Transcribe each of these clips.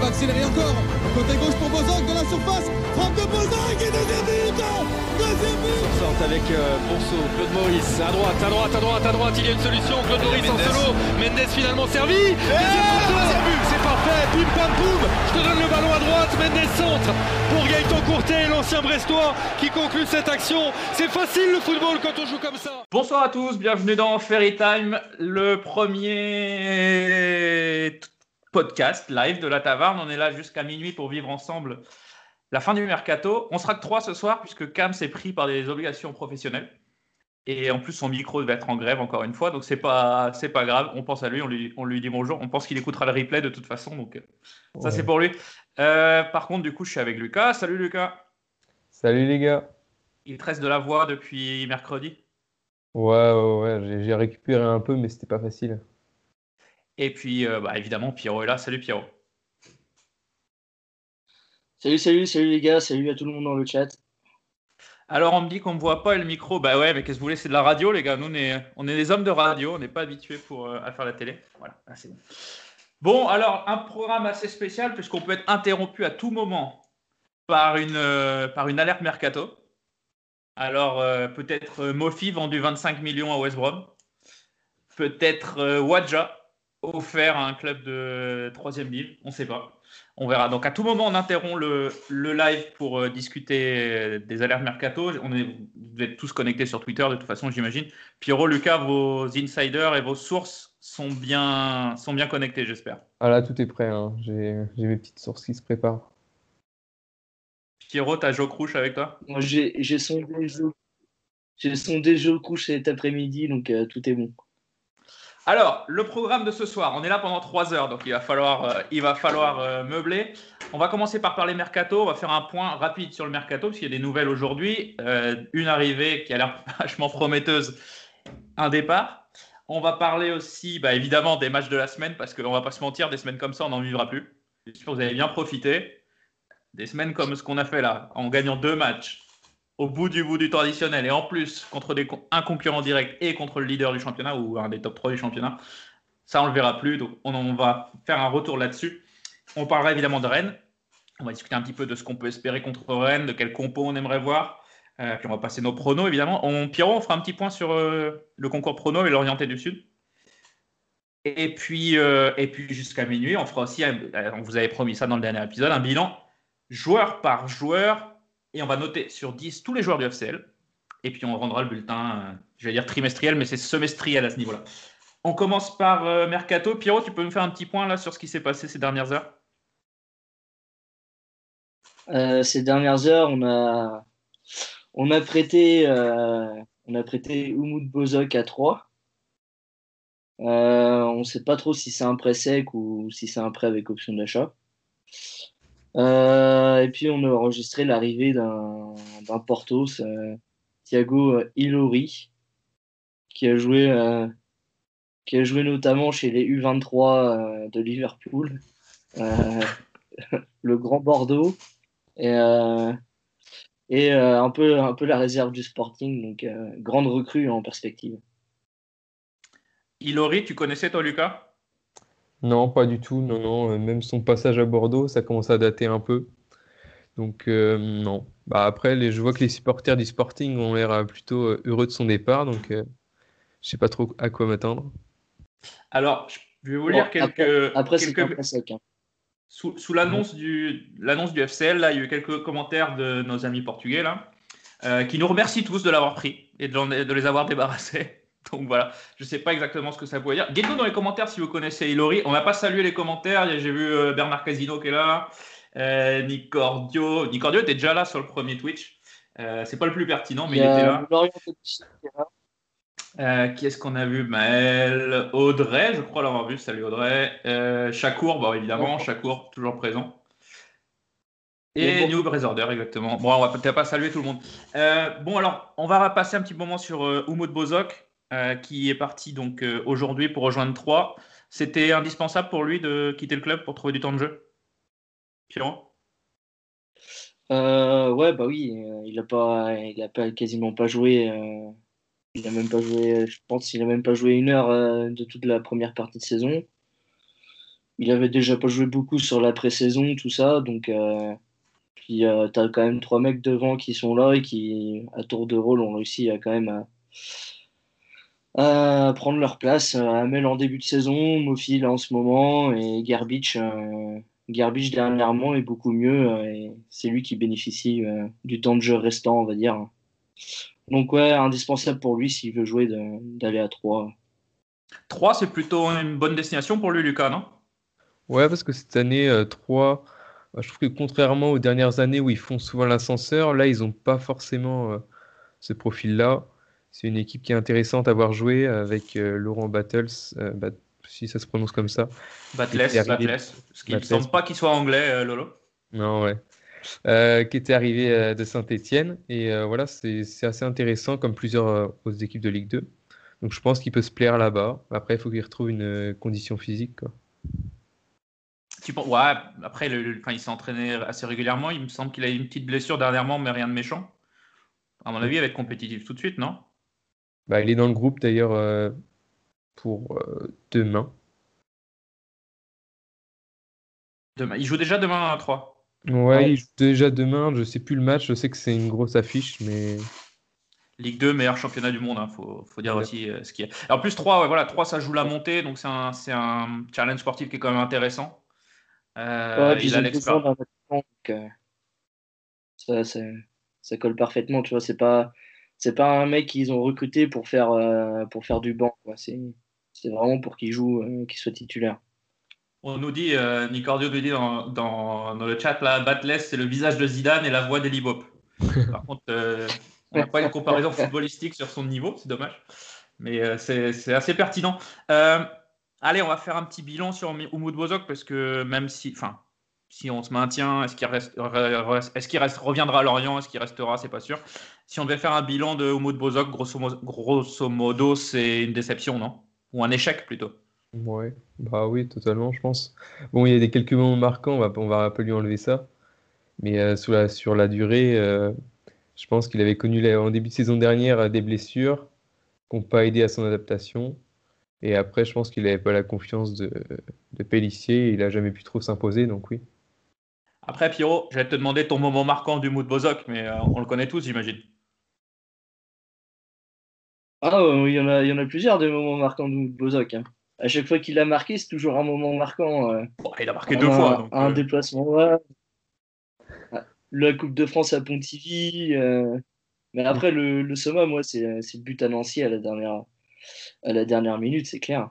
Va accélérer encore. Côté gauche pour Bozok de la surface. Frappe de Bozok et deuxième but Deuxième but. Sorte avec euh, Claude Maurice, à droite, à droite, à droite, à droite, il y a une solution, Claude Maurice en solo, Mendes finalement servi, deuxième but, c'est parfait, bim pam poum, je te donne le ballon à droite, Mendes centre pour Gaëtan Courtet, l'ancien Brestois qui conclut cette action, c'est facile le football quand on joue comme ça. Bonsoir à tous, bienvenue dans Ferry Time, le premier podcast live de la Taverne, on est là jusqu'à minuit pour vivre ensemble la fin du mercato. On sera que trois ce soir puisque Cam s'est pris par des obligations professionnelles. Et en plus, son micro va être en grève encore une fois, donc c'est pas c'est pas grave. On pense à lui, on lui, on lui dit bonjour. On pense qu'il écoutera le replay de toute façon, donc euh, ça c'est pour lui. Euh, par contre, du coup, je suis avec Lucas. Salut Lucas. Salut les gars. Il te reste de la voix depuis mercredi. Ouais, ouais, ouais. J'ai récupéré un peu, mais c'était pas facile. Et puis, euh, bah, évidemment, Pierrot est là. Salut Pierrot. Salut, salut, salut les gars, salut à tout le monde dans le chat. Alors on me dit qu'on ne voit pas le micro. Bah ouais, mais qu'est-ce que vous voulez? C'est de la radio, les gars. Nous, on est, on est des hommes de radio. On n'est pas habitués pour, euh, à faire la télé. Voilà, ah, c'est bon. Bon, alors un programme assez spécial puisqu'on peut être interrompu à tout moment par une, euh, par une alerte mercato. Alors euh, peut-être Mofi vendu 25 millions à West Brom. Peut-être Wadja offert à un club de troisième ligue. On ne sait pas. On verra. Donc à tout moment, on interrompt le, live pour euh, discuter des alertes mercato. On est, vous êtes tous connectés sur Twitter de toute façon, j'imagine. Pierrot, Lucas, vos insiders et vos sources sont bien, sont bien connectés, j'espère. Ah là, tout est prêt. Hein. J'ai mes petites sources qui se préparent. Pierrot, t'as Joe Crouch avec toi? J'ai sondé Joe Crouch cet après-midi, donc euh, tout est bon. Alors, le programme de ce soir, on est là pendant trois heures, donc il va falloir, euh, il va falloir euh, meubler. On va commencer par parler mercato. On va faire un point rapide sur le mercato, parce qu'il y a des nouvelles aujourd'hui. Euh, une arrivée qui a l'air vachement prometteuse, un départ. On va parler aussi, bah, évidemment, des matchs de la semaine, parce qu'on ne va pas se mentir, des semaines comme ça, on n'en vivra plus. J'espère que vous avez bien profité. Des semaines comme ce qu'on a fait là, en gagnant deux matchs, au bout du bout du traditionnel et en plus contre des, un concurrent direct et contre le leader du championnat ou un des top 3 du championnat, ça on le verra plus. Donc on, va faire un retour là-dessus. On parlera évidemment de Rennes. On va discuter un petit peu de ce qu'on peut espérer contre Rennes, de quel compo on aimerait voir. Euh, puis on va passer nos pronos évidemment. On, Pierrot, on fera un petit point sur euh, le concours prono et l'orienté du Sud. Et puis, euh, et puis jusqu'à minuit, on fera aussi, on vous avait promis ça dans le dernier épisode, un bilan joueur par joueur et on va noter sur 10 tous les joueurs du FCL. Et puis on rendra le bulletin, euh, je vais dire trimestriel, mais c'est semestriel à ce niveau-là. On commence par euh, Mercato. Pierrot, tu peux me faire un petit point là sur ce qui s'est passé ces dernières heures? Euh, Ces dernières heures, on a, on a prêté, a prêté Bozok à 3. on ne sait pas trop si c'est un prêt sec ou si c'est un prêt avec option d'achat. Euh, et puis on a enregistré l'arrivée d'un Portos, Thiago Ilori, qui a joué euh, qui a joué notamment chez les U23 euh, de Liverpool, le Grand Bordeaux, et, et un, peu, un peu la réserve du Sporting, donc grande recrue en perspective. Ilori, tu connaissais toi Lucas? Non, pas du tout. Non, non. Euh, même son passage à Bordeaux, ça commence à dater un peu. Donc euh, non. Bah, après, les, je vois que les supporters du Sporting ont l'air euh, plutôt heureux de son départ, donc euh, je sais pas trop à quoi m'attendre. Alors, je vais vous Bon, lire quelques. après, c'est quelques- sec. hein. Sous, sous l'annonce du, l'annonce du FCL, là, il y a eu quelques commentaires de nos amis portugais, là, euh, qui nous remercient tous de l'avoir pris et de, l'en- de les avoir débarrassés. Donc voilà, je ne sais pas exactement ce que ça pouvait dire. Dites-nous dans les commentaires si vous connaissez Hilary. On n'a pas salué les commentaires. J'ai vu euh, Bernard Casino qui est là, euh, Nicordio. Nicordio était déjà là sur le premier Twitch. Euh, c'est pas le plus pertinent, mais Il il, était là. Euh, qui est-ce qu'on a vu? Maël, Audrey, je crois l'avoir vu. Salut Audrey. Euh, Chakour, bon, évidemment, Chakour, toujours présent. Et Et bon. New Order, exactement. Bon, on va peut-être pas saluer tout le monde. Euh, bon, alors, on va passer un petit moment sur Umut Bozok, euh, qui est parti donc euh, aujourd'hui pour rejoindre 3. C'était indispensable pour lui de quitter le club pour trouver du temps de jeu? Pierrot? Euh, ouais, bah oui, il a pas, il a quasiment pas joué. il a même pas joué, je pense qu'il a même pas joué une heure de toute la première partie de saison. Il avait déjà pas joué beaucoup sur la pré-saison, tout ça, donc puis euh, t'as quand même trois mecs devant qui sont là et qui, à tour de rôle, ont réussi à quand même à, à prendre leur place. Euh, Amel en début de saison, Mofi là en ce moment et Garbage. euh, Garbage dernièrement est beaucoup mieux euh, et c'est lui qui bénéficie euh, du temps de jeu restant, on va dire. Donc ouais, indispensable pour lui s'il veut jouer d'aller à 3. 3, c'est plutôt une bonne destination pour lui, Lucas, non? Ouais, parce que cette année, euh, 3, bah, je trouve que contrairement aux dernières années où ils font souvent l'ascenseur, là, ils n'ont pas forcément euh, ce profil-là. C'est une équipe qui est intéressante à voir jouer avec euh, Laurent Battles, euh, Bat- si ça se prononce comme ça. Qui est arrivé-. Parce qu'il ne semble pas qu'il soit anglais, euh, Lolo. Non, ouais. Euh, qui était arrivé euh, de Saint-Étienne. Et euh, voilà, c'est assez intéressant comme plusieurs autres équipes de Ligue 2. Donc je pense qu'il peut se plaire là-bas. Après, il faut qu'il retrouve une condition physique. Quoi. Tu penses- ouais, après, le- le- enfin, il s'est entraîné assez régulièrement. Il me semble qu'il a eu une petite blessure dernièrement, mais rien de méchant. À mon avis, il va être compétitif tout de suite, non? Bah, il est dans le groupe d'ailleurs euh, pour euh, demain. Demain. Il joue déjà demain à 3. Ouais, il joue déjà demain. Je sais plus le match. Je sais que c'est une grosse affiche, mais Ligue 2, meilleur championnat du monde, il faut, faut dire Ouais. aussi euh, ce qu'il y a. En plus, 3, ouais, voilà, 3, ça joue la montée, donc c'est un, c'est un challenge sportif qui est quand même intéressant. Euh, Ouais, il a l'expérience. ça, ça colle parfaitement, tu vois. C'est pas, c'est pas un mec qu'ils ont recruté pour faire, euh, pour faire du banc. C'est, c'est vraiment pour qu'il joue, euh, qu'il soit titulaire. On nous dit, euh, Nicordio nous dit dans, dans, dans le chat, là, Batless, c'est le visage de Zidane et la voix d'Eli Bop. Par contre, euh, on n'a pas une comparaison footballistique sur son niveau, c'est dommage. Mais euh, c'est c'est assez pertinent. Euh, allez, on va faire un petit bilan sur Umut Bozok parce que même si, enfin, si on se maintient, est-ce qu'il reste, re- est-ce qu'il reste, reviendra à Lorient, est-ce qu'il restera, c'est pas sûr. Si on devait faire un bilan de Umut Bozok, grosso, mo- grosso modo, c'est une déception, non? Ou un échec plutôt. ouais, bah oui, totalement, je pense. Bon, il y a des quelques moments marquants. On va, on va un peu lui enlever ça. Mais euh, sur la, sur la durée, euh, je pense qu'il avait connu en début de saison dernière euh, des blessures qui n'ont pas aidé à son adaptation. Et après, je pense qu'il n'avait pas la confiance de, de Pélissier. Il n'a jamais pu trop s'imposer, donc oui. Après, Pierrot, j'allais te demander ton moment marquant du mood Bozok, mais euh, on le connaît tous, j'imagine. Ah, ouais, il y en a, il y en a plusieurs des moments marquants de Bozok. Hein. À chaque fois qu'il a marqué, c'est toujours un moment marquant. euh. Bon, il a marqué Un- deux fois. donc, un euh, déplacement, ouais. La Coupe de France à Pontivy. euh. Mais après, le, le summum, moi, c'est c'est le but à Nancy à la dernière, à la dernière minute, c'est clair.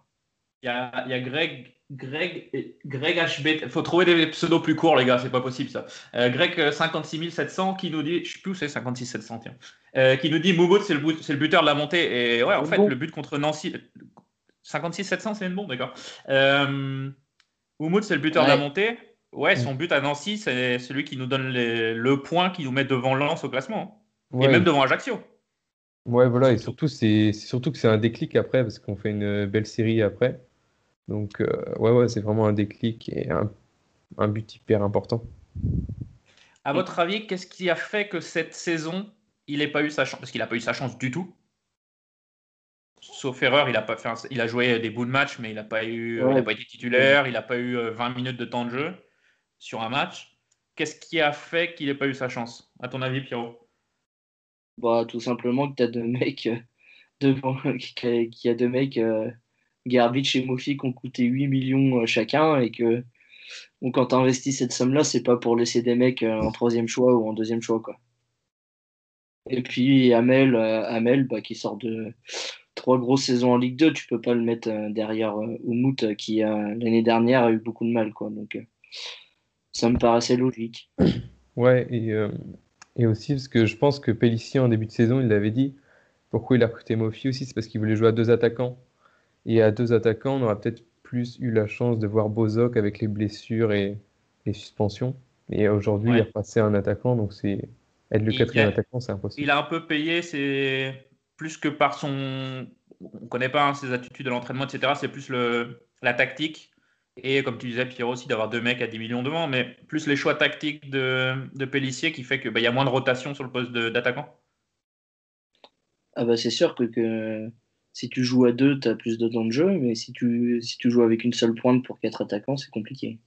Il y a, il y a Greg, Greg, Greg HB. Il faut trouver des pseudos plus courts, les gars, c'est pas possible ça. Euh, Greg euh, 56 700 qui nous dit, je sais plus où c'est 56 700, tiens, Euh, qui nous dit Moumout, c'est le, but- c'est le buteur de la montée. Et ouais, en fait, Bon. le but contre Nancy. 56 700, c'est une bombe, d'accord. Euh, Moumout, c'est le buteur de la montée. Ouais, son but à Nancy, c'est celui qui nous donne les- le point qui nous met devant Lens au classement. hein. Ouais, Et même devant Ajaccio. Ouais, voilà, et surtout, c'est surtout que c'est un déclic après, parce qu'on fait une belle série après. Donc, euh, ouais, ouais, c'est vraiment un déclic et un, un but hyper important. À votre avis, qu'est-ce qui a fait que cette saison, il n'ait pas eu sa chance Parce qu'il n'a pas eu sa chance du tout? Sauf erreur, il a, pas fait un- il a joué des bouts de match, mais il n'a pas, eu, Ouais. il a pas été titulaire, il n'a pas eu euh, 20 minutes de temps de jeu sur un match. qu'est-ce qui a fait qu'il n'ait pas eu sa chance À ton avis, Pierrot? Bah, Tout simplement que tu as deux mecs, euh, devant, qu'il y a deux mecs, euh, Garbage et Mofi, qui ont coûté 8 millions euh, chacun et que quand tu investis cette somme-là, c'est pas pour laisser des mecs euh, en troisième choix ou en deuxième choix. Et puis Amel, euh, bah, qui sort de trois grosses saisons en Ligue 2, tu peux pas le mettre derrière Oumout qui l'année dernière a eu beaucoup de mal. Quoi. Donc ça me paraissait logique. Ouais, et, et aussi parce que je pense que Pellissier en début de saison, il l'avait dit, pourquoi il a recruté Mofi aussi, c'est parce qu'il voulait jouer à deux attaquants. Et à deux attaquants, on aura peut-être plus eu la chance de voir Bozok avec les blessures et les suspensions. Et aujourd'hui, Ouais. il a passé un attaquant, donc c'est être le Il quatrième a- attaquant, c'est impossible. Il a un peu payé, c'est plus que par son. On connaît pas hein, ses attitudes à l'entraînement, etc. C'est plus le... la tactique. Et comme tu disais, Pierre aussi, d'avoir deux mecs à 10 millions devant, mais plus les choix tactiques de, de Pellissier qui fait qu'il y a moins de rotation sur le poste de- d'attaquant. Ah bah c'est sûr que, que si tu joues à deux, tu as plus de temps de jeu, mais si tu, si tu joues avec une seule pointe pour quatre attaquants, c'est compliqué.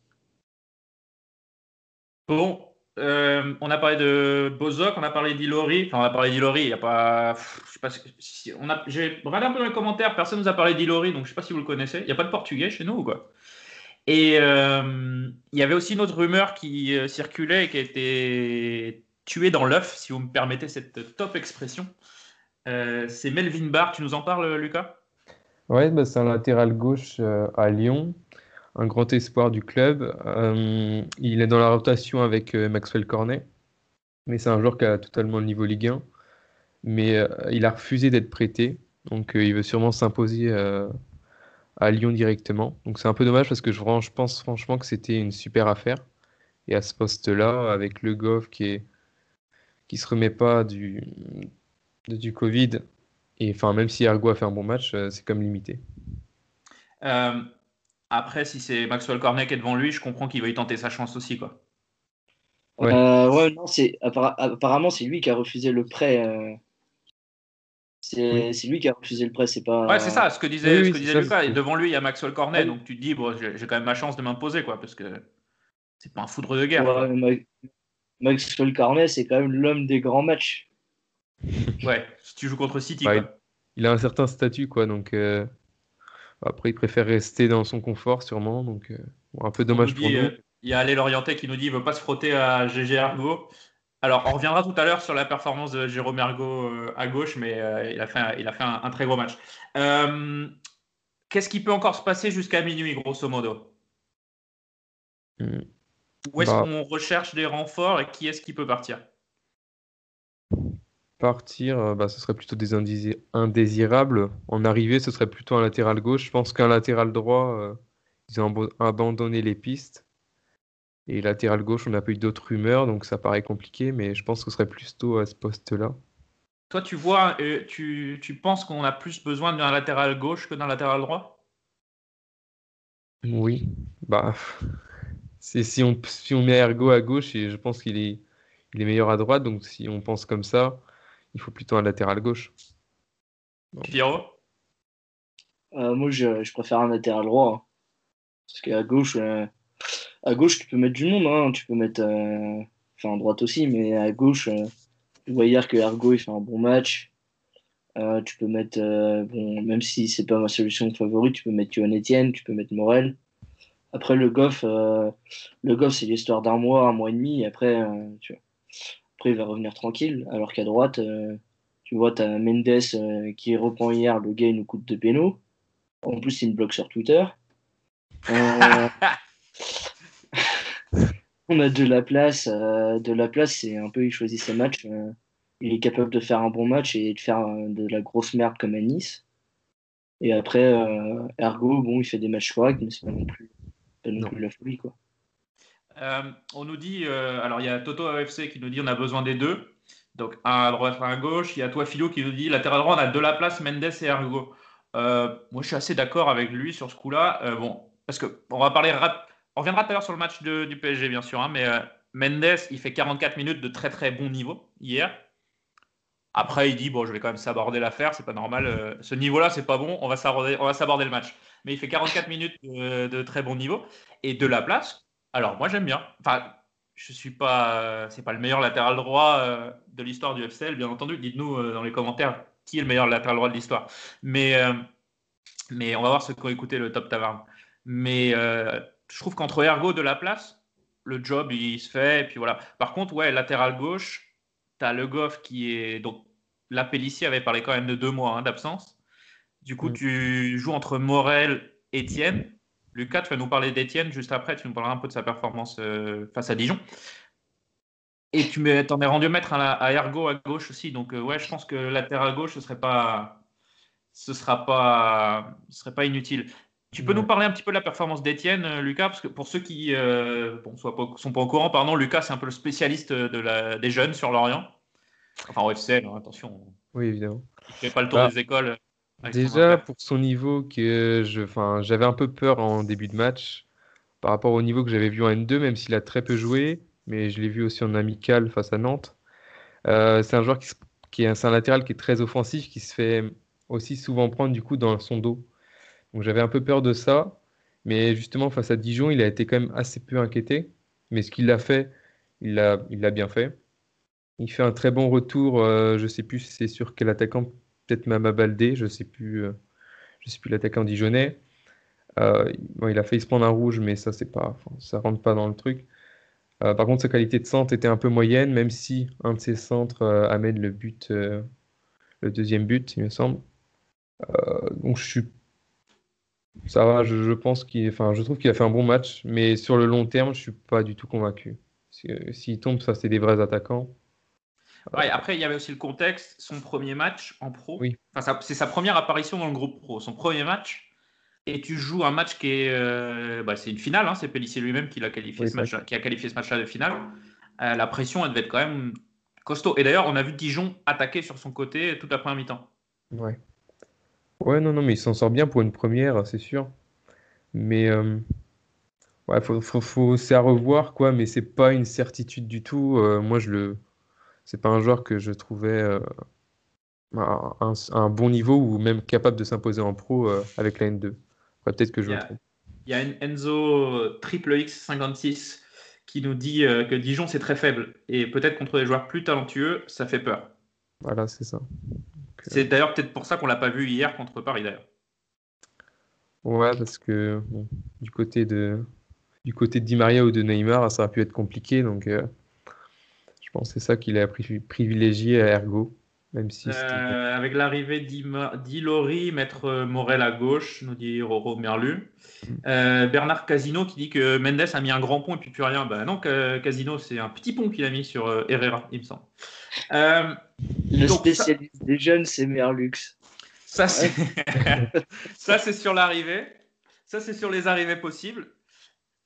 Bon, euh, on a parlé de Bozok, on a parlé d'Ilori. Enfin, on a parlé d'Ilori, il y a pas. Je sais pas si- on a... Un peu dans les commentaires, personne nous a parlé d'Ilori, donc je sais pas si vous le connaissez. Il n'y a pas de portugais chez nous ou quoi? Et euh, il y avait aussi une autre rumeur qui euh, circulait et qui a été tuée dans l'œuf, si vous me permettez cette top expression. Euh, c'est Melvin Barr, tu nous en parles, Lucas? Ouais, bah, c'est un latéral gauche euh, à Lyon, un grand espoir du club. Euh, il est dans la rotation avec euh, Maxwell Cornet, mais c'est un joueur qui a totalement le niveau Ligue 1. Mais euh, il a refusé d'être prêté, donc euh, il veut sûrement s'imposer euh, à Lyon directement. Donc c'est un peu dommage parce que je, pense franchement que c'était une super affaire. Et à ce poste-là, avec Le Goff qui est qui se remet pas du, du Covid, et enfin même si Ergo a fait un bon match, euh, c'est comme limité. Euh, Après, si c'est Maxwell Cornet qui est devant lui, je comprends qu'il va y tenter sa chance aussi. Quoi. Ouais. Euh, ouais, non, c'est apparemment c'est lui qui a refusé le prêt. euh, C'est c'est lui qui a refusé le prêt, c'est pas. Ouais, c'est ça, ce que disait, Oui, ce que disait ça, Lucas. Et devant lui, il y a Maxwell Cornet, Ouais. donc tu te dis, bon, j'ai j'ai quand même ma chance de m'imposer, quoi, parce que c'est pas un foudre de guerre. Ouais, Maxwell Cornet, c'est quand même l'homme des grands matchs. Ouais, si tu joues contre City, quoi. Il a un certain statut, quoi, donc euh, après il préfère rester dans son confort sûrement, donc euh, bon, un peu dommage pour nous. euh, Il y a Allé Lorientais qui nous dit qu'il veut pas se frotter à GG Ergo. Alors, on reviendra tout à l'heure sur la performance de Jérôme Ergo à gauche, mais il a fait, un, il a fait un, un très gros match. Qu'est-ce qui peut encore se passer jusqu'à minuit, grosso modo? Hmm. Où est-ce Bah. qu'on recherche des renforts et qui est-ce qui peut partir? Partir, euh, bah, ce serait plutôt des indési- indésirables. En arrivée, ce serait plutôt un latéral gauche. Je pense qu'un latéral droit, euh, ils ont abandonné les pistes. Et latéral gauche, on n'a pas eu d'autres rumeurs, donc ça paraît compliqué, mais je pense que ce serait plutôt à ce poste-là. Toi, tu vois, euh, tu, tu penses qu'on a plus besoin d'un latéral gauche que d'un latéral droit? Oui, bah, c'est si on, si on met Ergo à gauche, et je pense qu'il est, il est meilleur à droite, donc si on pense comme ça, il faut plutôt un latéral gauche. Pierrot Euh, moi, je, je préfère un latéral droit. hein. Parce qu'à gauche, euh, à gauche, tu peux mettre du monde. hein. Tu peux mettre. euh, Enfin, à droite aussi, mais à gauche, euh, tu vois hier que Ergo il fait un bon match. Euh, tu peux mettre. euh, bon, même si c'est pas ma solution favorite, tu peux mettre Yohan Etienne, tu peux mettre Morel. Après, le Goff, euh, le Goff c'est l'histoire d'un mois, un mois et demi. et Après, euh, tu vois, après, il va revenir tranquille. Alors qu'à droite, euh, tu vois, tu as Mendes euh, qui reprend hier, le gars, il nous coûte de pénaux. En plus, il me bloque sur Twitter. Euh, on a de la place. de la place, c'est un peu, il choisit ses matchs. il est capable de faire un bon match et de faire de la grosse merde comme à Nice. Et après, Ergo, bon, il fait des matchs corrects, mais c'est pas non plus, pas non Non. plus la folie, quoi. Euh, on nous dit, euh, alors il y a Toto AFC qui nous dit on a besoin des deux. Donc un à droite, un à gauche. Il y a toi Philo qui nous dit latéral droit, on a de la place, Mendes et Ergo. Euh, moi je suis assez d'accord avec lui sur ce coup-là. Bon, parce que on va parler On reviendra tout à l'heure sur le match de- du PSG bien sûr, hein, mais Mendes il fait 44 minutes de très très bon niveau hier. Après il dit bon je vais quand même s'aborder l'affaire, c'est pas normal. ce niveau-là c'est pas bon, on va s'aborder, on va s'aborder le match. Mais il fait 44 minutes de très bon niveau et de la place. Alors moi j'aime bien. Enfin je suis pas, c'est pas le meilleur latéral droit euh, de l'histoire du FCL, bien entendu. Dites-nous euh, dans les commentaires qui est le meilleur latéral droit de l'histoire. Mais, euh, mais on va voir ceux qui ont écouté le Top Taverne. Mais je trouve qu'entre Ergo de la place, le job il se fait. Et puis voilà. Par contre, ouais, latéral gauche, tu as Le Goff qui est. Donc, la Pellissier avait parlé quand même de deux mois hein, d'absence. Du coup, Mm. tu joues entre Morel et Etienne. Lucas, tu vas nous parler d'Etienne juste après. Tu nous parleras un peu de sa performance euh, face à Dijon. Et tu t'en es rendu maître à, à Ergo à gauche aussi. Donc, euh, ouais, je pense que latéral gauche, ce serait pas. Ce sera pas, ce serait pas inutile. Tu peux Ouais. nous parler un petit peu de la performance d'Etienne, euh, Lucas, parce que pour ceux qui euh, bon, soient pas, sont pas au courant, pardon, Lucas, c'est un peu le spécialiste de la, des jeunes sur l'Orient. Enfin, au FCL, hein, attention, Oui, évidemment. il fait pas le tour Bah, des écoles. Déjà, pour son niveau, que je, enfin, j'avais un peu peur en début de match par rapport au niveau que j'avais vu en N2, même s'il a très peu joué, mais je l'ai vu aussi en amical face à Nantes. Euh, c'est un joueur qui, se- qui est, un latéral qui est très offensif, qui se fait aussi souvent prendre du coup dans son dos. Donc j'avais un peu peur de ça, mais justement face à Dijon, il a été quand même assez peu inquiété. Mais ce qu'il a fait, il l'a, il l'a bien fait. Il fait un très bon retour. euh, je sais plus si c'est sur quel attaquant, peut-être Mama Baldé, je sais plus, euh, plus l'attaquant dijonnais. Euh, il a failli se prendre un rouge, mais ça c'est pas, ça rentre pas dans le truc. Euh, par contre, sa qualité de centre était un peu moyenne, même si un de ses centres euh, amène le but, le deuxième but, il me semble. Donc je suis, ça va, je, pense qu'il, enfin, je trouve qu'il a fait un bon match, mais sur le long terme, je suis pas du tout convaincu. S'il tombe, ça c'est des vrais attaquants. Ouais, après, il y avait aussi le contexte, son premier match en pro. Oui. Enfin, c'est sa première apparition dans le groupe pro, son premier match. Et tu joues un match qui est. euh, bah, c'est une finale, hein, c'est Pellissier lui-même qui, l'a qualifié Oui, ce match, qui a qualifié ce match-là de finale. Euh, la pression, elle devait être quand même costaud. Et d'ailleurs, on a vu Dijon attaquer sur son côté toute la première mi-temps. Ouais. Ouais, non, non, mais il s'en sort bien pour une première, c'est sûr. Mais euh, ouais, faut, faut, faut- c'est à revoir, quoi, mais c'est pas une certitude du tout. Moi, je le, c'est pas un joueur que je trouvais euh, à un, à un bon niveau ou même capable de s'imposer en pro euh, avec la N2. Après, peut-être que je me Yeah. trompe. Il y a Enzo euh, triple X56 qui nous dit euh, que Dijon, c'est très faible. Et peut-être contre des joueurs plus talentueux, ça fait peur. Voilà, c'est ça. C'est d'ailleurs peut-être pour ça qu'on l'a pas vu hier contre Paris, d'ailleurs. Ouais, parce que bon, du côté de du côté de Di Maria ou de Neymar, ça aurait pu être compliqué, donc euh, pense que c'est ça qu'il a pri- privilégié à Ergo, même si c'était- Euh, avec l'arrivée d'Ilori, Maître Morel à gauche, nous dit Roro Merlu. Euh, Bernard Casino qui dit que Mendes a mis un grand pont et puis plus rien. Bah non, Ca- Casino, c'est un petit pont qu'il a mis sur euh, Herrera, il me semble. Euh, Le donc, ça- spécialiste des jeunes, c'est Merlux. Ça, c'est ça, c'est sur l'arrivée. Ça, c'est sur les arrivées possibles.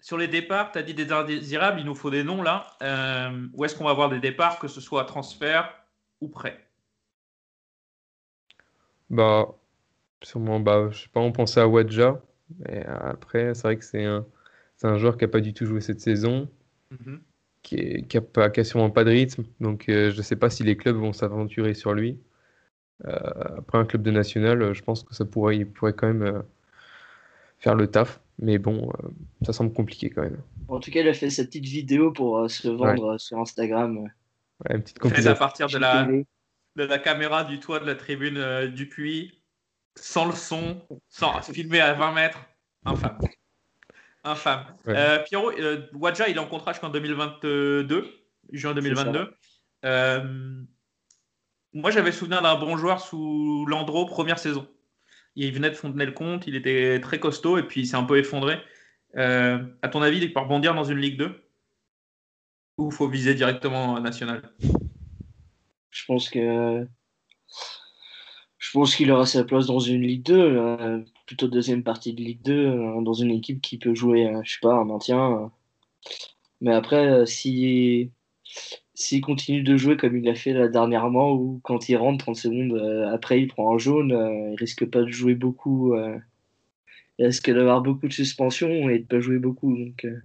Sur les départs, tu as dit des indésirables, il nous faut des noms là. Euh, où est-ce qu'on va avoir des départs, que ce soit transfert ou prêt? Bah, sûrement, bah, je sais pas, on pensait à Wadja. Et après, c'est vrai que c'est un, un joueur qui a pas du tout joué cette saison, Mhm. qui est, qui a pas, qui a sûrement pas de rythme. Donc, euh, je sais pas si les clubs vont s'aventurer sur lui. Euh, après un club de national, je pense que ça pourrait, il pourrait quand même faire le taf. Mais bon, euh, ça semble compliqué quand même. En tout cas, il a fait sa petite vidéo pour euh, se vendre euh, sur Instagram. Ouais, une petite Fait à compilation. partir de la, de la caméra du toit de la tribune euh, du puits, sans le son, sans filmé à 20 mètres. Infâme. Infâme. Ouais. Euh, Pierrot, euh, Wadja, il est en contrat jusqu'en 2022, juin 2022. Euh, moi, j'avais souvenir d'un bon joueur sous Landreau, première saison. Il venait de Fontenay-le-Comte, il était très costaud et puis il s'est un peu effondré. Euh, à ton avis, il peut rebondir dans une Ligue 2 Ou faut viser directement national? Je pense que je pense qu'il aura sa place dans une Ligue 2, euh, plutôt deuxième partie de Ligue 2, euh, dans une équipe qui peut jouer, euh, je sais pas, un maintien. Mais après, si s'il continue de jouer comme il l'a fait là dernièrement, ou quand il rentre 30 secondes euh, après il prend un jaune, euh, il risque pas de jouer beaucoup. euh, il risque d'avoir beaucoup de suspensions et de pas jouer beaucoup. Donc, euh,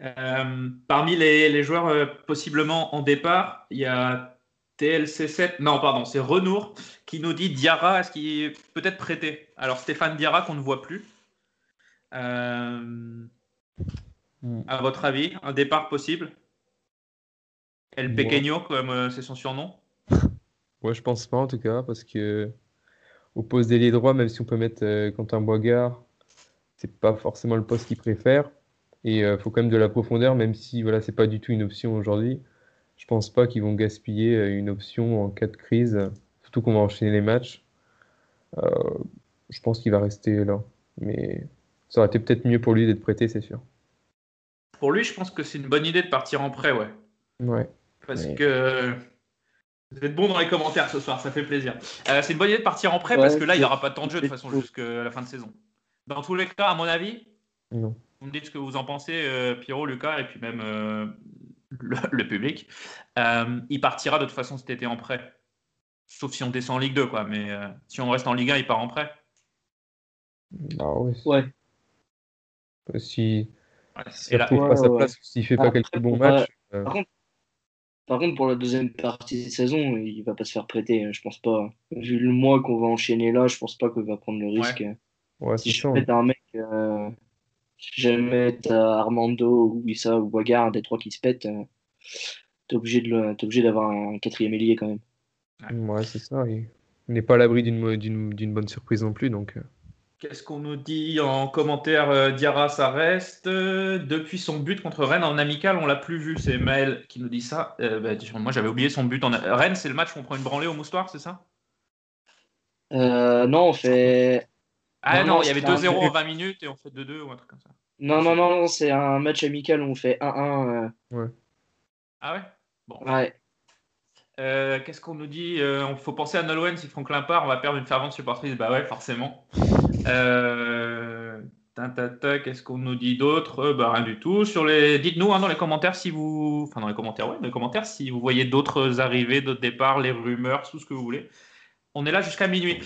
Euh, parmi les, les joueurs euh, possiblement en départ, il y a TLC7, non pardon, c'est Renour qui nous dit Diarra, est-ce qu'il est peut-être prêté? Alors Stéphane Diarra qu'on ne voit plus. Euh, Mm. À votre avis, un départ possible? El Pequeño, comme euh, c'est son surnom Ouais, je pense pas en tout cas, parce que au poste d'ailier droit, même si on peut mettre euh, Quentin Boigard, c'est pas forcément le poste qu'il préfère. Et il faut quand même de la profondeur, même si voilà, c'est pas du tout une option aujourd'hui. Je pense pas qu'ils vont gaspiller euh, une option en cas de crise, euh, surtout qu'on va enchaîner les matchs. Euh, je pense qu'il va rester là. Mais ça aurait été peut-être mieux pour lui d'être prêté, c'est sûr. Pour lui, je pense que c'est une bonne idée de partir en prêt, ouais. Ouais. Parce Mais- que vous êtes bons dans les commentaires ce soir, ça fait plaisir. Euh, c'est une bonne idée de partir en prêt Ouais, parce que là, il n'y aura pas de temps de jeu de toute façon jusqu'à la fin de saison. Dans tous les cas, à mon avis, Non. vous me dites ce que vous en pensez, euh, Pierrot, Lucas, et puis même euh, le, le public. Euh, il partira de toute façon cet été en prêt. Sauf si on descend en Ligue 2, quoi. Mais euh, si on reste en Ligue 1, il part en prêt. Ah ouais. Ouais. Si, Ouais. si Et là, on trouve Ouais, pas sa place, s'il fait pas quelques bons matchs, euh, Par contre, par contre, pour la deuxième partie de saison, il va pas se faire prêter, je pense pas. Vu le mois qu'on va enchaîner là, je pense pas qu'il va prendre le risque. ouais, Si c'est je mets un mec, euh, si jamais t'as Armando ou Issa ou un des trois qui se pètent, euh, t'es obligé de le- t'es obligé d'avoir un quatrième ailier quand même. Ouais, c'est ça. et on n'est pas à l'abri d'une mo- d'une d'une bonne surprise non plus. Donc, euh, Qu'est-ce qu'on nous dit en commentaire euh, Diarra, ça reste. Euh, depuis son but contre Rennes en amical, on l'a plus vu. C'est Maël qui nous dit ça. Euh, bah, moi, j'avais oublié son but en Rennes. C'est le match où on prend une branlée au moustoir, c'est ça? Euh, non, on fait. Ah Non, non, non, il y avait c'est un 2-0 but. en 20 minutes et on fait 2-2 ou un truc comme ça. Non, non, non, non, c'est un match amical où on fait 1-1. Ah ouais? Bon. ouais. Euh, Qu'est-ce qu'on nous dit Il faut penser à Nolwenn si Franklin part, on va perdre une fervente supportrice. Bah ouais, forcément. Euh, Qu'est-ce qu'on nous dit d'autre? Euh, Bah rien du tout. Les, dites-nous hein, dans les commentaires si vous, enfin dans les commentaires, ouais, dans les commentaires si vous voyez d'autres arrivées, d'autres départs, les rumeurs, tout ce que vous voulez. On est là jusqu'à minuit.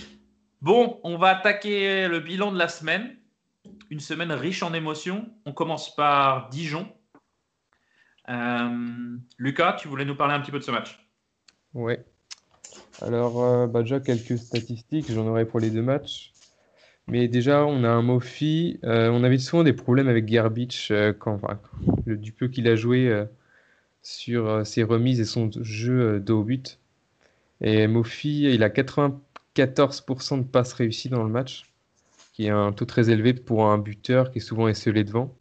Bon, on va attaquer le bilan de la semaine. Une semaine riche en émotions. On commence par Dijon. Euh, Lucas, tu voulais nous parler un petit peu de ce match? Ouais. Alors, euh, bah, déjà quelques statistiques, j'en aurai pour les deux matchs. Mais déjà, on a un Mofi. euh, on avait souvent des problèmes avec Garbage euh, quand, le, du peu qu'il a joué euh, sur ses remises et son jeu de haut but. Et Mofi, il a 94% de passes réussies dans le match, qui est un taux très élevé pour un buteur qui est souvent esselé devant.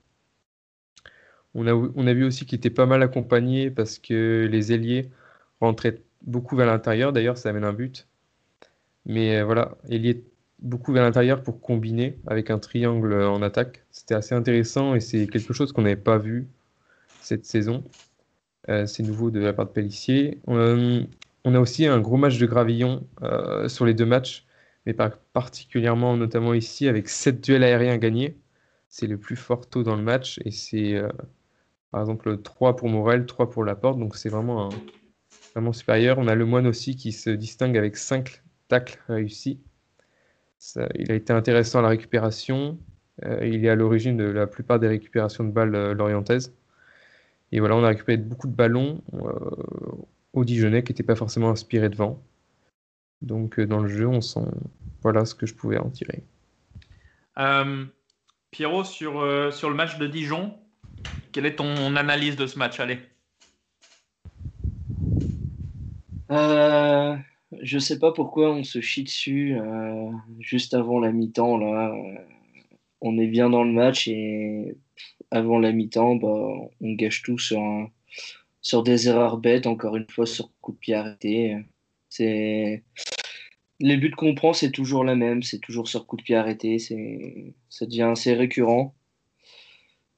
On a, on a vu aussi qu'il était pas mal accompagné parce que les ailiers rentraient beaucoup vers l'intérieur. D'ailleurs, ça amène un but. Mais euh, voilà, ailier beaucoup vers l'intérieur pour combiner avec un triangle en attaque. C'était assez intéressant et c'est quelque chose qu'on n'avait pas vu cette saison. Euh, c'est nouveau de la part de Pellissier. On, on a aussi un gros match de gravillon euh, sur les deux matchs, mais pas particulièrement, notamment ici, avec 7 duels aériens gagnés. C'est le plus fort taux dans le match et c'est euh, par exemple 3 pour Morel, 3 pour Laporte, donc c'est vraiment, un- supérieur. On a le Moine aussi qui se distingue avec 5 tacles réussis. Il a été intéressant à la récupération. Euh, il est à l'origine de la plupart des récupérations de balles euh, lorientaises. Et voilà, on a récupéré beaucoup de ballons euh, au Dijonais qui n'étaient pas forcément inspirés devant. Donc euh, dans le jeu, on sent voilà ce que je pouvais en tirer. Pierrot, sur, sur le match de Dijon, quelle est ton analyse de ce match? Allez. Euh, je sais pas pourquoi on se chie dessus euh, juste avant la mi-temps là. Euh, on est bien dans le match et avant la mi-temps, bah, on gâche tout sur sur des erreurs bêtes, encore une fois sur coup de pied arrêté. C'est les buts qu'on prend, c'est toujours la même, c'est toujours sur coup de pied arrêté, ça devient assez récurrent.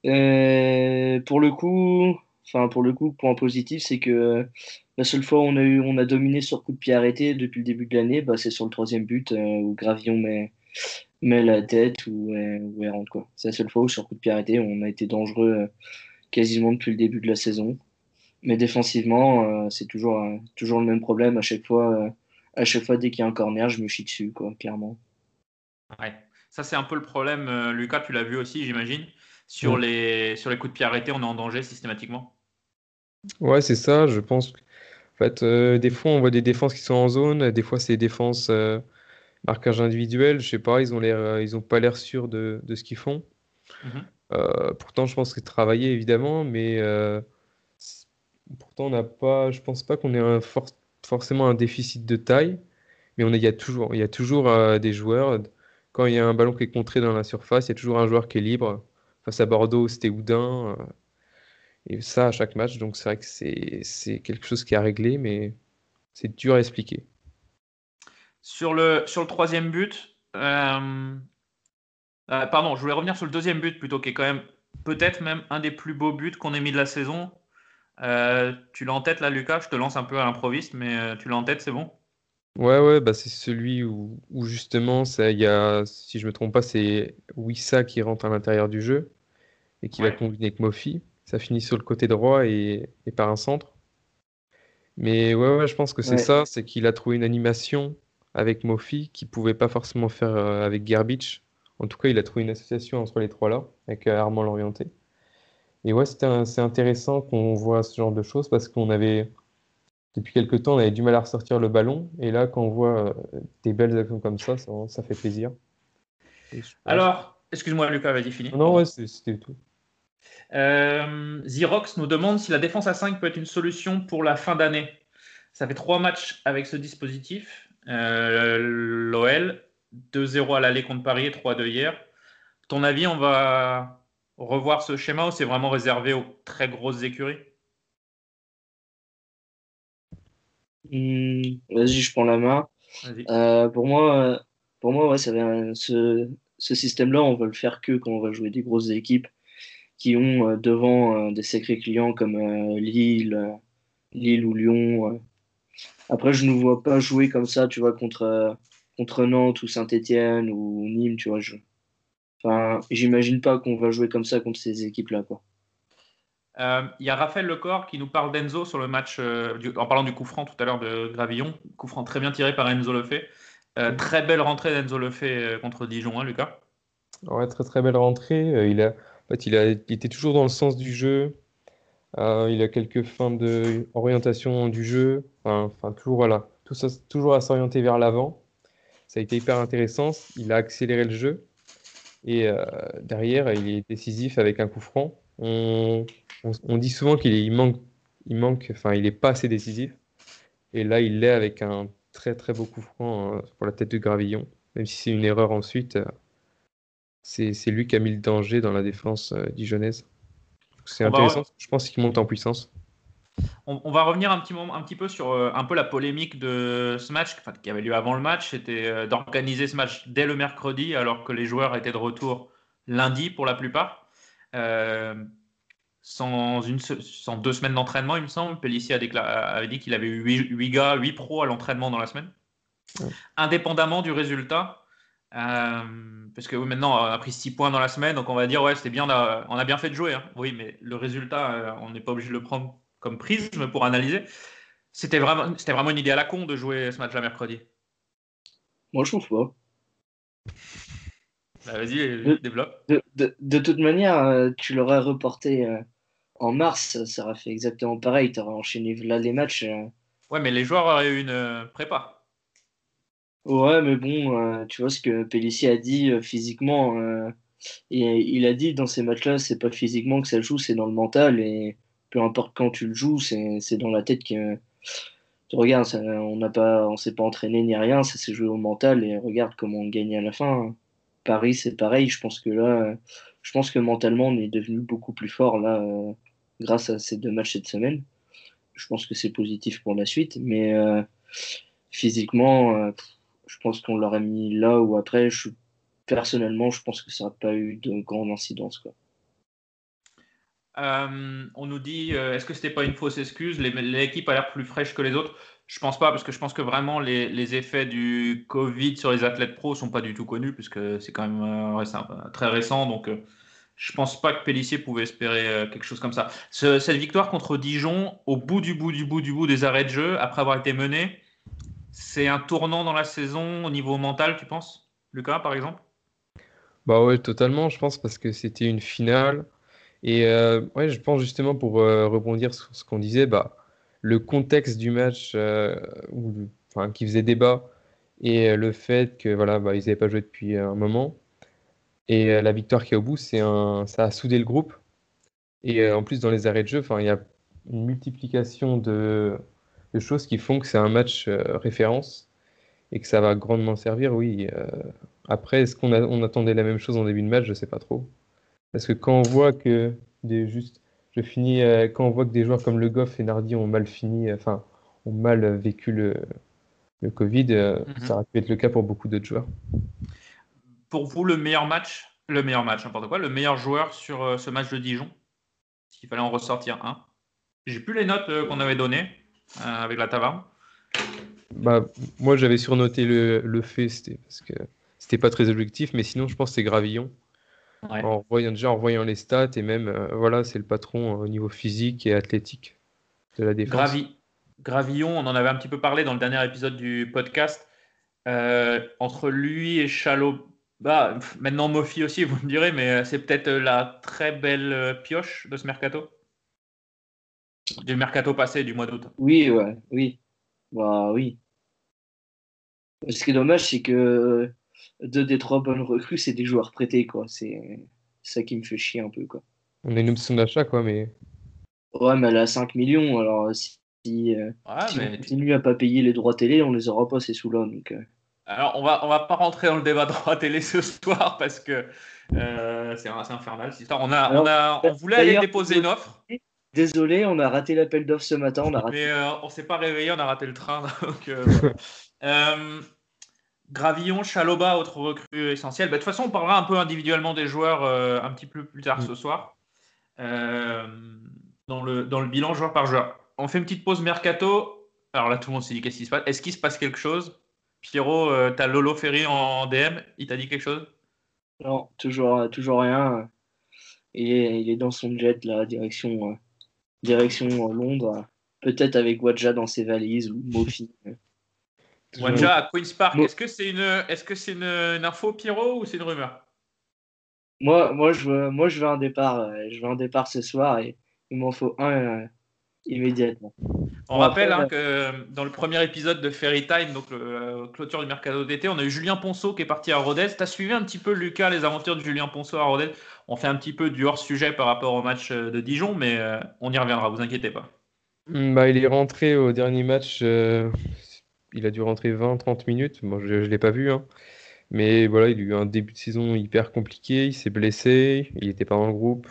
Euh, pour le coup, enfin pour le coup, point positif, c'est que la seule fois où on a eu, on a dominé sur coup de pied arrêté depuis le début de l'année, bah, c'est sur le troisième but euh, où Gravillon met, met la tête ou euh, où elle rentre. C'est la seule fois où sur coup de pied arrêté, on a été dangereux euh, quasiment depuis le début de la saison. Mais défensivement, euh, c'est toujours, euh, toujours le même problème. À chaque fois, euh, à chaque fois dès qu'il y a un corner, je me chie dessus quoi, clairement. Ouais. Ça, c'est un peu le problème. Lucas, tu l'as vu aussi, j'imagine. Sur, Ouais. les, sur les coups de pied arrêtés, on est en danger systématiquement? Ouais, c'est ça, je pense. que- fait, euh, des fois, on voit des défenses qui sont en zone, des fois, c'est des défenses euh, marquage individuel. Je sais pas, ils ont l'air, euh, ils ont pas l'air sûrs de, de ce qu'ils font. Mhm. Euh, pourtant, je pense que travailler évidemment, mais pourtant, on n'a pas, je pense pas qu'on ait un forcément un déficit de taille, mais on il y a toujours, il y a toujours des joueurs. Quand il y a un ballon qui est contré dans la surface, il y a toujours un joueur qui est libre. Face à Bordeaux, c'était Houdin. Et ça à chaque match, donc c'est vrai que c'est quelque chose qui à régler, mais c'est dur à expliquer. Sur le, sur le troisième but, euh, euh, pardon, je voulais revenir sur le deuxième but plutôt, qui est quand même peut-être même un des plus beaux buts qu'on ait mis de la saison. Euh, tu l'as en tête là, Lucas? Je te lance un peu à l'improviste, mais tu l'as en tête, c'est bon? Ouais, ouais, bah c'est celui où, justement, ça, y a, si je me trompe pas, c'est Wissa qui rentre à l'intérieur du jeu et qui va combiner avec Mofi. Ça finit sur le côté droit et, et par un centre. Mais ouais, ouais, je pense que c'est ça, c'est qu'il a trouvé une animation avec Mofi qui pouvait pas forcément faire euh, avec Gerbich. En tout cas, il a trouvé une association entre les trois là, avec euh, Armand Lorienté. Et ouais, c'est intéressant qu'on voit ce genre de choses parce qu'on avait, depuis quelques temps, on avait du mal à ressortir le ballon. Et là, quand on voit euh, des belles actions comme ça, ça, fait plaisir. Alors, excuse-moi, Lucas, vas-y, fini. Non, ouais, c'était tout. Euh, Xerox nous demande si la défense à 5 peut être une solution pour la fin d'année. Ça fait trois matchs avec ce dispositif. Euh, L'OL, 2-0 à l'aller contre Paris et 3-2 hier. Ton avis, on va revoir ce schéma ou c'est vraiment réservé aux très grosses écuries? Hmm, Vas-y, je prends la main. Euh, pour moi, pour moi ouais, ce, ce système-là, on va le faire que quand on va jouer des grosses équipes qui ont euh, devant euh, des sacrés clients comme euh, Lille, Lille ou Lyon. Après, je ne vois pas jouer comme ça, tu vois, contre, contre Nantes ou Saint-Etienne ou Nîmes, tu vois. Je... Enfin, j'imagine pas qu'on va jouer comme ça contre ces équipes-là, quoi. Il y a Raphaël Lecor qui nous parle d'Enzo sur le match, en parlant du coup franc tout à l'heure de Gravillon. Coup franc très bien tiré par Enzo Lefebvre. très belle rentrée d'Enzo Lefebvre contre Dijon, hein, Lucas? Ouais, très très belle rentrée. il a, fait, il, était toujours dans le sens du jeu. Euh, il a quelques fins d'orientation du jeu. Enfin, toujours, à s'orienter vers l'avant. Ça a été hyper intéressant. Il a accéléré le jeu. Et euh, derrière, il est décisif avec un coup franc. On, dit souvent qu'il manque, il manque, n'est pas assez décisif. Et là, il l'est avec un très très beau coup franc euh, pour la tête de Gravillon. Même si c'est une erreur ensuite, c'est lui qui a mis le danger dans la défense euh, dijonnaise. C'est intéressant, je pense qu'il monte en puissance. On, va revenir un petit, moment, un petit peu sur euh, un peu la polémique de ce match qui avait lieu avant le match. C'était euh, d'organiser ce match dès le mercredi alors que les joueurs étaient de retour lundi pour la plupart. sans, une, sans deux semaines d'entraînement, il me semble. Pellissier avait dit qu'il avait eu 8, gars, 8 pros à l'entraînement dans la semaine. Indépendamment du résultat, parce que maintenant, on a pris 6 points dans la semaine, donc on va dire, ouais, c'était bien, on a, bien fait de jouer. Hein. Oui, mais le résultat, euh, on n'est pas obligé de le prendre comme prisme pour analyser. C'était vraiment, c'était vraiment une idée à la con de jouer ce match-là mercredi. Moi, je trouve pas. Bah, vas-y, développe. De, de, toute manière, euh, tu l'aurais reporté en mars, ça aurait fait exactement pareil. Tu aurais enchaîné là les matchs. Ouais, mais les joueurs auraient eu une prépa. Ouais, mais bon, euh, tu vois ce que Pellissier a dit euh, physiquement. Euh, il a dit dans ces matchs-là, c'est pas physiquement que ça joue, c'est dans le mental. Et peu importe quand tu le joues, c'est dans la tête que. Tu on n'a pas, on s'est pas entraîné ni rien, ça s'est joué au mental. Et regarde comment on gagne à la fin. Paris, c'est pareil. Je pense que là, je pense que mentalement, on est devenu beaucoup plus fort là, grâce à ces deux matchs cette semaine. Je pense que c'est positif pour la suite, mais physiquement je pense qu'on l'aurait mis là ou après. Personnellement, je pense que ça n'a pas eu de grande incidence. Quoi. Euh, on nous dit, euh, est-ce que c'était pas une fausse excuse? L'équipe a l'air plus fraîche que les autres. Je pense pas, parce que je pense que vraiment les, effets du Covid sur les athlètes pros sont pas du tout connus, puisque c'est quand même euh, très récent. Donc, je pense pas que Pellissier pouvait espérer quelque chose comme ça. cette victoire contre Dijon, au bout du bout du bout du bout des arrêts de jeu, après avoir été mené, c'est un tournant dans la saison au niveau mental, tu penses Lucas, par exemple? Bah ouais, totalement, je pense, parce que c'était une finale. Et euh, ouais, je pense justement pour euh, rebondir sur ce qu'on disait, bah, le contexte du match euh, qui faisait débat et le fait que voilà, bah, n'avaient pas joué depuis un moment. Et euh, la victoire qui est au bout, un, ça a soudé le groupe. Et euh, en plus, dans les arrêts de jeu, il y a une multiplication de, de choses qui font que c'est un match euh, référence et que ça va grandement servir. Oui. euh, après, est-ce qu'on on attendait la même chose en début de match? Je sais pas trop. Parce que quand on voit que des juste, je finis, euh, quand on voit que des joueurs comme Le Goff et Nardi ont mal fini, enfin, ont mal vécu le, le Covid, Mhm. ça aurait pu être le cas pour beaucoup d'autres joueurs. Pour vous, le meilleur match, le meilleur match, n'importe quoi, le meilleur joueur sur ce match de Dijon? S'il fallait en ressortir un. J'ai plus les notes qu'on avait données avec la taverne? Bah, moi, j'avais surnoté le, le fait, c'était parce que c'était pas très objectif, mais sinon, je pense que c'est Gravillon. Ouais. En voyant, déjà en voyant les stats, et même, euh, voilà, c'est le patron euh, au niveau physique et athlétique de la défense. Gravi- Gravillon, on en avait un petit peu parlé dans le dernier épisode du podcast. Euh, entre lui et Chalot, bah, maintenant Mofi aussi, vous me direz, mais euh, c'est peut-être euh, la très belle euh, pioche de ce mercato? Du mercato passé du mois d'août. Oui, ouais, oui. Bah oui. Ce qui est dommage, c'est que euh, deux des trois bonnes recrues, c'est des joueurs prêtés, quoi. C'est ça qui me fait chier un peu, quoi. On a une option d'achat, quoi, mais Ouais, mais elle a 5 millions, alors si, si, euh, Ouais, si mais on continue à pas payer les droits télé, on les aura pas ces sous-là. Donc, euh. Alors, on va, on va pas rentrer dans le débat droit télé ce soir parce que euh, c'est infernal cette histoire. On, a, Alors, on, a, on voulait aller déposer une offre, Désolé, on a raté l'appel d'offres ce matin, on a raté. mais euh, on s'est pas réveillé, on a raté le train. Donc, euh. Euh, Gravillon, Chaloba, autre recrue essentielle. Bah, de toute façon, on parlera un peu individuellement des joueurs euh, un petit peu plus tard Mm. ce soir. Euh, dans, le, dans le bilan joueur par joueur. On fait une petite pause mercato. Alors là, tout le monde s'est dit qu'est-ce qui se passe? Est-ce qu'il se passe quelque chose? Pierrot, euh, t'as Lolo Ferry en DM, il t'a dit quelque chose? Non, toujours, toujours rien. Il est, il est dans son jet, là, direction, direction euh, Londres. Peut-être avec Wadja dans ses valises ou Mofi. Wanja à Queen's Park, Mo- est-ce que c'est une, que c'est une, une info Pierrot ou c'est une rumeur? Moi, moi, je veux, moi, je veux un départ. euh, je veux un départ ce soir et il m'en faut un euh, immédiatement. On Bon, rappelle après, hein, que dans le premier épisode de Fairy Time, donc le euh, clôture du mercato d'été, on a eu Julien Ponceau qui est parti à Rodez. Tu as suivi un petit peu, Lucas, les aventures de Julien Ponceau à Rodez? On fait un petit peu du hors-sujet par rapport au match euh, de Dijon, mais euh, on y reviendra, vous inquiétez pas. Hmm, Bah, il est rentré au dernier match. euh, il a dû rentrer 20-30 minutes. Je ne l'ai pas vu. hein. Mais voilà, il a eu un début de saison hyper compliqué. Il s'est blessé. Il n'était pas dans le groupe.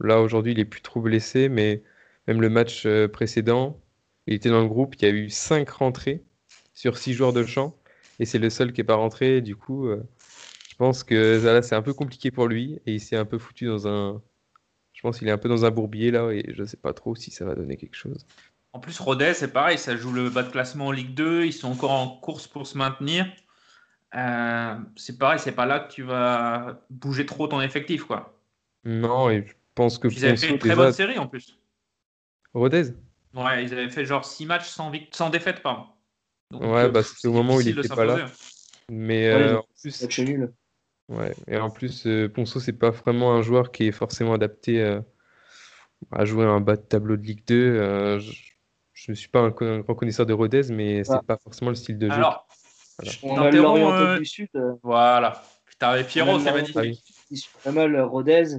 Là, aujourd'hui, il est plus trop blessé. Mais même le match précédent, il était dans le groupe. Il y a eu 5 rentrées sur 6 joueurs de champ. Et c'est le seul qui n'est pas rentré. Du coup, pense que là, c'est un peu compliqué pour lui. Et il s'est un peu foutu dans un. Je pense qu'il est un peu dans un bourbier là. Et je ne sais pas trop si ça va donner quelque chose. En plus, Rodez, c'est pareil, ça joue le bas de classement en Ligue 2, ils sont encore en course pour se maintenir. Euh, c'est pareil, c'est pas là que tu vas bouger trop ton effectif, quoi. Non, et je pense que Ils avaient fait une très bonne série en plus. Rodez? Ouais, ils avaient fait genre 6 matchs sans, sans défaite, pardon. Donc, Ouais, euh, bah, c'était au moment où il difficile de était pas là. Mais Ouais, euh, en plus, Match nul. Ouais, et en plus, euh, Ponceau, c'est pas vraiment un joueur qui est forcément adapté euh, à jouer un bas de tableau de Ligue 2. Euh, je, ne suis pas un, grand connaisseur de Rodez, mais c'est Ah. pas forcément le style de jeu. Alors, Voilà. On Je a l'Oriental euh, du Sud. Voilà. Putain, avec Pierrot, c'est magnifique. Ah pas mal Rodez,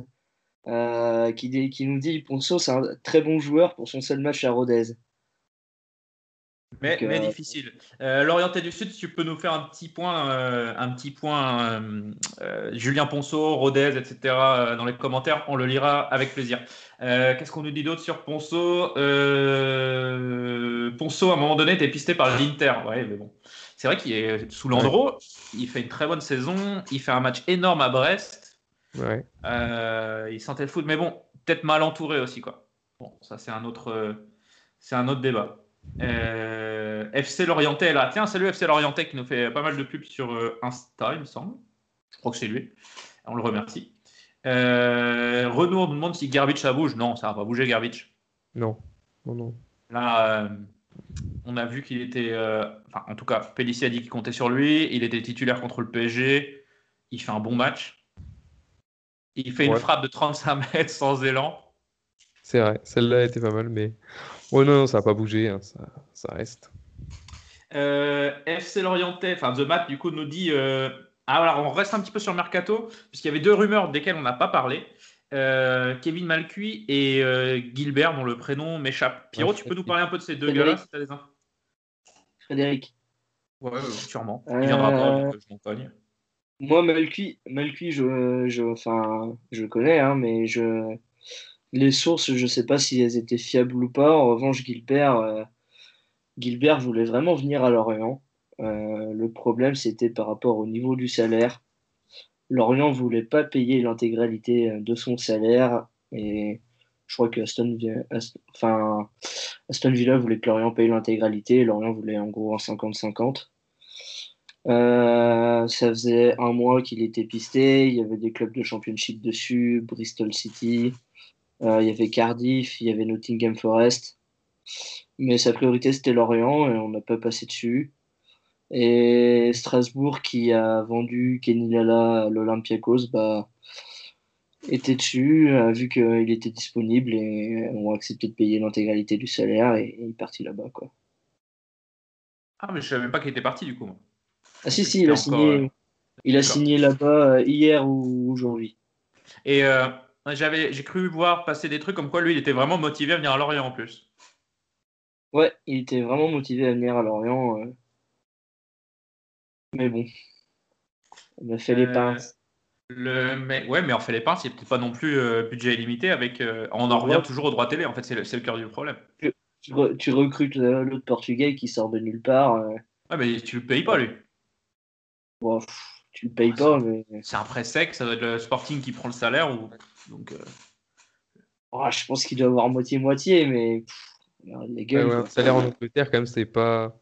euh, qui, qui nous dit Ponceau, c'est un très bon joueur pour son seul match à Rodez. Mais, Donc, mais euh, difficile. Euh, L'Orienté du Sud, si tu peux nous faire un petit point, euh, un petit point Julien Ponceau, Rodez, etc. dans les commentaires, on le lira avec plaisir. Qu'est-ce qu'on nous dit d'autre sur Ponceau Ponceau, à un moment donné, était pisté par l'Inter. Ouais, mais bon. C'est vrai qu'il est sous Landreau, il fait une très bonne saison, il fait un match énorme à Brest. Ouais. Il sentait le foot, mais bon, peut-être mal entouré aussi, quoi. Bon, ça c'est un autre, c'est un autre débat. Euh, FC Lorientais là. Tiens, salut FC Lorientais qui nous fait pas mal de pubs sur euh, Insta, il me semble. Je crois que c'est lui. On le remercie. Euh, Renaud nous demande si Garbage ça bouge. Non, ça va pas bouger Garbage. Non. Non, non. Là, euh, on a vu qu'il était. enfin, en tout cas, Pellissier a dit qu'il comptait sur lui. Il était titulaire contre le PSG. Il fait un bon match. Il fait une frappe de 35 mètres sans élan. C'est vrai, celle-là était pas mal, mais. Ouais, non, non, ça n'a pas bougé, hein, ça, ça reste. Euh, FC Lorientais, enfin The Mat du coup nous dit euh, Ah, alors, on reste un petit peu sur le mercato, puisqu'il y avait deux rumeurs desquelles on n'a pas parlé. Euh, Kevin Malcuit et euh, Gilbert, dont le prénom m'échappe. Pierrot, tu peux nous parler un peu de ces deux gars-là si tu as des infos? Frédéric. Ouais, sûrement. Il viendra pas, Euh, je m'en cogne. Moi, Malcuit, Malcuit je, je, enfin, je connais, hein, mais je, les sources, je sais pas si elles étaient fiables ou pas. En revanche, Gilbert, euh, voulait vraiment venir à Lorient. Euh, le problème, c'était par rapport au niveau du salaire. Lorient voulait pas payer l'intégralité de son salaire et je crois que Aston, enfin, Aston Villa voulait que Lorient paye l'intégralité Lorient voulait en gros un 50-50. Euh, ça faisait un mois qu'il était pisté. Il y avait des clubs de championship dessus, Bristol City, euh, il y avait Cardiff, il y avait Nottingham Forest. Mais sa priorité c'était Lorient et on n'a pas passé dessus. Et Strasbourg qui a vendu Kenny Lala à l'Olympiakos bah, était dessus, a vu qu'il était disponible et ont accepté de payer l'intégralité du salaire et, il est parti là-bas. quoi. Ah, mais je savais même pas qu'il était parti du coup. moi. Ah si, si, il a encore, signé, euh, il a signé là-bas euh, hier ou aujourd'hui. Et euh, j'avais, j'ai cru voir passer des trucs comme quoi lui, il était vraiment motivé à venir à Lorient en plus. Ouais, il était vraiment motivé à venir à Lorient. euh. Mais bon, on a fait les Euh, pinces. Le, mais, ouais, mais en fait, les pinces, il n'y a peut-être pas non plus euh, budget illimité. Avec, euh, on en revient Ouais. toujours au droit télé. En fait, c'est le, cœur du problème. Tu, re- tu recrutes euh, l'autre portugais qui sort de nulle part. Ouais, mais tu le payes pas, lui. Bon, pff, tu le payes pas, mais C'est un prêt sec. Ça doit être le Sporting qui prend le salaire. Ou... Donc, euh, oh, je pense qu'il doit avoir moitié-moitié, mais pff, les Ouais, gueules. ouais, un salaire en Angleterre, quand même, c'est pas.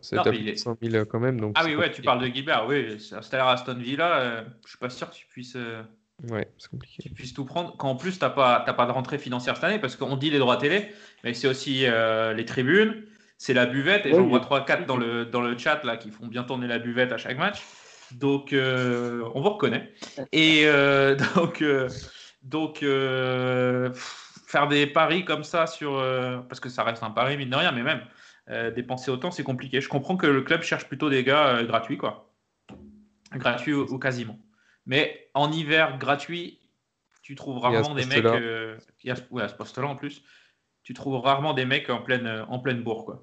C'est Non, à mais plus il est- de 100 000 quand même. Donc Ah oui, ouais, tu parles de Gilbert. Oui, un salaire à Aston Villa. euh, je suis pas sûr que tu puisses, euh, Ouais, c'est compliqué. tu puisses tout prendre. Quand en plus, tu n'as pas, t'as pas de rentrée financière cette année. Parce qu'on dit les droits télé, mais c'est aussi euh, les tribunes. C'est la buvette. Et Ouais, j'en oui. vois 3-4 dans le, dans le chat là, qui font bien tourner la buvette à chaque match. Donc, euh, on vous reconnaît. Et euh, donc, euh, donc faire des paris comme ça sur. parce que ça reste un pari, mine de rien, mais même dépenser autant, c'est compliqué. Je comprends que le club cherche plutôt des gars gratuits, quoi. Gratuits ou, ou quasiment. Mais en hiver, gratuit, tu trouves rarement des mecs. il y a- ouais, à ce poste-là en plus. Tu trouves rarement des mecs en pleine, en pleine bourre, quoi.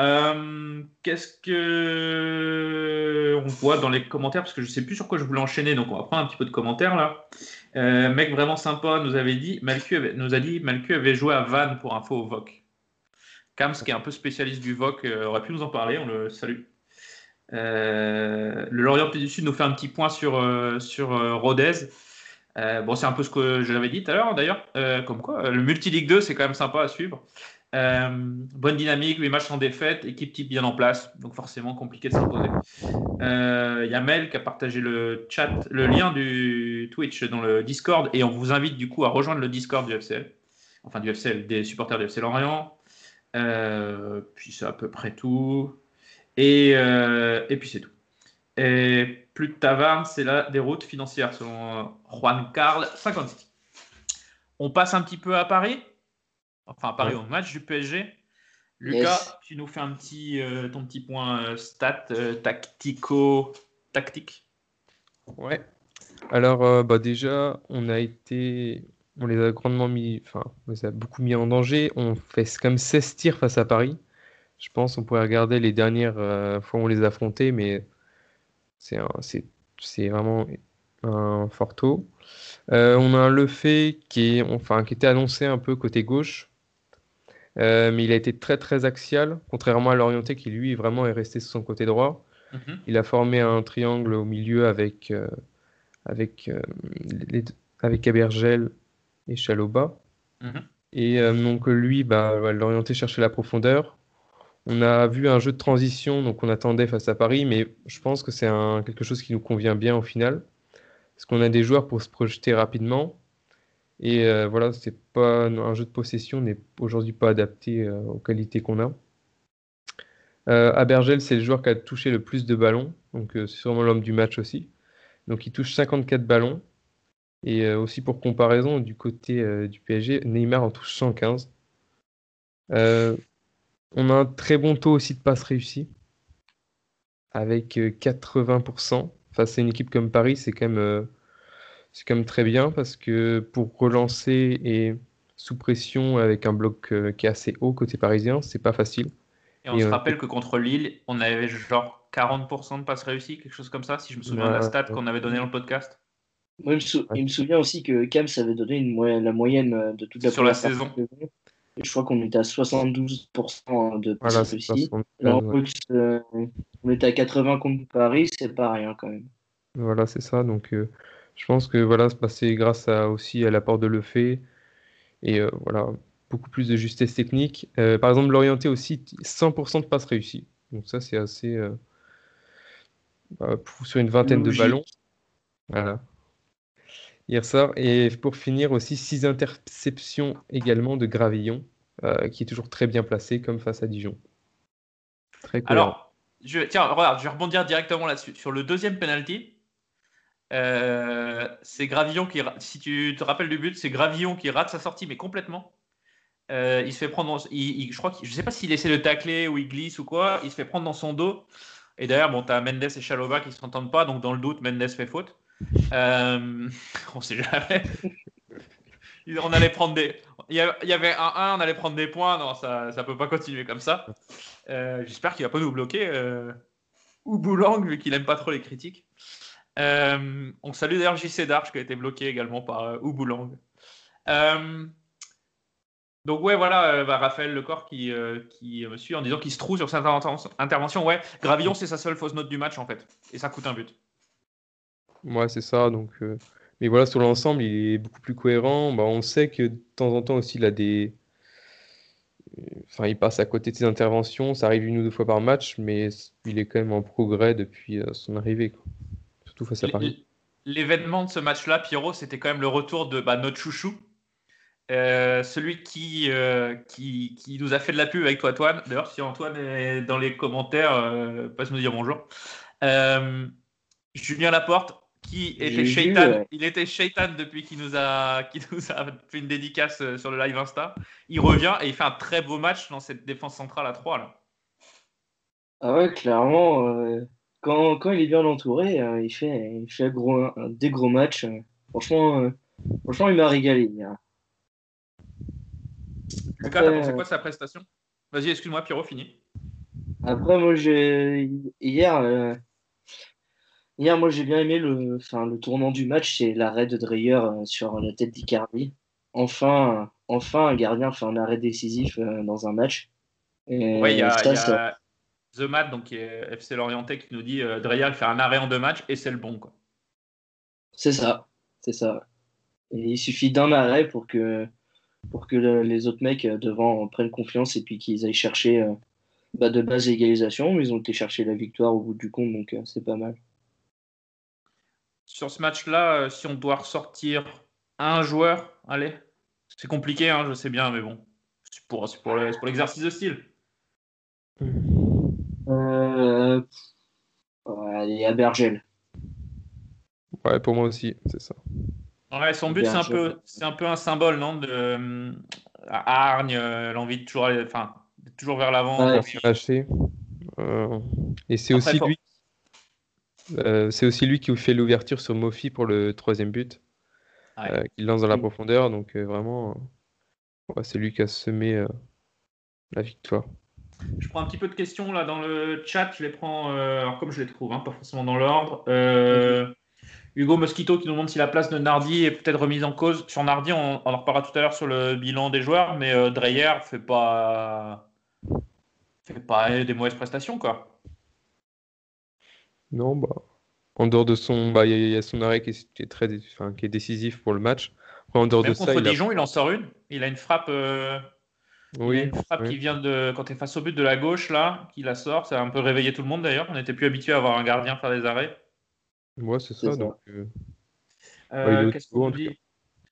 Euh, Qu'est-ce que on voit dans les commentaires Parce que je sais plus sur quoi je voulais enchaîner, donc on va prendre un petit peu de commentaires là. Euh, mec vraiment sympa nous avait dit, Malcu avait- nous a dit, Malcu avait joué à Vannes pour info au VOC. Kams, qui est un peu spécialiste du VOC, euh, aurait pu nous en parler, on le salue. Le Lorient du Sud nous fait un petit point sur, sur Rodez. Bon, c'est un peu ce que je l'avais dit tout à l'heure d'ailleurs, comme quoi euh, le Multi-Ligue 2 c'est quand même sympa à suivre. Euh, bonne dynamique, 8 matchs sans défaite, équipe type bien en place, donc forcément compliqué de s'imposer. Euh, Il y a Mel qui a partagé le chat, le lien du Twitch dans le Discord et on vous invite du coup à rejoindre le Discord du FCL, enfin du FCL, des supporters du FC Lorient. Euh, puis c'est à peu près tout. Et, euh, et puis c'est tout. Et plus de Tavarne, c'est la déroute financière selon euh, Juan Carl 56. On passe un petit peu à Paris. Enfin, à Paris Ouais. au match du PSG. Lucas, Yes. tu nous fais un petit, euh, ton petit point euh, stat, euh, tactico-tactique. Ouais. Alors, euh, bah déjà, on a été. On les a grandement mis. Enfin, on les a beaucoup mis en danger. On fait comme 16 tirs face à Paris. Je pense on pourrait regarder les dernières euh, fois où on les a affrontés, mais c'est un- c'est c'est vraiment un fort taux. Euh, on a un Lefebvre qui est, enfin, qui était annoncé un peu côté gauche, euh, mais il a été très très axial, contrairement à l'orienté qui lui vraiment est resté sur son côté droit. Mhm. Il a formé un triangle au milieu avec, euh, avec, euh, les avec Abergel et Chaloba. Mhm. Et donc lui, bah, l'orienté cherchait la profondeur. On a vu un jeu de transition, donc on attendait face à Paris, mais je pense que c'est quelque chose qui nous convient bien au final. Parce qu'on a des joueurs pour se projeter rapidement. Et euh, voilà, c'est pas un jeu de possession n'est aujourd'hui pas adapté euh, aux qualités qu'on a. Euh, Abergel, c'est le joueur qui a touché le plus de ballons, donc euh, c'est sûrement l'homme du match aussi. Donc il touche 54 ballons. Et aussi pour comparaison, du côté du PSG, Neymar en touche 115. Euh, on a un très bon taux aussi de passes réussies. avec 80%. Face à une équipe comme Paris, c'est quand même, c'est quand même très bien parce que pour relancer et sous pression avec un bloc qui est assez haut côté parisien, c'est pas facile. Et on se rappelle que contre Lille, on avait genre 40% de passes réussies, quelque chose comme ça, si je me souviens de la stat qu'on avait donnée dans le podcast. Moi, il me souvient aussi que Cams avait donné une la moyenne de toute la, Sur la saison. je crois qu'on était à 72% de passes réussies. Euh, on était à 80 contre Paris, c'est pas rien quand même. Voilà, c'est ça. Donc, euh, je pense que voilà, c'est grâce à, aussi à l'apport de Lefebvre et euh, voilà, beaucoup plus de justesse technique. par exemple, l'orienté aussi, 100% de passes réussies. Donc ça, c'est assez... Bah, sur une vingtaine de ballons. Voilà. Hier soir. Et pour finir aussi, six interceptions également de Gravillon, euh, qui est toujours très bien placé comme face à Dijon. Très Alors, je, tiens, regarde, je vais rebondir directement là-dessus. Sur le deuxième penalty, euh, c'est Gravillon qui, si tu te rappelles du but, c'est Gravillon qui rate sa sortie, mais complètement. Euh, il se fait prendre, il, je crois, sais pas s'il essaie de tacler ou il glisse ou quoi. Il se fait prendre dans son dos. Et d'ailleurs, bon, as Mendes et Chalova qui ne s'entendent pas, donc dans le doute, Mendes fait faute. Euh, on sait jamais. on allait prendre des. Il y avait un 1, on allait prendre des points. Non, ça ne peut pas continuer comme ça. Euh, j'espère qu'il va pas nous bloquer. Ou Boulang, vu qu'il aime pas trop les critiques. Euh, on salue d'ailleurs JC Darche qui a été bloqué également par euh, Ouboulang. Euh, donc ouais, voilà, euh, bah, Raphaël Lecor qui, euh, qui me suit en disant qu'il se trouve sur cette intervention. Ouais, Gravillon, c'est sa seule fausse note du match en fait, et ça coûte un but. Ouais, c'est ça. Donc, euh, mais voilà, sur l'ensemble, il est beaucoup plus cohérent. Bah, on sait que de temps en temps aussi, il a des, enfin, il passe à côté de ses interventions. Ça arrive une ou deux fois par match, mais il est quand même en progrès depuis son arrivée, surtout face à Paris. L'événement de ce match-là, Pierrot, c'était quand même le retour de bah, notre chouchou, euh, celui qui, euh, qui, qui, nous a fait de la pub avec toi, Antoine. D'ailleurs, si Antoine est dans les commentaires, euh, passe nous dire bonjour. Julien Laporte, qui était Shaitan. Il était Shaitan depuis qu'il nous, a, nous a fait une dédicace sur le live Insta. Il revient et il fait un très beau match dans cette défense centrale à 3. Là. Ah ouais, clairement. Quand, quand, il est bien entouré, il fait, il fait gros, des gros matchs. Franchement, franchement il m'a régalé. Lucas, t'as pensé quoi de sa prestation? Vas-y, excuse-moi, Pierrot, fini. Après, moi, j'ai hier, euh, hier, moi, j'ai bien aimé le, enfin, le tournant du match, c'est l'arrêt de Dreyer euh, sur la tête d'Icardi. Enfin, enfin, un gardien fait un arrêt décisif euh, dans un match. Oui, il y a, The Mat, donc qui est FC Lorientais, qui nous dit Dreyer fait un arrêt en deux matchs et c'est le bon, quoi. C'est ça, c'est ça. Et il suffit d'un arrêt pour que pour que les autres mecs euh, devant prennent confiance et puis qu'ils aillent chercher euh, bah, de base l'égalisation. Ils ont été chercher la victoire au bout du compte, donc euh, c'est pas mal. Sur ce match-là, si on doit ressortir un joueur, allez, c'est compliqué, hein, je sais bien, mais bon, c'est pour, pour l'exercice de style. Euh, allez, à Bergel. Ouais, pour moi aussi, c'est ça. Ouais, son but, c'est un, peu, un peu un symbole, non de, euh, Hargne, euh, l'envie de toujours, aller, enfin, toujours vers l'avant. Ouais, lâcher. Euh, et c'est aussi, lui, c'est aussi lui qui fait l'ouverture sur Mofi pour le troisième but. Ouais. qu'il lance dans la profondeur. Donc vraiment, c'est lui qui a semé la victoire. Je prends un petit peu de questions là dans le chat. Je les prends alors comme je les trouve, hein, pas forcément dans l'ordre. Hugo Mosquito qui nous demande si la place de Nardi est peut-être remise en cause. Sur Nardi, on, en reparlera tout à l'heure sur le bilan des joueurs, mais euh, Dreyer fait pas fait pas des mauvaises prestations quoi. Non bah en dehors de son bah il y, a son arrêt qui est, très qui est décisif pour le match. en dehors de contre ça, Dijon, il, en sort une. Il a une frappe oui, une frappe qui vient de quand tu es face au but de la gauche là, qui la sort, ça a un peu réveillé tout le monde d'ailleurs. On n'était plus habitué à avoir un gardien faire des arrêts. Moi, c'est ça. Donc, euh, euh, il,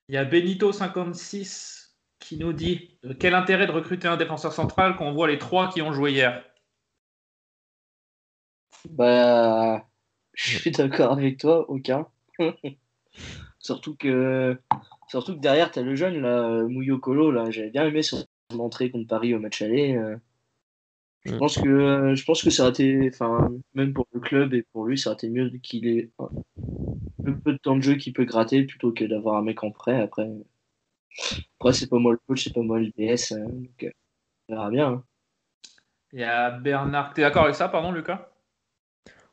y a Benito56 qui nous dit euh, quel intérêt de recruter un défenseur central quand on voit les trois qui ont joué hier? Bah, je suis d'accord avec toi, aucun. surtout que surtout que derrière, tu as le jeune, là, Mouyo Colo, là, j'avais bien aimé son entrée contre Paris au match aller. Je Mm. pense que je pense que ça aurait été, enfin, même pour le club et pour lui, ça aurait été mieux qu'il ait un peu, peu de temps de jeu qu'il peut gratter plutôt que d'avoir un mec en prêt. Après, après c'est pas moi le coach, c'est pas moi le DS, euh, donc euh, on verra bien. hein. Il y a Bernard. T'es d'accord avec ça, pardon, Lucas?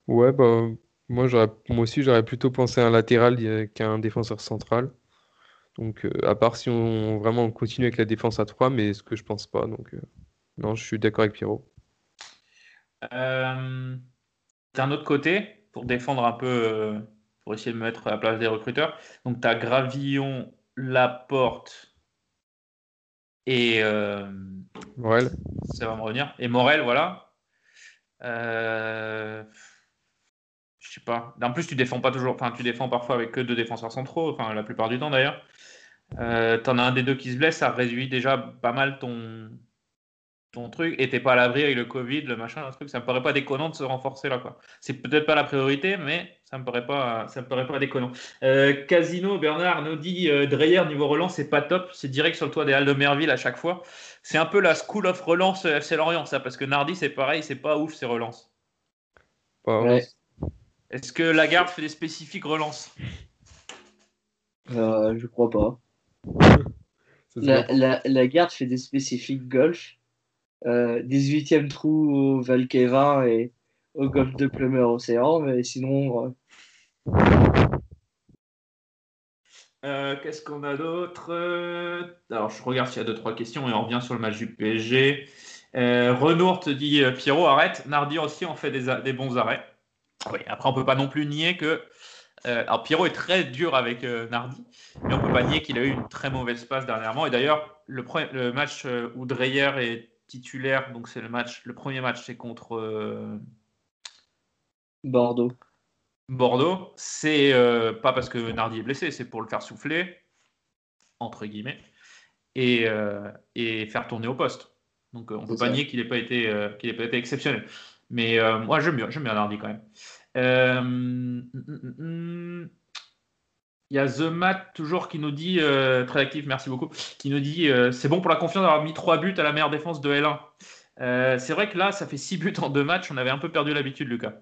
Ouais, bah, moi, j'aurais, moi aussi, j'aurais plutôt pensé à un latéral euh, qu'à un défenseur central. Donc, euh, à part si on vraiment on continue avec la défense à 3, mais ce que je pense pas. Donc, euh, non, je suis d'accord avec Pierrot. Euh, D'un autre côté, pour défendre un peu, pour essayer de me mettre à la place des recruteurs, donc tu as Gravillon, Laporte et Morel. ça va me revenir. Et Morel, voilà. Je sais pas. En plus, tu défends pas toujours. Enfin, tu défends parfois avec que deux défenseurs centraux. Enfin, la plupart du temps d'ailleurs. Euh, T'en as un des deux qui se blesse, ça réduit déjà pas mal ton ton truc. Et t'es pas à l'abri avec le Covid, le machin, le truc. Ça me paraît pas déconnant de se renforcer là, quoi. C'est peut-être pas la priorité, mais ça me paraît pas, ça me paraît pas déconnant. Euh, Casino, Bernard nous dit euh, Dreyer niveau relance, c'est pas top. C'est direct sur le toit des Halles de Merville à chaque fois. C'est un peu la school of relance FC Lorient, ça, parce que Nardi, c'est pareil, c'est pas ouf ces relances. Pas- Ouais. Est-ce que Lagarde fait des spécifiques relances? Euh, je crois pas. La, la, la garde fait des spécifiques golf. Euh, 18e trou au Valkeva et au golf de Plummer Océan, mais sinon, euh, Euh, Qu'est-ce qu'on a d'autre? Euh, Alors, je regarde s'il y a deux, trois questions et on revient sur le match du PSG. Euh, Renour te dit euh, Pierrot, arrête. Nardi aussi en fait des bons arrêts. Oui, après, on peut pas non plus nier que. euh, alors, Pierrot est très dur avec euh, Nardi, mais on peut pas nier qu'il a eu une très mauvaise passe dernièrement. Et d'ailleurs, le, match euh, où Dreyer est titulaire, donc c'est le match, le premier match, c'est contre. Bordeaux. Bordeaux, c'est pas parce que Nardi est blessé, c'est pour le faire souffler, entre guillemets, et, et faire tourner au poste. Donc on peut pas nier qu'il n'ait pas, été, qu'il ait pas été exceptionnel. Mais euh, moi j'aime bien, j'aime bien Nardi quand même. Euh. Il y a The Mat toujours qui nous dit, euh, très actif, merci beaucoup, qui nous dit euh, c'est bon pour la confiance d'avoir mis trois buts à la meilleure défense de L1. Euh, c'est vrai que là, ça fait six buts en deux matchs, on avait un peu perdu l'habitude, Lucas.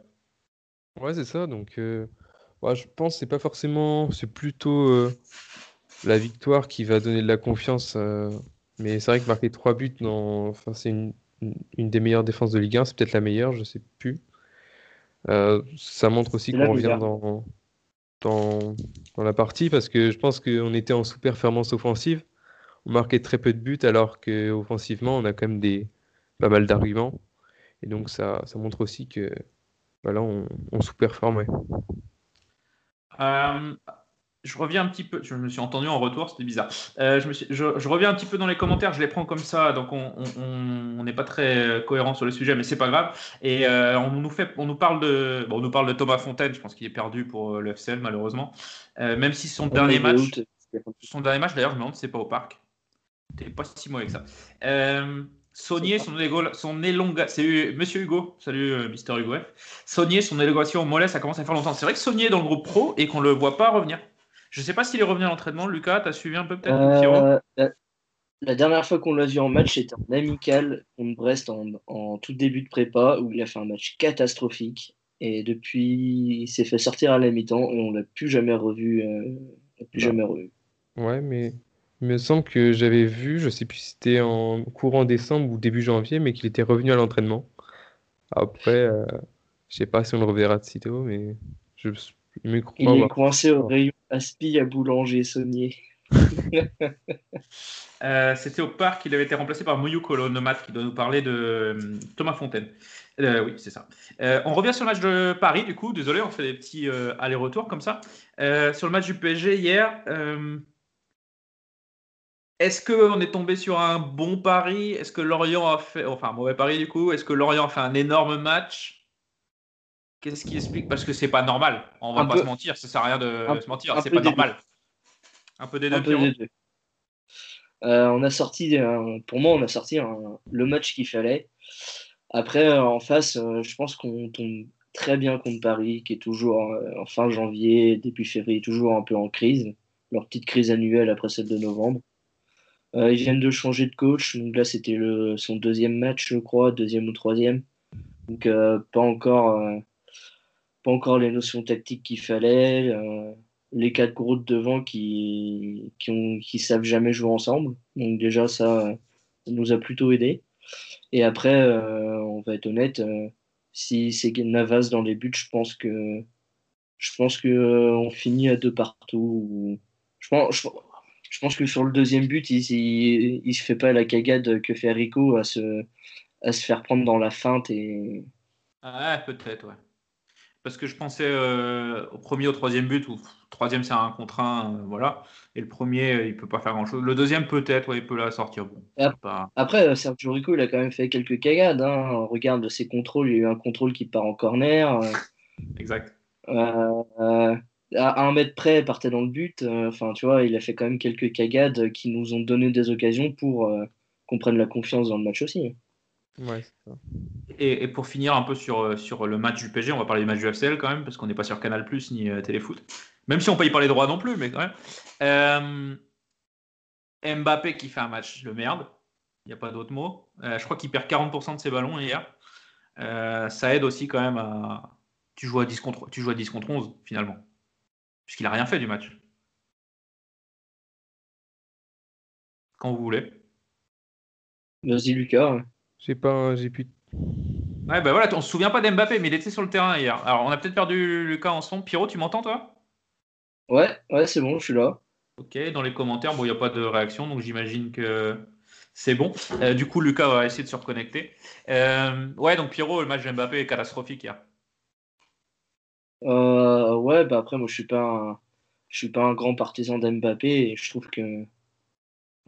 Ouais, c'est ça. Donc, je pense que c'est pas forcément, c'est plutôt la victoire qui va donner de la confiance. mais c'est vrai que marquer trois buts dans, enfin, c'est une, une- des meilleures défenses de Ligue 1, c'est peut-être la meilleure, je sais plus. Euh, ça montre aussi qu'on revient dans, dans, dans la partie parce que je pense qu'on était en sous-performance offensive. On marquait très peu de buts alors que offensivement, on a quand même des, pas mal d'arguments. Et donc, ça, ça montre aussi que voilà, on, ouais. Euh, je reviens un petit peu, je me suis entendu en retour, c'était bizarre. Euh, je, me suis- je- je reviens un petit peu dans les commentaires, je les prends comme ça, donc on n'est pas très euh, cohérent sur le sujet, mais c'est pas grave. Et euh, on nous fait, on nous parle de, bon, on nous parle de Thomas Fontaine, je pense qu'il est perdu pour euh, le FCL malheureusement. Euh, même si son dernier on match, son dernier match d'ailleurs, je me demande si c'est pas au parc. T'es pas si mauvais que ça. Saunier, son, son élonga... C'est Monsieur Hugo. Salut, euh, Mister Hugo F. Saunier, son élongation au mollet, ça commence à faire longtemps. C'est vrai que Saunier est dans le groupe pro et qu'on le voit pas revenir. Je sais pas s'il est revenu à l'entraînement. Lucas, t'as suivi un peu peut-être Euh, la, la dernière fois qu'on l'a vu en match, c'était en amical contre Brest en, en tout début de prépa, où il a fait un match catastrophique. Et depuis, il s'est fait sortir à la mi-temps et on l'a plus jamais revu. euh, on plus Non. jamais revu. Ouais, mais il me semble que j'avais vu, je sais plus si c'était en courant décembre ou début janvier, mais qu'il était revenu à l'entraînement. Après, euh, je sais pas si on le reverra de sitôt, mais je, crois Il est coincé au rayon Aspi à Boulanger, Saunier. Euh, C'était au parc, il avait été remplacé par Mouyou Colonomat qui doit nous parler de euh, Thomas Fontaine. Euh, oui, c'est ça. Euh, on revient sur le match de Paris, du coup. Désolé, on fait des petits euh, allers-retours comme ça. Euh, sur le match du PSG hier, euh, est-ce qu'on est tombé sur un bon pari Est-ce que Lorient a fait. Enfin, un mauvais pari, du coup? Est-ce que Lorient a fait un énorme match? Qu'est-ce qui explique Parce que c'est pas normal. On va Un pas peu- se mentir, ça sert à rien de un- se mentir. C'est pas normal. Un peu des deux, peu. Euh, on a sorti, un- pour moi, on a sorti un- le match qu'il fallait. Après, euh, en face, euh, je pense qu'on tombe très bien contre Paris, qui est toujours euh, en fin janvier, début février, toujours un peu en crise. Leur petite crise annuelle après celle de novembre. ils viennent de changer de coach, donc là c'était son deuxième match, je crois, deuxième ou troisième. Donc pas encore, encore les notions tactiques qu'il fallait les quatre gros de devant qui, qui, savent jamais jouer ensemble. Donc déjà, ça, nous a plutôt aidé. Et après, euh, on va être honnête, euh, si c'est Navas dans les buts, je pense que je pense que euh, on finit à deux partout. Je pense, que sur le deuxième but, il, il, il, se fait pas la cagade que fait Rico à se, à se faire prendre dans la feinte et. Ah, peut-être, ouais parce que je pensais euh, au premier, au troisième but, ou troisième c'est un contre un, euh, voilà. Et le premier, euh, il peut pas faire grand chose. Le deuxième, peut-être, ouais, il peut la sortir. Bon, après, Sergio Rico, il a quand même fait quelques cagades. Hein. Regarde ses contrôles, il y a eu un contrôle qui part en corner. Exact. à un mètre près, il partait dans le but. Enfin, tu vois, il a fait quand même quelques cagades qui nous ont donné des occasions pour qu'on prenne la confiance dans le match aussi. Et, pour finir un peu sur, euh, sur le match du PSG, on va parler du match du FCL quand même, parce qu'on n'est pas sur Canal Plus ni euh, Téléfoot. Même si on peut y parler droit non plus, mais quand même. Euh, Mbappé qui fait un match de merde, il n'y a pas d'autre mot. je crois qu'il perd 40% de ses ballons hier. ça aide aussi quand même à. Tu joues à 10 contre, tu joues à 10 contre 11 finalement, puisqu'il n'a rien fait du match. Quand vous voulez. Vas-y Lucas. J'ai pas, j'ai pu. Ouais, bah voilà, on se souvient pas d'Mbappé, mais il était sur le terrain hier. Alors, on a peut-être perdu Lucas en son. Pierrot, tu m'entends, toi? Ouais, ouais, c'est bon, je suis là. Ok, dans les commentaires, bon, il n'y a pas de réaction, donc j'imagine que c'est bon. Euh, du coup, Lucas va essayer de se reconnecter. Euh, ouais, donc Pierrot, le match d'Mbappé est catastrophique hier. Euh, ouais, bah après, moi, je suis pas je suis pas un grand partisan d'Mbappé et je trouve que,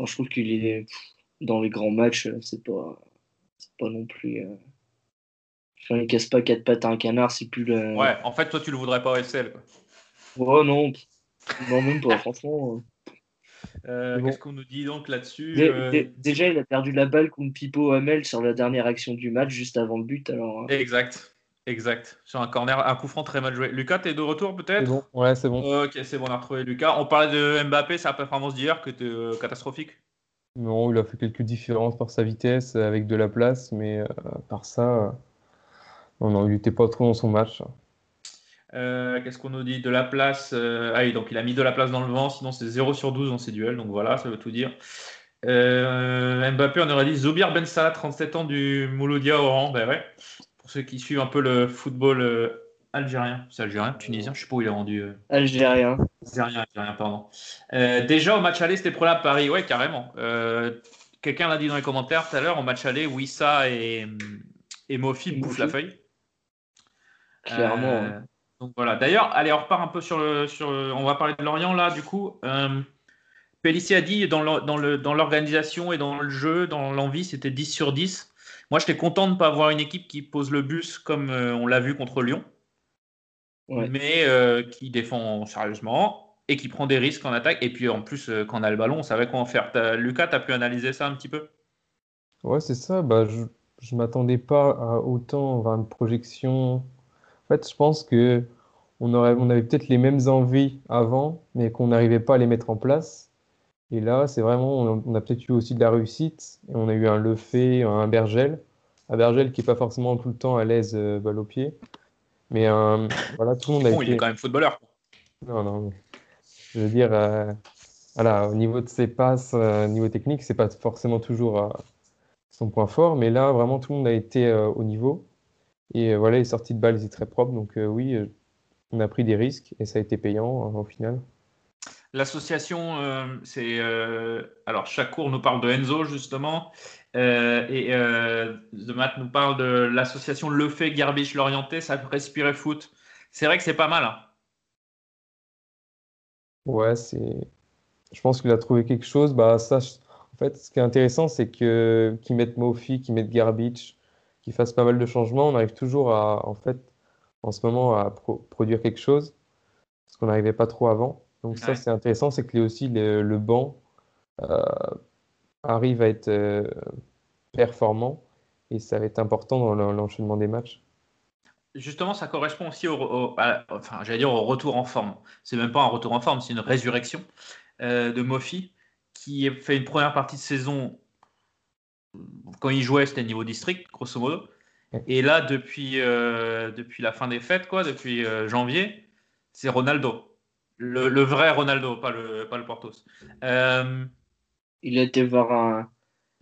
je trouve qu'il est dans les grands matchs, c'est pas, c'est pas non plus. Euh... Enfin, il casse pas quatre pattes à un canard, c'est plus le. Ouais, en fait, toi, tu le voudrais pas au SL. Ouais, non. Non, même pas, franchement. Euh, Qu'est-ce qu'on nous dit donc là-dessus euh, Déjà, il a perdu la balle contre Pipo Hamel sur la dernière action du match, juste avant le but. Alors... Hein. Exact. Exact. Sur un corner, un coup franc très mal joué. Lucas, t'es de retour peut-être? Bon. Ouais, c'est bon. Ok, c'est bon, on a retrouvé Lucas. On parlait de Mbappé, sa performance d'hier que était euh, catastrophique. Non, il a fait quelques différences par sa vitesse avec de la place, mais euh, par ça, euh, non, il n'était pas trop dans son match. Euh, qu'est-ce qu'on nous dit De la place. ah oui, donc il a mis de la place dans le vent, sinon c'est 0 sur 12 dans ses duels, donc voilà, ça veut tout dire. Mbappé, on aurait dit Zobir Ben Salah, 37 ans du Mouloudia Oran. Ben ouais, pour ceux qui suivent un peu le football Algérien. C'est algérien, tunisien, je sais pas où il est rendu. Euh. Algérien. Algérien, algérien, pardon. Euh, déjà au match aller, c'était pour la Paris, ouais, carrément. Euh, quelqu'un l'a dit dans les commentaires tout à l'heure, au match aller, Wissa et, et Mofi bouffent la feuille. Clairement. donc voilà. D'ailleurs, allez, on repart un peu sur le, sur On va parler de Lorient là, du coup. Pellissier a dit dans l'organisation dans et dans le jeu, dans l'envie, c'était 10 sur 10. Moi, j'étais content de ne pas avoir une équipe qui pose le bus comme on l'a vu contre Lyon mais euh, qui défend sérieusement et qui prend des risques en attaque. Et puis en plus, euh, quand on a le ballon, on savait quoi en faire. Lucas, tu as pu analyser ça un petit peu? Ouais, c'est ça. Bah, je ne m'attendais pas à autant vers une projection. En fait, je pense que on, aurait, on avait peut-être les mêmes envies avant, mais qu'on n'arrivait pas à les mettre en place. Et là, c'est vraiment, on a peut-être eu aussi de la réussite. Et on a eu un Lefebvre, un Bergel. Un Bergel qui n'est pas forcément tout le temps à l'aise euh, balle au pied. Mais euh, voilà, tout le monde a bon, Il est quand même footballeur. Non, non. Je veux dire, euh, voilà, au niveau de ses passes, euh, au niveau technique, c'est pas forcément toujours son point fort. Mais là, vraiment, tout le monde a été au niveau. Et voilà, les sorties de balles étaient très propres. Donc oui, on a pris des risques et ça a été payant au final. L'association, c'est. alors, chaque cours nous parle de Enzo, justement. Euh, et euh, The Mat nous parle de l'association Le Fait Garbage L'Orienté, ça respirer foot. C'est vrai que c'est pas mal. Hein. Ouais, c'est. Je pense qu'il a trouvé quelque chose. Bah, ça, En fait, ce qui est intéressant, c'est que qu'ils mettent Mofi, qu'ils mettent Garbage, qu'ils fassent pas mal de changements. On arrive toujours à, en fait, en ce moment, à produire quelque chose, ce qu'on n'arrivait pas trop avant. Donc ça, c'est intéressant, c'est que aussi le, banc euh, arrive à être euh, performant et ça va être important dans l'enchaînement des matchs. Justement, ça correspond aussi au, enfin, j'allais dire au retour en forme. C'est même pas un retour en forme, c'est une résurrection euh, de Mofi qui fait une première partie de saison. Quand il jouait, c'était niveau district, grosso modo. Et là, depuis, euh, depuis la fin des fêtes, quoi, depuis janvier, c'est Ronaldo. Le, le, vrai Ronaldo, pas le, pas le Portos. Euh, il a été voir un,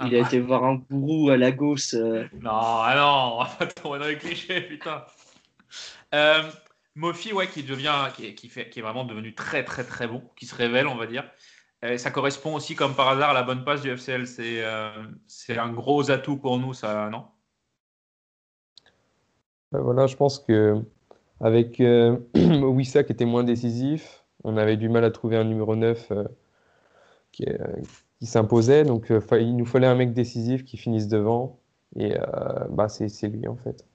il a été voir un gourou à Lagos. Euh... Non, ah non, on va pas tomber dans les clichés, putain. Euh, Mofi, ouais, qui devient, qui, qui, fait, qui est vraiment devenu très, très, très bon, qui se révèle, on va dire. Et ça correspond aussi, comme par hasard, à la bonne passe du FCL. C'est euh, c'est un gros atout pour nous, ça, non? Voilà, je pense que avec euh, Wissa qui était moins décisif, on avait du mal à trouver un numéro 9 euh, qui, euh, qui s'imposait. Donc euh, il nous fallait un mec décisif qui finisse devant. Et euh, bah, c'est lui en fait.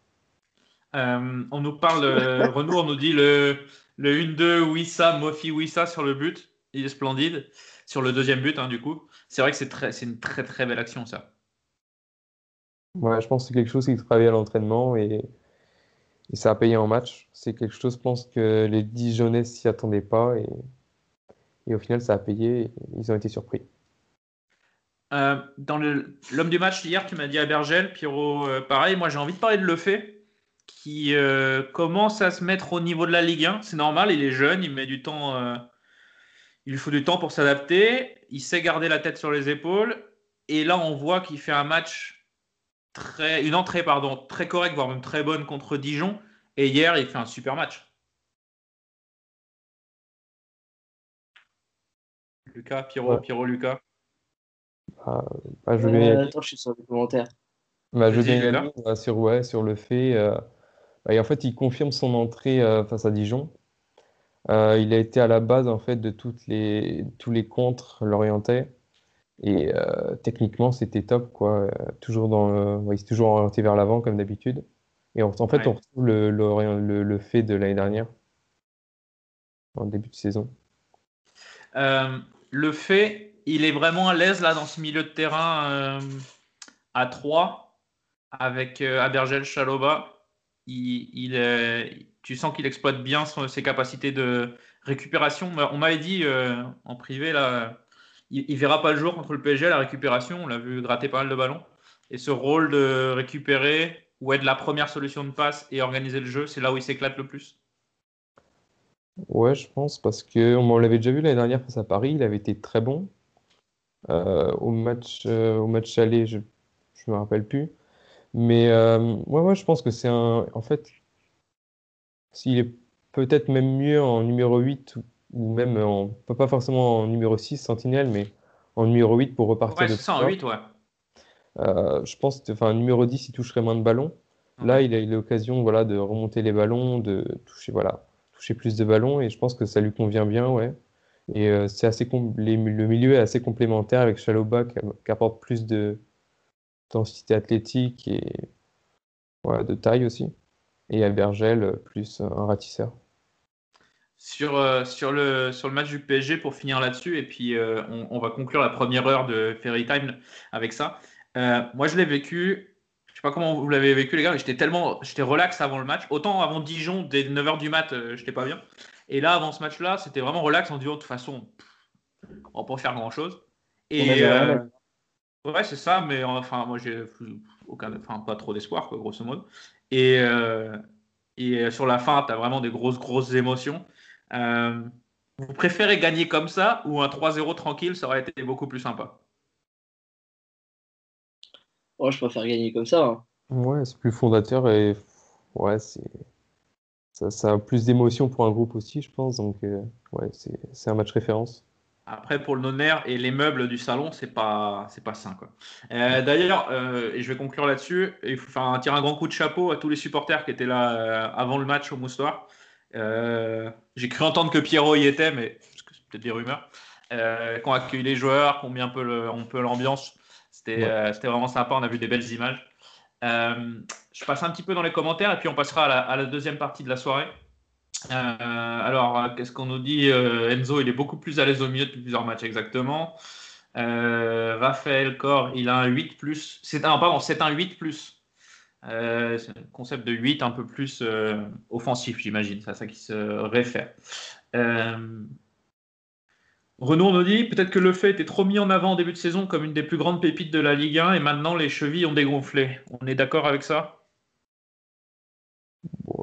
Euh, on nous parle, Renaud, on nous dit le, le 1-2 Wissa, Mofi Wissa sur le but. Il est splendide. Sur le deuxième but, hein, du coup. C'est vrai que c'est une très très belle action, ça. Ouais, je pense que c'est quelque chose qui travaille à l'entraînement et, et, ça a payé en match. C'est quelque chose, je pense que les Dijonais s'y attendaient pas et, et, au final, ça a payé. ils ont été surpris. Euh, dans l'homme du match hier, tu m'as dit à Bergel, Pierrot, euh, pareil. Moi, j'ai envie de parler de Lefebvre, qui euh, commence à se mettre au niveau de la Ligue 1. C'est normal, il est jeune, il met du temps, il lui faut du temps pour s'adapter. Il sait garder la tête sur les épaules. Et là, on voit qu'il fait un match très, une entrée pardon, très correcte, voire même très bonne contre Dijon. Et hier, il fait un super match. Lucas, Pierrot, ouais. Pierrot, Lucas. Bah, bah, je Euh, vais, attends, je suis sur les commentaires. bah, je vais euh, sur, ouais, sur le fait. euh, bah, et en fait, il confirme son entrée euh, face à Dijon. Euh, il a été à la base en fait de toutes les, tous les contres lorientais. Et euh, techniquement, c'était top, quoi. Euh, toujours dans le- ouais, il s'est toujours orienté vers l'avant, comme d'habitude. Et en, en fait, Ouais. on retrouve le, le, le- le fait de l'année dernière, en début de saison. Euh, le fait, il est vraiment à l'aise là dans ce milieu de terrain euh, à 3 avec euh, Abergel Chaloba. Il, euh, tu sens qu'il exploite bien ses capacités de récupération. On m'avait dit en privé là, il, il verra pas le jour contre le PSG à la récupération. On l'a vu gratter pas mal de ballons. Et ce rôle de récupérer ou être la première solution de passe et organiser le jeu, c'est là où il s'éclate le plus. Ouais, je pense, parce que on l'avait déjà vu l'année dernière face à Paris, il avait été très bon. Euh, au match, euh, au match aller, je ne me rappelle plus. Mais euh, ouais, ouais, je pense que c'est un. En fait, s'il est peut-être même mieux en numéro 8 ou, même en. Pas forcément en numéro 6, Sentinelle, mais en numéro 8 pour repartir Ouais, de ça, en tout 8, ouais. euh, je pense enfin, numéro 10, il toucherait moins de ballons. Là, il a eu l'occasion voilà, de remonter les ballons, de toucher, voilà, toucher plus de ballons, et je pense que ça lui convient bien, ouais. Et euh, c'est assez le milieu est assez complémentaire avec Chaloba qui, qui apporte plus de densité athlétique et de taille aussi. Et Albergel, euh, plus un ratisseur. Sur, euh, sur, le, sur le match du PSG, pour finir là-dessus, et puis on, va conclure la première heure de Ferry Time avec ça. Moi, je l'ai vécu, je sais pas comment vous l'avez vécu, les gars, mais j'étais tellement, relax avant le match. Autant avant Dijon, dès 9h du mat, euh, j'étais pas bien. Et là, avant ce match-là, c'était vraiment relax en disant, de toute façon, pff, on pas faire grand-chose. Et euh, ouais, c'est ça, mais enfin, moi, j'ai aucun, enfin, pas trop d'espoir, quoi, grosso modo. Et, euh, et sur la fin, tu as vraiment des grosses, grosses émotions. Euh, vous préférez gagner comme ça ou un 3-0 tranquille, ça aurait été beaucoup plus sympa? Oh, je préfère gagner comme ça. hein. Ouais, c'est plus fondateur et ouais, c'est ça, ça a plus d'émotion pour un groupe aussi, je pense. Donc euh, ouais, c'est un match référence. Après, pour le non-air et les meubles du salon, c'est pas, c'est pas sain. Quoi. Euh, D'ailleurs, euh, et je vais conclure là-dessus, il faut faire un, tirer un grand coup de chapeau à tous les supporters qui étaient là euh, avant le match au Moustoir. J'ai cru entendre que Pierrot y était, mais parce que c'est peut-être des rumeurs. Qui ont accueilli les joueurs, qui ont mis un peu le- un peu l'ambiance. C'était Ouais. c'était vraiment sympa, on a vu des belles images. Je passe un petit peu dans les commentaires et puis on passera à la, deuxième partie de la soirée. Euh, alors, qu'est-ce qu'on nous dit Euh, Enzo, il est beaucoup plus à l'aise au milieu depuis plusieurs matchs, exactement. Euh, Raphaël Cor, il a un 8 plus. C'est un, pardon, c'est un 8 plus. C'est un concept de 8 un peu plus offensif, j'imagine. C'est à ça qui se réfère. Renaud nous dit peut-être que le fait était trop mis en avant en début de saison comme une des plus grandes pépites de la Ligue 1 et maintenant les chevilles ont dégonflé. On est d'accord avec ça?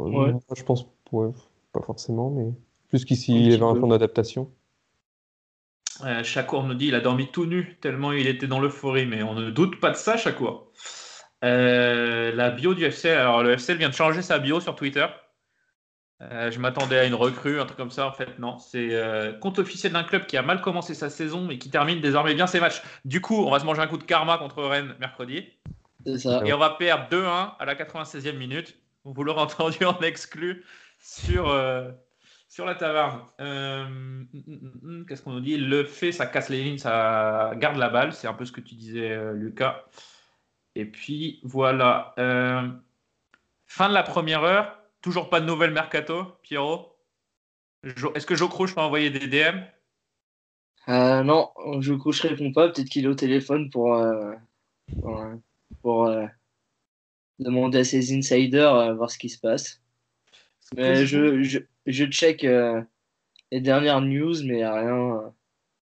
Ouais. Je pense ouais, pas forcément, mais plus qu'ici il y avait un temps d'adaptation. Euh, Chakour nous dit il a dormi tout nu tellement il était dans l'euphorie, mais on ne doute pas de ça, Chakour. Euh, la bio du FCL, alors le FCL vient de changer sa bio sur Twitter. Euh, je m'attendais à une recrue, un truc comme ça. En fait, non. C'est euh, compte officiel d'un club qui a mal commencé sa saison et qui termine désormais bien ses matchs. Du coup, on va se manger un coup de karma contre Rennes mercredi. Ça. Et on va perdre 2-1 à la 96e minute. Vous l'aurez entendu en exclu sur, euh, sur la taverne. Euh, hum, hum, hum, Qu'est-ce qu'on nous dit? Le fait, ça casse les lignes, ça garde la balle. C'est un peu ce que tu disais, euh, Lucas. Et puis, voilà. Fin de la première heure. Toujours pas de nouvelles mercato, Pierrot? Est-ce que Jo Crouch envoyé des DM non, je couche répond pas. Peut-être qu'il est au téléphone pour, pour, demander à ses insiders euh, voir ce qui se passe. Mais je, je, je check euh, les dernières news, mais rien, euh,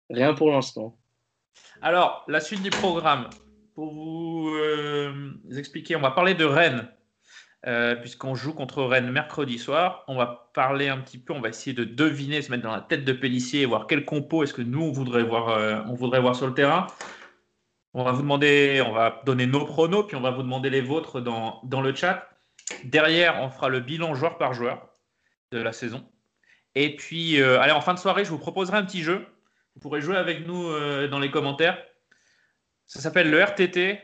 rien pour l'instant. Alors, la suite du programme. Pour vous euh, expliquer, on va parler de Rennes, euh, puisqu'on joue contre Rennes mercredi soir. On va parler un petit peu, on va essayer de deviner, se mettre dans la tête de Pellissier et voir quel compo est-ce que nous, on voudrait voir, on voudrait voir sur le terrain. On va vous demander, on va donner nos pronos, puis on va vous demander les vôtres dans, dans le chat. Derrière, on fera le bilan joueur par joueur de la saison. Et puis, euh, allez, en fin de soirée, je vous proposerai un petit jeu. Vous pourrez jouer avec nous euh, dans les commentaires. Ça s'appelle le RTT.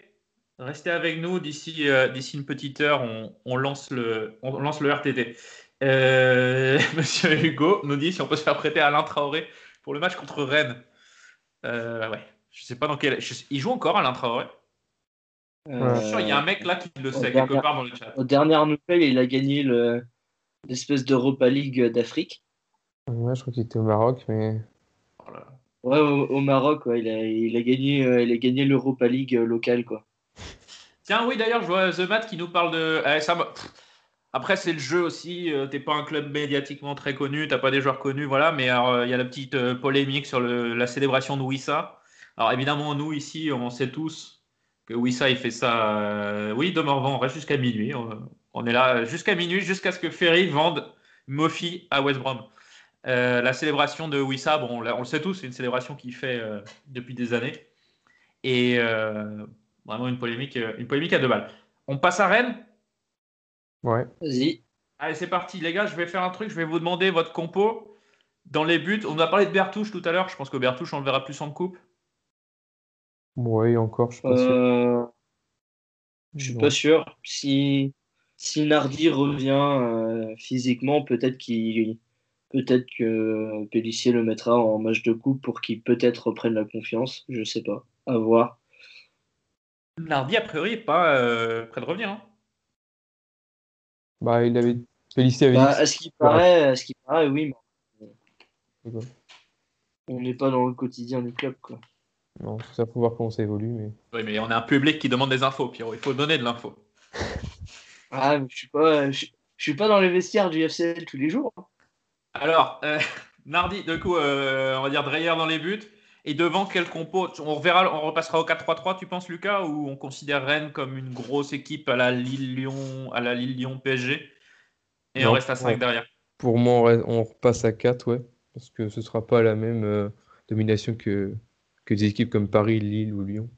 Restez avec nous d'ici euh, d'ici une petite heure. On, lance le on RTT. Monsieur Hugo nous dit si on peut se faire prêter Alain Traoré pour le match contre Rennes. Ouais. Je sais pas dans quel. je Il joue encore Alain Traoré. Euh, Je suis sûr, il y a un mec là qui le sait quelque part dans le chat. Aux dernières nouvelles, il a gagné le- l'espèce d'Europa League d'Afrique. Ouais, je crois qu'il était au Maroc, mais Ouais, au, au Maroc, ouais, il, a, il a gagné, euh, il a gagné l'Europa League euh, locale, quoi. Tiens, oui, d'ailleurs, je vois The Mat qui nous parle de. Eh, ça Après, c'est le jeu aussi. euh, T'es pas un club médiatiquement très connu, t'as pas des joueurs connus, voilà. Mais euh, il y a la petite euh, polémique sur le- la célébration de Wissa. Alors, évidemment, nous ici, on sait tous que Wissa, il fait ça. euh, Oui, de Morvan, on reste jusqu'à minuit. On, on est là jusqu'à minuit, jusqu'à ce que Ferry vende Mofi à West Brom. Euh, la célébration de Wissa, bon, on, le sait tous, c'est une célébration qu'il fait euh, depuis des années. Et euh, vraiment une polémique, une polémique à deux balles. On passe à Rennes? Ouais. Vas-y. Allez, c'est parti, les gars. Je vais faire un truc. Je vais vous demander votre compo dans les buts. On a parlé de Bertouche tout à l'heure. Je pense que Bertouche, on le verra plus en coupe. Ouais, encore, je suis pas sûr. Euh, je suis pas sûr. Si, si Nardi revient euh, physiquement, peut-être qu'il peut-être que Pellissier le mettra en match de coupe pour qu'il peut-être reprenne la confiance. Je sais pas. À voir. Nardi, a priori, est pas euh, près de revenir. hein. Bah, il avait. Félicité avait Bah, dit à ce qui paraît, à ce qui paraît, oui. mais. On n'est pas dans le quotidien du club, quoi. Non, ça faut voir comment ça évolue, mais. Oui, mais on a un public qui demande des infos, Pierrot. Il faut donner de l'info. Ah, mais je suis pas, je, je suis pas dans les vestiaires du FCL tous les jours. Alors, euh, Nardi, du coup, euh, on va dire Dreyer dans les buts. Et devant, quel compo? On reverra, on repassera au 4-3-3, tu penses, Lucas Ou on considère Rennes comme une grosse équipe à la Lille-Lyon, à la Lille-Lyon PSG Et on reste à 5 ouais. derrière. Pour moi, on, reste- on repasse à 4, ouais. Parce que ce sera pas la même euh, domination que, que des équipes comme Paris, Lille ou Lyon.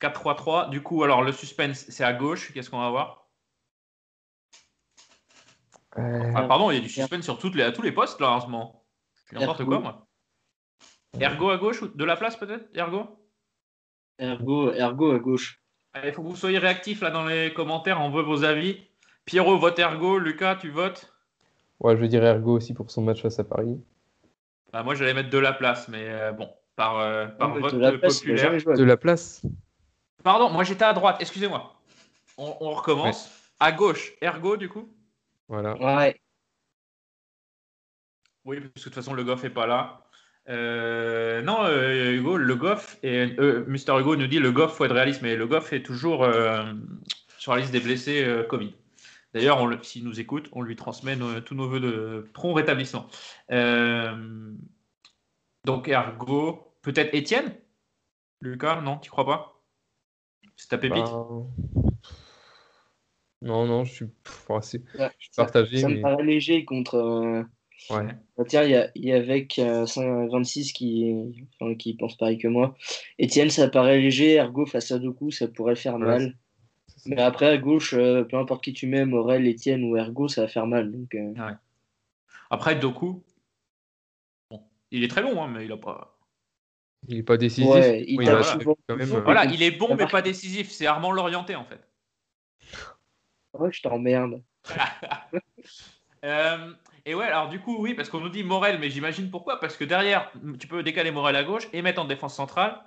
4-3-3. Du coup, alors le suspense, c'est à gauche. Qu'est-ce qu'on va voir? Euh, Ah, Pardon, il y a du suspense sur toutes les, à tous les postes là en ce moment. C'est N'importe Ergo. quoi, moi. Ergo à gauche ou de la place peut-être Ergo? Ergo, ergo à gauche. Allez, il faut que vous soyez réactifs là dans les commentaires. On veut vos avis. Pierrot vote Ergo. Lucas, tu votes? Ouais, je veux dire Ergo aussi pour son match face à Paris. Bah, Moi, j'allais mettre de la place, mais euh, bon, par, euh, par vote de la place, populaire. De la place Pardon, moi j'étais à droite. Excusez-moi. On, on recommence. À gauche, Ergo du coup? Voilà. Ouais. Oui, parce que de toute façon, le Goff est pas là. Euh, non, euh, Hugo, le Goff, et euh, Mister Hugo nous dit le Goff, faut être réaliste, mais le Goff est toujours euh, sur la liste des blessés euh, Covid. D'ailleurs, s'il nous écoute, on lui transmet nos- tous nos voeux de prompt rétablissement. Donc Ergo, peut-être Étienne? Lucas, non, tu crois pas? C'est ta pépite Ben, Non, non, je suis, pff, assez- Ouais, je suis ça- partagé. Ça me mais... paraît léger contre. euh, Ouais. bah, tiens, il y a, il y a avec euh, 26 qui, enfin, qui pense pareil que moi. Etienne, ça paraît léger. Ergo, face à Doku, ça pourrait faire mal. Mais après, à gauche, euh, peu importe qui tu mets, Morel, Etienne ou Ergo, ça va faire mal. Donc, euh, Après, Doku, il est très bon, hein, mais il a pas. Il est pas décisif. Ouais, il Oui, bah, souvent. quand même, souvent. euh, Voilà, il est bon, mais pas décisif. C'est Armand l'orienté, en fait. Ouais, je t'emmerde. Euh, et ouais, alors du coup, oui, parce qu'on nous dit Morel, mais j'imagine pourquoi? Parce que derrière, tu peux décaler Morel à gauche et mettre en défense centrale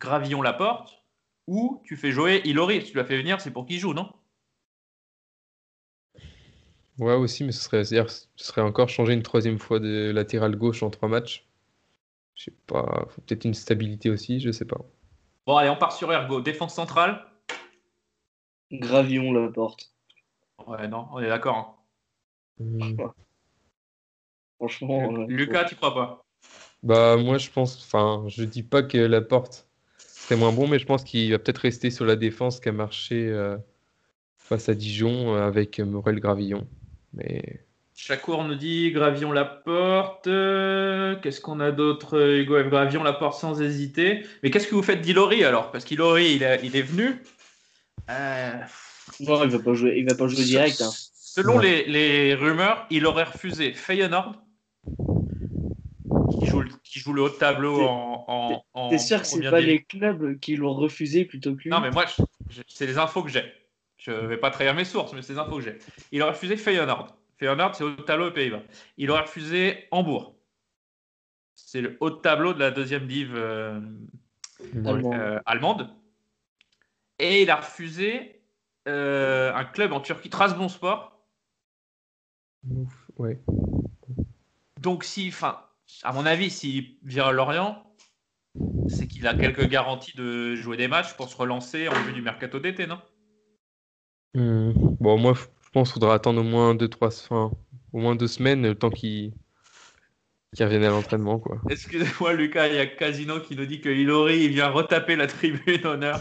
Gravillon la porte, ou tu fais jouer Ilori. Si tu l'as fait venir, c'est pour qu'il joue, non? Ouais, aussi, mais ce serait, c'est-à-dire, ce serait encore changer une troisième fois de latéral gauche en trois matchs. Je sais pas, faut peut-être une stabilité aussi, je sais pas. Bon, allez, on part sur Ergo. Défense centrale Gravillon la porte. Ouais, non, on est d'accord. hein. Hmm. Franchement. euh, Lucas, tu crois pas? Bah, moi, je pense, enfin, je dis pas que la porte serait moins bon, mais je pense qu'il va peut-être rester sur la défense qui a marché euh, face à Dijon euh, avec Morel Gravillon. Mais Chacour nous dit Gravillon la porte. Euh, Qu'est-ce qu'on a d'autre Hugo F? Gravillon la porte sans hésiter. Mais qu'est-ce que vous faites d'Ilori alors? Parce qu'Ilori, il, il est venu. Euh, Non, il va pas jouer, il va pas jouer direct. hein. Selon Ouais. les, les rumeurs, il aurait refusé Feyenoord, qui joue, le- qui joue le haut de tableau en, T'es sûr que c'est première pas les clubs qui l'ont refusé plutôt que lui? Non, mais moi, c'est les infos que j'ai. Je vais pas trahir mes sources, mais c'est les infos que j'ai. Il aurait refusé Feyenoord. Feyenoord, c'est haut de tableau aux Pays-Bas. Il aurait refusé Hambourg. C'est le haut de tableau de la deuxième div euh, euh, allemande. Et il a refusé euh, un club en Turquie, Trabzonspor. ouf, ouais. Donc, si, enfin, à mon avis, s'il vient à Lorient, c'est qu'il a quelques garanties de jouer des matchs pour se relancer en vue du mercato d'été, non? Hmm. Bon, moi, je pense qu'il faudra attendre au moins deux, trois, enfin, au moins deux semaines, le temps qu'il qu'il revienne à l'entraînement, quoi. Excusez-moi, Lucas, il y a Casino qui nous dit que Ilori il vient retaper la tribune honneur.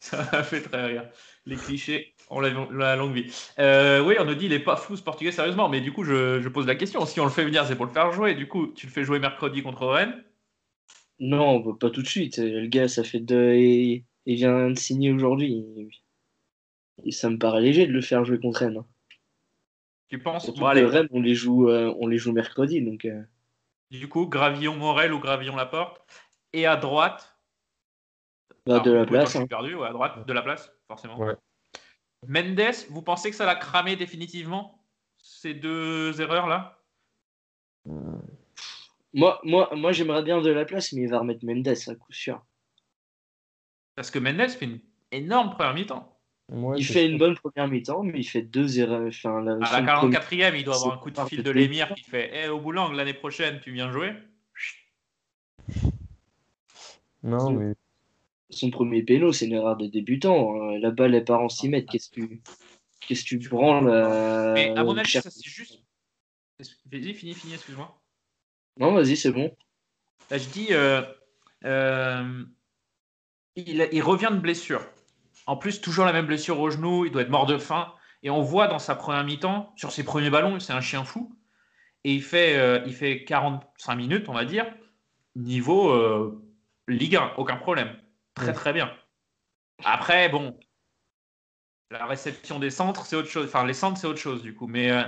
Ça m'a fait très rire. Les clichés ont la, la longue vie. Euh, oui, on nous dit il est pas fou ce portugais, sérieusement. Mais du coup, je, je pose la question. Si on le fait venir, c'est pour le faire jouer. Du coup, tu le fais jouer mercredi contre Rennes? Non, pas tout de suite. Le gars, ça fait deux. et- Il vient de signer aujourd'hui. Et ça me paraît léger de le faire jouer contre Rennes. hein. Tu penses Surtout que. Rennes, on les joue, euh, on les joue mercredi. Donc, euh, Du coup, Gravillon Morel ou Gravillon Laporte. Et à droite? bah, de Alors, la coup, place. Je suis hein. perdu, ouais, à droite, de la place, forcément. Ouais. Mendes, vous pensez que ça l'a cramé définitivement Ces deux erreurs-là? Moi, moi, moi j'aimerais bien de la place, mais il va remettre Mendes à coup sûr. Parce que Mendes fait une énorme première mi-temps. Ouais, il fait sûr. une bonne première mi-temps, mais il fait deux erreurs. Enfin, la, À la premier- 44e, il doit avoir un coup de fil de l'émir qui fait Eh, au boulang, l'année prochaine, tu viens jouer? Non, mais son premier péno, c'est une erreur de débutant. hein. La balle, elle part en 6 mètres. Qu'est-ce que tu, qu'est-ce que tu branles euh, Mais à mon avis, cher- ça c'est juste. Vas-y, fini, fini, excuse-moi. Non, vas-y, c'est bon. Là, je dis, euh, euh, il, il revient de blessure. En plus, toujours la même blessure au genou, il doit être mort de faim. Et on voit dans sa première mi-temps, sur ses premiers ballons, c'est un chien fou. Et il fait, euh, il fait 45 minutes, on va dire, niveau euh, Ligue 1, aucun problème. Très Ouais. très bien. Après, bon, la réception des centres, c'est autre chose. Enfin, les centres, c'est autre chose du coup. Mais, euh,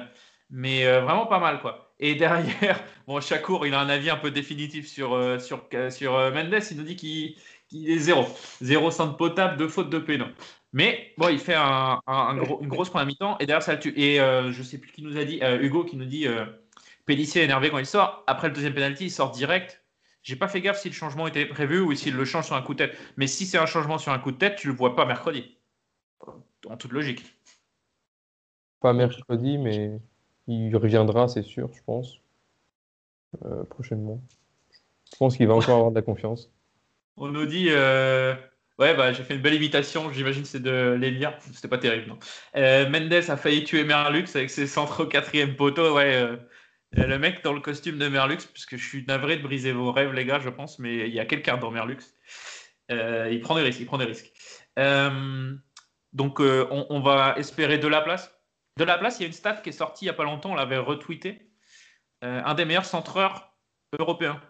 mais euh, vraiment pas mal, quoi. Et derrière, bon, Chakour, il a un avis un peu définitif sur, sur, sur Mendes. Il nous dit qu'il qu'il est zéro. Zéro centre potable, deux fautes de péno. Mais bon, il fait un, gros- une grosse première mi-temps et derrière ça le tue. Et euh, je sais plus qui nous a dit, euh, Hugo qui nous dit euh, énervé quand il sort. Après le deuxième penalty, il sort direct. J'ai pas fait gaffe si le changement était prévu ou s'il le change sur un coup de tête. Mais si c'est un changement sur un coup de tête, tu le vois pas mercredi. En toute logique. pas mercredi, mais il reviendra, c'est sûr, je pense, euh, prochainement. Je pense qu'il va encore avoir de la confiance. On nous dit euh, Ouais, bah, j'ai fait une belle imitation, j'imagine c'est de l'Elia. C'était pas terrible, non. Euh, Mendes a failli tuer Merlux avec ses centres au quatrième poteau. Ouais, euh, Le mec dans le costume de Merlux, puisque je suis navré de briser vos rêves, les gars, je pense, mais il y a quelqu'un dans Merlux. Il prend des risques, il prend des risques. Donc, on, on va espérer de la place. De la place, il y a une stat qui est sortie il n'y a pas longtemps, on l'avait retweeté. Un des meilleurs centreurs européens.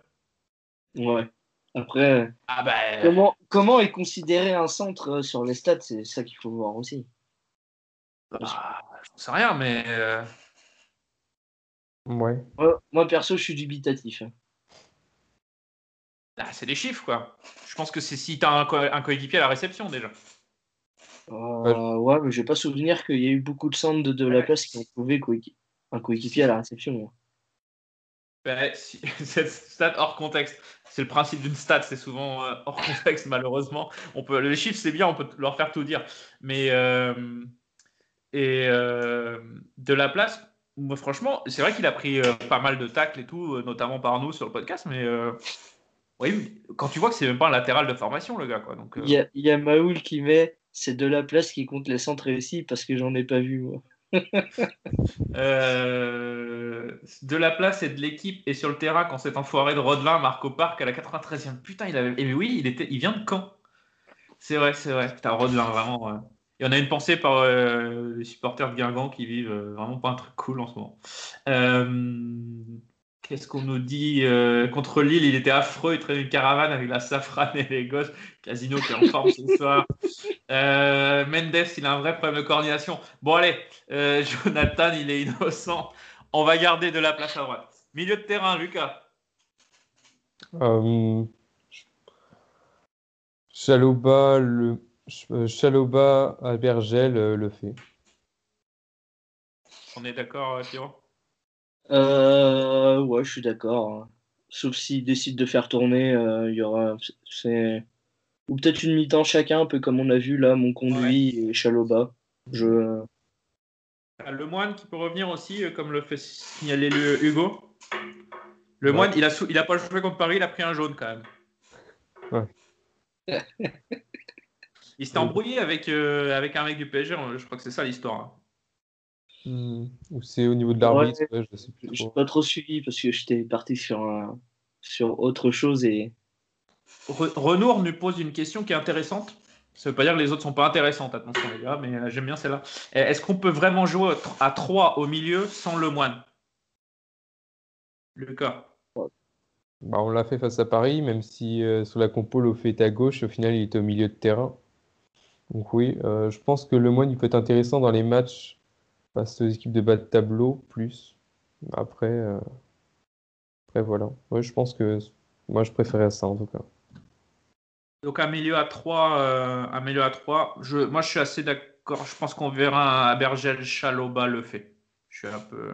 Ouais. Après, Ah bah, comment, comment est considéré un centre euh, sur les stats? C'est ça qu'il faut voir aussi. bah, j'en sais rien, mais euh, Ouais. Moi, moi, perso, je suis dubitatif. ah, c'est des chiffres, quoi. Je pense que c'est si tu as un, co- un coéquipier à la réception, déjà. Euh, ouais, mais je vais pas souvenir qu'il y a eu beaucoup de centres de, de la place qui ont trouvé un coéquipier à la réception. Ben, si- cette stat hors contexte, c'est le principe d'une stat, c'est souvent euh, hors contexte malheureusement. On peut, les chiffres c'est bien, on peut leur faire tout dire, mais euh, et euh, de la place, moi franchement, c'est vrai qu'il a pris pas mal de tacles et tout, notamment par nous sur le podcast, mais oui, quand tu vois que c'est même pas un latéral de formation le gars quoi, donc Il y a, il y a Maoul qui met c'est de la place qui compte les centres réussis parce que j'en ai pas vu. Moi. Euh, de la place et de l'équipe et sur le terrain quand cet enfoiré de Rodelin marque au parc à la 93e. Putain, il avait. Mais oui, il était, il vient de Caen. C'est vrai, c'est vrai. Putain, Rodelin, vraiment. euh. Et on a une pensée par euh, les supporters de Guingamp qui vivent euh, vraiment pas un truc cool en ce moment. Qu'est-ce qu'on nous dit contre Lille Il était affreux, il traînait une caravane avec la safrane et les gosses. Casino qui est en forme ce soir. Euh, Mendes, il a un vrai problème de coordination. Bon, allez, euh, Jonathan, il est innocent. On va garder de la place à droite. Milieu de terrain, Lucas. Chaloba, le, euh, Chaloba à Bergel euh, le fait. On est d'accord, Pierrot? Euh, ouais, je suis d'accord. hein. Sauf s'ils décident de faire tourner, euh, il y aura. C'est... Ou peut-être une mi-temps chacun, un peu comme on a vu là, mon conduit et Chaloba. Je... Ah, Le moine qui peut revenir aussi, euh, comme le fait signaler le Hugo. Le Ouais. moine, il a, sou- il a pas joué contre Paris, il a pris un jaune quand même. Ouais. il s'était embrouillé avec, euh, avec un mec du PSG, je crois que c'est ça l'histoire. hein. Hmm. Ou c'est au niveau de l'arbitre, ouais, je sais plus J'ai pas trop suivi parce que j'étais parti sur, un- sur autre chose et. Re- Renoir nous pose une question qui est intéressante. Ça veut pas dire que les autres sont pas intéressantes, attention les gars, mais euh, j'aime bien celle-là. Euh, Est-ce qu'on peut vraiment jouer à 3 au milieu sans le moine? Lucas Bah, on l'a fait face à Paris, même si euh, sur la compo, Lofé est à gauche, au final, il est au milieu de terrain. Donc oui, euh, je pense que le Moine, peut être intéressant dans les matchs face aux équipes de bas de tableau, plus. Après, euh, après voilà. Je pense que moi, je préférais ça en tout cas. Donc un milieu à 3, euh, un milieu à 3. Je, moi je suis assez d'accord. Je pense qu'on verra un Bergel Chaloba le fait. Je suis un peu.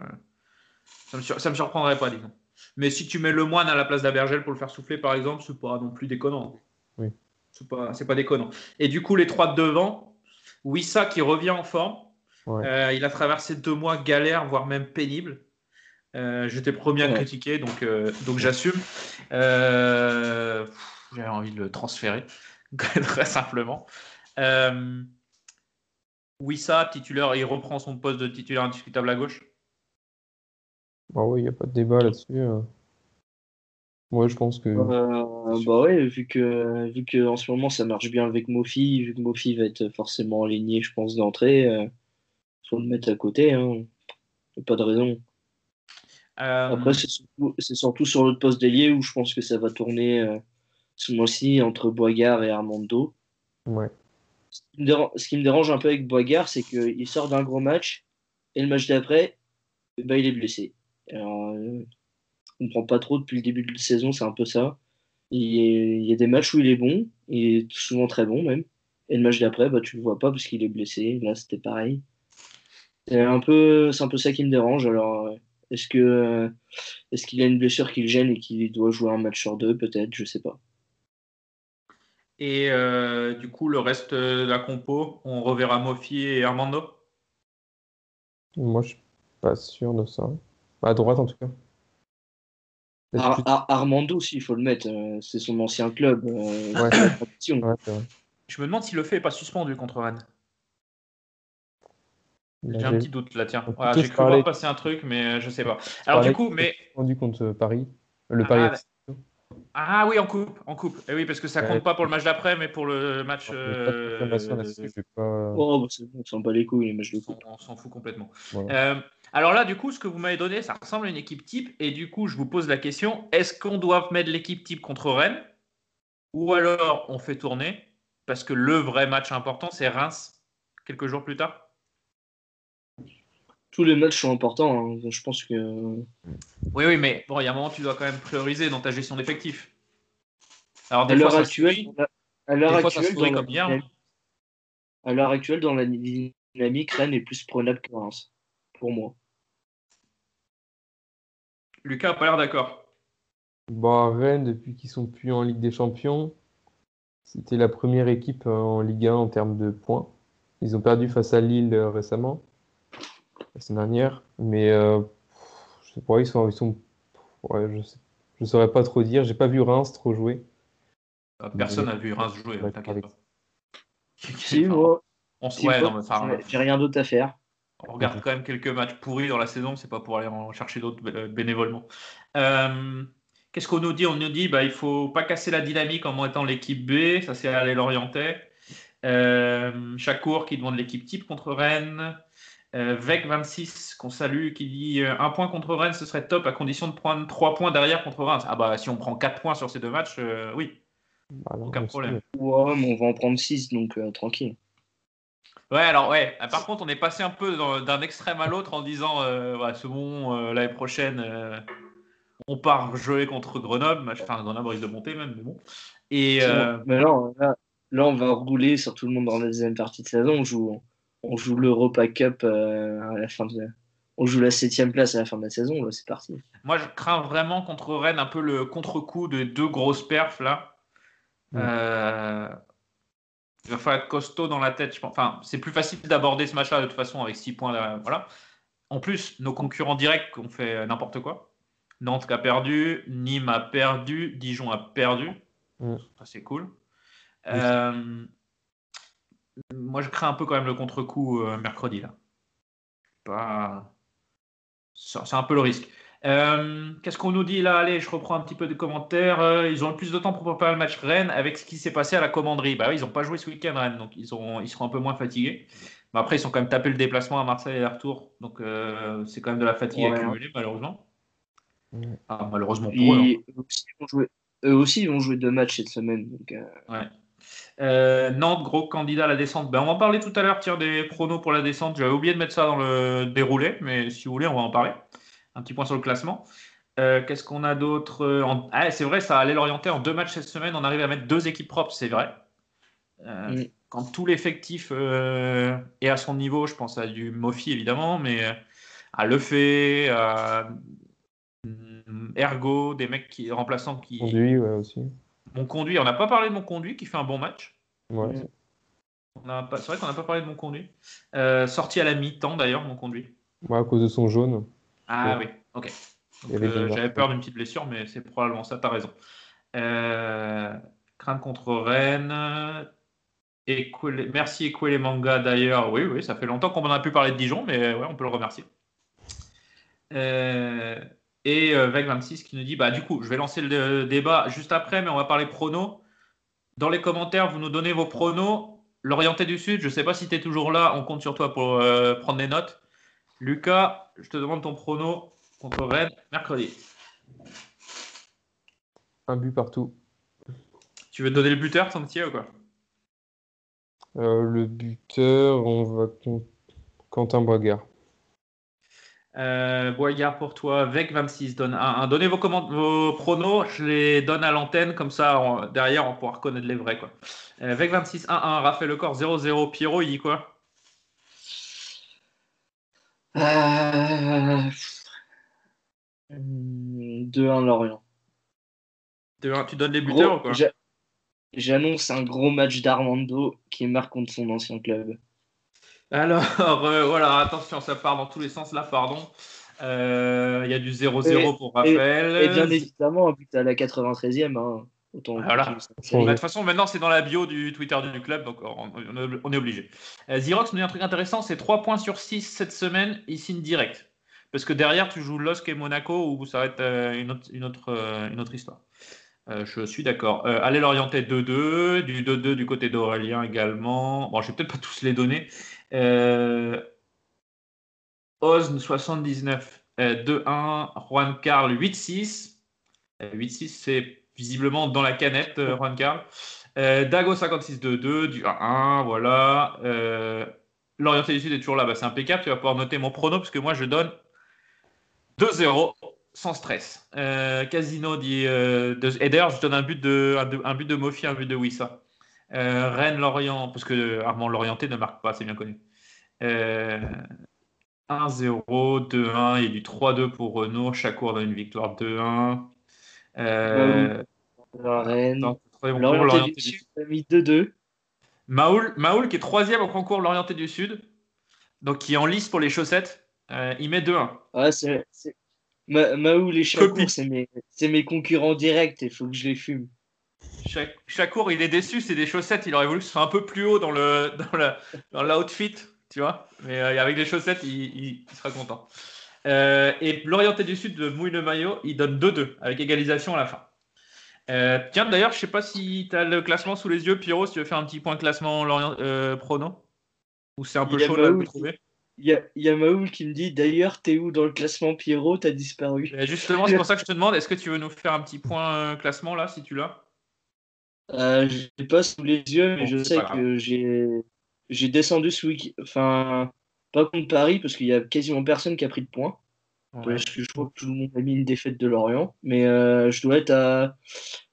Ça me, sur- ça me surprendrait pas, disons. Mais si tu mets le moine à la place d'Abergel pour le faire souffler, par exemple, c'est pas non plus déconnant. Oui. C'est pas, c'est pas déconnant. Et du coup, les trois de devant, Wissa qui revient en forme. Ouais. Euh, il a traversé deux mois galères, voire même pénibles. Euh, J'étais premier à Ouais. critiquer, donc, euh, donc j'assume. Euh, J'avais envie de le transférer, très simplement. Euh, Wissa, titulaire, il reprend son poste de titulaire indiscutable à gauche? Ah oui, il n'y a pas de débat là-dessus. euh. Ouais, je pense que. Euh, bah ouais, vu que, vu que en ce moment ça marche bien avec Mofi, vu que Mofi va être forcément aligné, je pense, d'entrée, euh, faut le mettre à côté, hein. Y a pas de raison. Euh, Après, c'est surtout, sur l'autre poste d'ailier où je pense que ça va tourner euh, ce mois-ci entre Boigard et Armando. Ouais. Ce qui me dérange, ce qui me dérange un peu avec Boigard, c'est qu'il sort d'un gros match et le match d'après, ben, il est blessé. Alors, euh, je comprends pas trop depuis le début de la saison, c'est un peu ça. Il y, a, il y a des matchs où il est bon, il est souvent très bon même. Et le match d'après, bah, tu le vois pas parce qu'il est blessé. Là, c'était pareil. C'est un peu, c'est un peu ça qui me dérange. Alors, euh, est-ce que, euh, est-ce qu'il a une blessure qui le gêne et qu'il doit jouer un match sur deux, peut-être, je sais pas. Et euh, du coup, le reste de la compo, on reverra Mofi et Armando? Moi, je suis pas sûr de ça. À droite, en tout cas. Ar- Ar- Armando aussi, il faut le mettre. euh, c'est son ancien club. euh, Ouais. Je me demande si le fait est pas suspendu contre Rennes. Bah, J'ai un petit doute là, tiens. Voilà, tous J'ai cru voir passer un truc, mais je sais pas. Alors du coup, mais rendu contre Paris. Le Ah, Paris bah. Ah oui, en coupe, en coupe. Eh oui, parce que ça Ouais. compte pas pour le match d'après, mais pour le match. Euh, pas- Oh, bah, c'est bon, on s'en bat les couilles, les matchs de coupe. On s'en fout complètement. Voilà. Euh, alors là, du coup, ce que vous m'avez donné, ça ressemble à une équipe type. Et du coup, je vous pose la question est-ce qu'on doit mettre l'équipe type contre Rennes Ou alors on fait tourner Parce que le vrai match important, c'est Reims, quelques jours plus tard? Tous les matchs sont importants. hein. Je pense que. Oui, oui, mais bon, il y a un moment, tu dois quand même prioriser dans ta gestion d'effectifs. Alors, À l'heure actuelle, à l'heure actuelle, dans comme hier, à l'heure actuelle, dans la dynamique, Rennes est plus prenable que Reims, pour moi. Lucas n'a pas l'air d'accord. Bah, Rennes, depuis qu'ils sont plus en Ligue des Champions, c'était la première équipe euh, en Ligue 1 en termes de points. Ils ont perdu face à Lille euh, récemment, la semaine dernière. Mais euh, je sais pas, ils sont, ils sont, ouais, je sais, je saurais pas trop dire. J'ai pas vu Reims trop jouer. Euh, Personne n'a vu Reims jouer, t'inquiète pas. Si, On, se- si, ouais, non, mais j'ai- rien d'autre à faire. on regarde quand même quelques matchs pourris dans la saison, c'est pas pour aller en chercher d'autres euh, bénévolement. Euh, Qu'est-ce qu'on nous dit? On nous dit bah, il faut pas casser la dynamique en étant l'équipe B, ça c'est aller l'orienter. Euh, Chakour qui demande l'équipe type contre Rennes. Euh, Vec26 qu'on salue qui dit euh, un point contre Rennes ce serait top à condition de prendre 3 points derrière contre Reims. Ah bah si on prend 4 points sur ces deux matchs, euh, oui, Bah, aucun on problème. Ouais, mais on va en prendre 6, donc euh, tranquille. Ouais, alors ouais. Ah, Par contre, on est passé un peu d'un extrême à l'autre en disant, euh, ouais, c'est bon, euh, l'année prochaine, euh, on part jouer contre Grenoble. Match- Enfin, Grenoble risque de monter même, mais bon. Et euh. Mais là, là, là, on va rouler sur tout le monde dans la deuxième partie de saison. On joue, on joue l'Europa Cup euh, à la fin de. On joue la septième place à la fin de la saison. Là, c'est parti. moi, je crains vraiment contre Rennes un peu le contre-coup de deux grosses perfs là. Euh, il va falloir être costaud dans la tête. Je pense. Enfin, c'est plus facile d'aborder ce match-là de toute façon avec 6 points. Là, voilà. En plus, nos concurrents directs ont fait n'importe quoi. Nantes a perdu, Nîmes a perdu, Dijon a perdu. C'est cool. Euh, moi, je crains un peu quand même le contre-coup euh, mercredi là. Pas... C'est un peu le risque. Euh, Qu'est-ce qu'on nous dit là? Allez, je reprends un petit peu de commentaires. Euh, ils ont eu plus de temps pour préparer le match Rennes avec ce qui s'est passé à la commanderie. Bah ils n'ont pas joué ce week-end Rennes, donc ils, ont, ils seront un peu moins fatigués. Mais après, ils ont quand même tapé le déplacement à Marseille et le retour. Donc euh, c'est quand même de la fatigue Ouais. accumulée, malheureusement. Ah, malheureusement pour eux. hein. Et eux aussi, ils vont jouer, eux aussi, ils vont jouer deux matchs cette semaine. Donc, euh, Ouais. Euh, Nantes, gros candidat à la descente. Ben, on va en parler tout à l'heure, tiens, des pronos pour la descente. J'avais oublié de mettre ça dans le déroulé, mais si vous voulez, on va en parler. Un petit point sur le classement. Euh, Qu'est-ce qu'on a d'autre Euh, en- ah, C'est vrai, ça allait l'orienter en deux matchs cette semaine. On arrive à mettre deux équipes propres, c'est vrai. Euh, Mm. Quand tout l'effectif euh, est à son niveau, je pense à du Mofi évidemment, mais à Lefebvre, à mm, Ergo, des mecs qui remplaçants qui. Conduit, ouais, aussi. Mon conduit, on n'a pas parlé de mon conduit qui fait un bon match. Ouais. Mm. C'est vrai qu'on n'a pas parlé de mon conduit. Euh, sorti à la mi-temps d'ailleurs, mon conduit. Ouais, à cause de son jaune. Ah Ouais. oui, ok. Euh, des J'avais peur d'une petite blessure, mais c'est probablement ça, t'as raison. Euh, crainte contre Rennes. Equele- Merci Equele Manga d'ailleurs. Oui, oui, ça fait longtemps qu'on en a pu parler de Dijon, mais ouais, on peut le remercier. Euh, et euh, Veg26 qui nous dit bah, du coup, je vais lancer le débat juste après, mais on va parler pronos. Dans les commentaires, vous nous donnez vos pronos. L'Orienté du Sud, je ne sais pas si tu es toujours là, on compte sur toi pour euh, prendre des notes. Lucas, je te demande ton prono contre Rennes mercredi. Un but partout. Tu veux te donner le buteur, Sanctier ou quoi? Euh, le buteur, on va Quentin Boigard. Euh, pour toi, Vec 26 donne 1. Donnez vos, vos pronos, je les donne à l'antenne, comme ça on- derrière on pourra reconnaître les vrais. Quoi. Euh, Vec 26 1-1, Raphaël Lecor 0-0, Pierrot il dit quoi? Euh, hum, 2-1 Lorient. Tu tu donnes les buteurs Gros, ou quoi? j'a- J'annonce un gros match d'Armando qui marque contre son ancien club. Alors euh, voilà, attention, ça part dans tous les sens là, pardon. Euh, Il y a du 0-0 pour Raphaël. Et bien évidemment, un but à la 93e. hein. Autant Voilà. Bah. De toute façon, maintenant, c'est dans la bio du Twitter du club, donc on, est obligé. Euh, Xerox nous dit un truc intéressant c'est 3 points sur 6 cette semaine, il signe direct. Parce que derrière, tu joues LOSC et Monaco, où ça va être euh, une, autre, une, autre, euh, une autre histoire. Euh, je suis d'accord. Euh, allez l'orienter 2-2, du 2-2 du côté d'Aurélien également. Bon, je vais peut-être pas tous les donner. Euh, Osn 79, euh, 2-1, Juan Carl 8-6. Euh, 8-6, c'est visiblement dans la canette, euh, Juan Carl. Euh, Dago 56 2-2, du 1-1, voilà. Euh, L'orienté du Sud est toujours là, bah, c'est impeccable. Tu vas pouvoir noter mon prono parce que moi je donne 2-0 sans stress. Euh, Casino dit. Euh, de- et d'ailleurs, je donne un but de, un, un but de Mofi, un but de Wissa. Euh, Rennes Lorient, parce que Armand Lorienté ne marque pas, c'est bien connu. Euh, 1-0, 2-1 et du 3-2 pour Renault. Chacour dans une victoire 2-1. Euh, La Rennes. dans L'orienté du Sud a mis 2-2. Maoul, Maoul qui est troisième au concours L'Orienté du Sud, donc qui est en lice pour les chaussettes, euh, il met 2-1. Ouais, c'est. c'est- Ma- Maoul et Chacour, c'est mes, c'est mes concurrents directs, il faut que je les fume. Chaque, Chacour, il est déçu, c'est des chaussettes, il aurait voulu que ce soit un peu plus haut dans le dans la- dans l'outfit, tu vois, mais euh, avec des chaussettes, il, il- il sera content. Euh, et L'Orienté du Sud de mouille le maillot, il donne 2-2 avec égalisation à la fin. Euh, tiens, d'ailleurs, je sais pas si tu as le classement sous les yeux, Pierrot, si tu veux faire un petit point classement prono Ou c'est un peu chaud là de trouver Il y a, il y a Maoul qui me dit d'ailleurs, t'es où dans le classement Pierrot? T'as disparu. Justement, c'est pour ça que je te demande, est-ce que tu veux nous faire un petit point classement là, si tu l'as? Euh, je l'ai pas sous les yeux, mais Bon, je sais que j'ai descendu ce week Enfin, pas contre Paris, parce qu'il y a quasiment personne qui a pris de points. Parce que je crois que tout le monde a mis une défaite de Lorient. Mais euh, je dois être à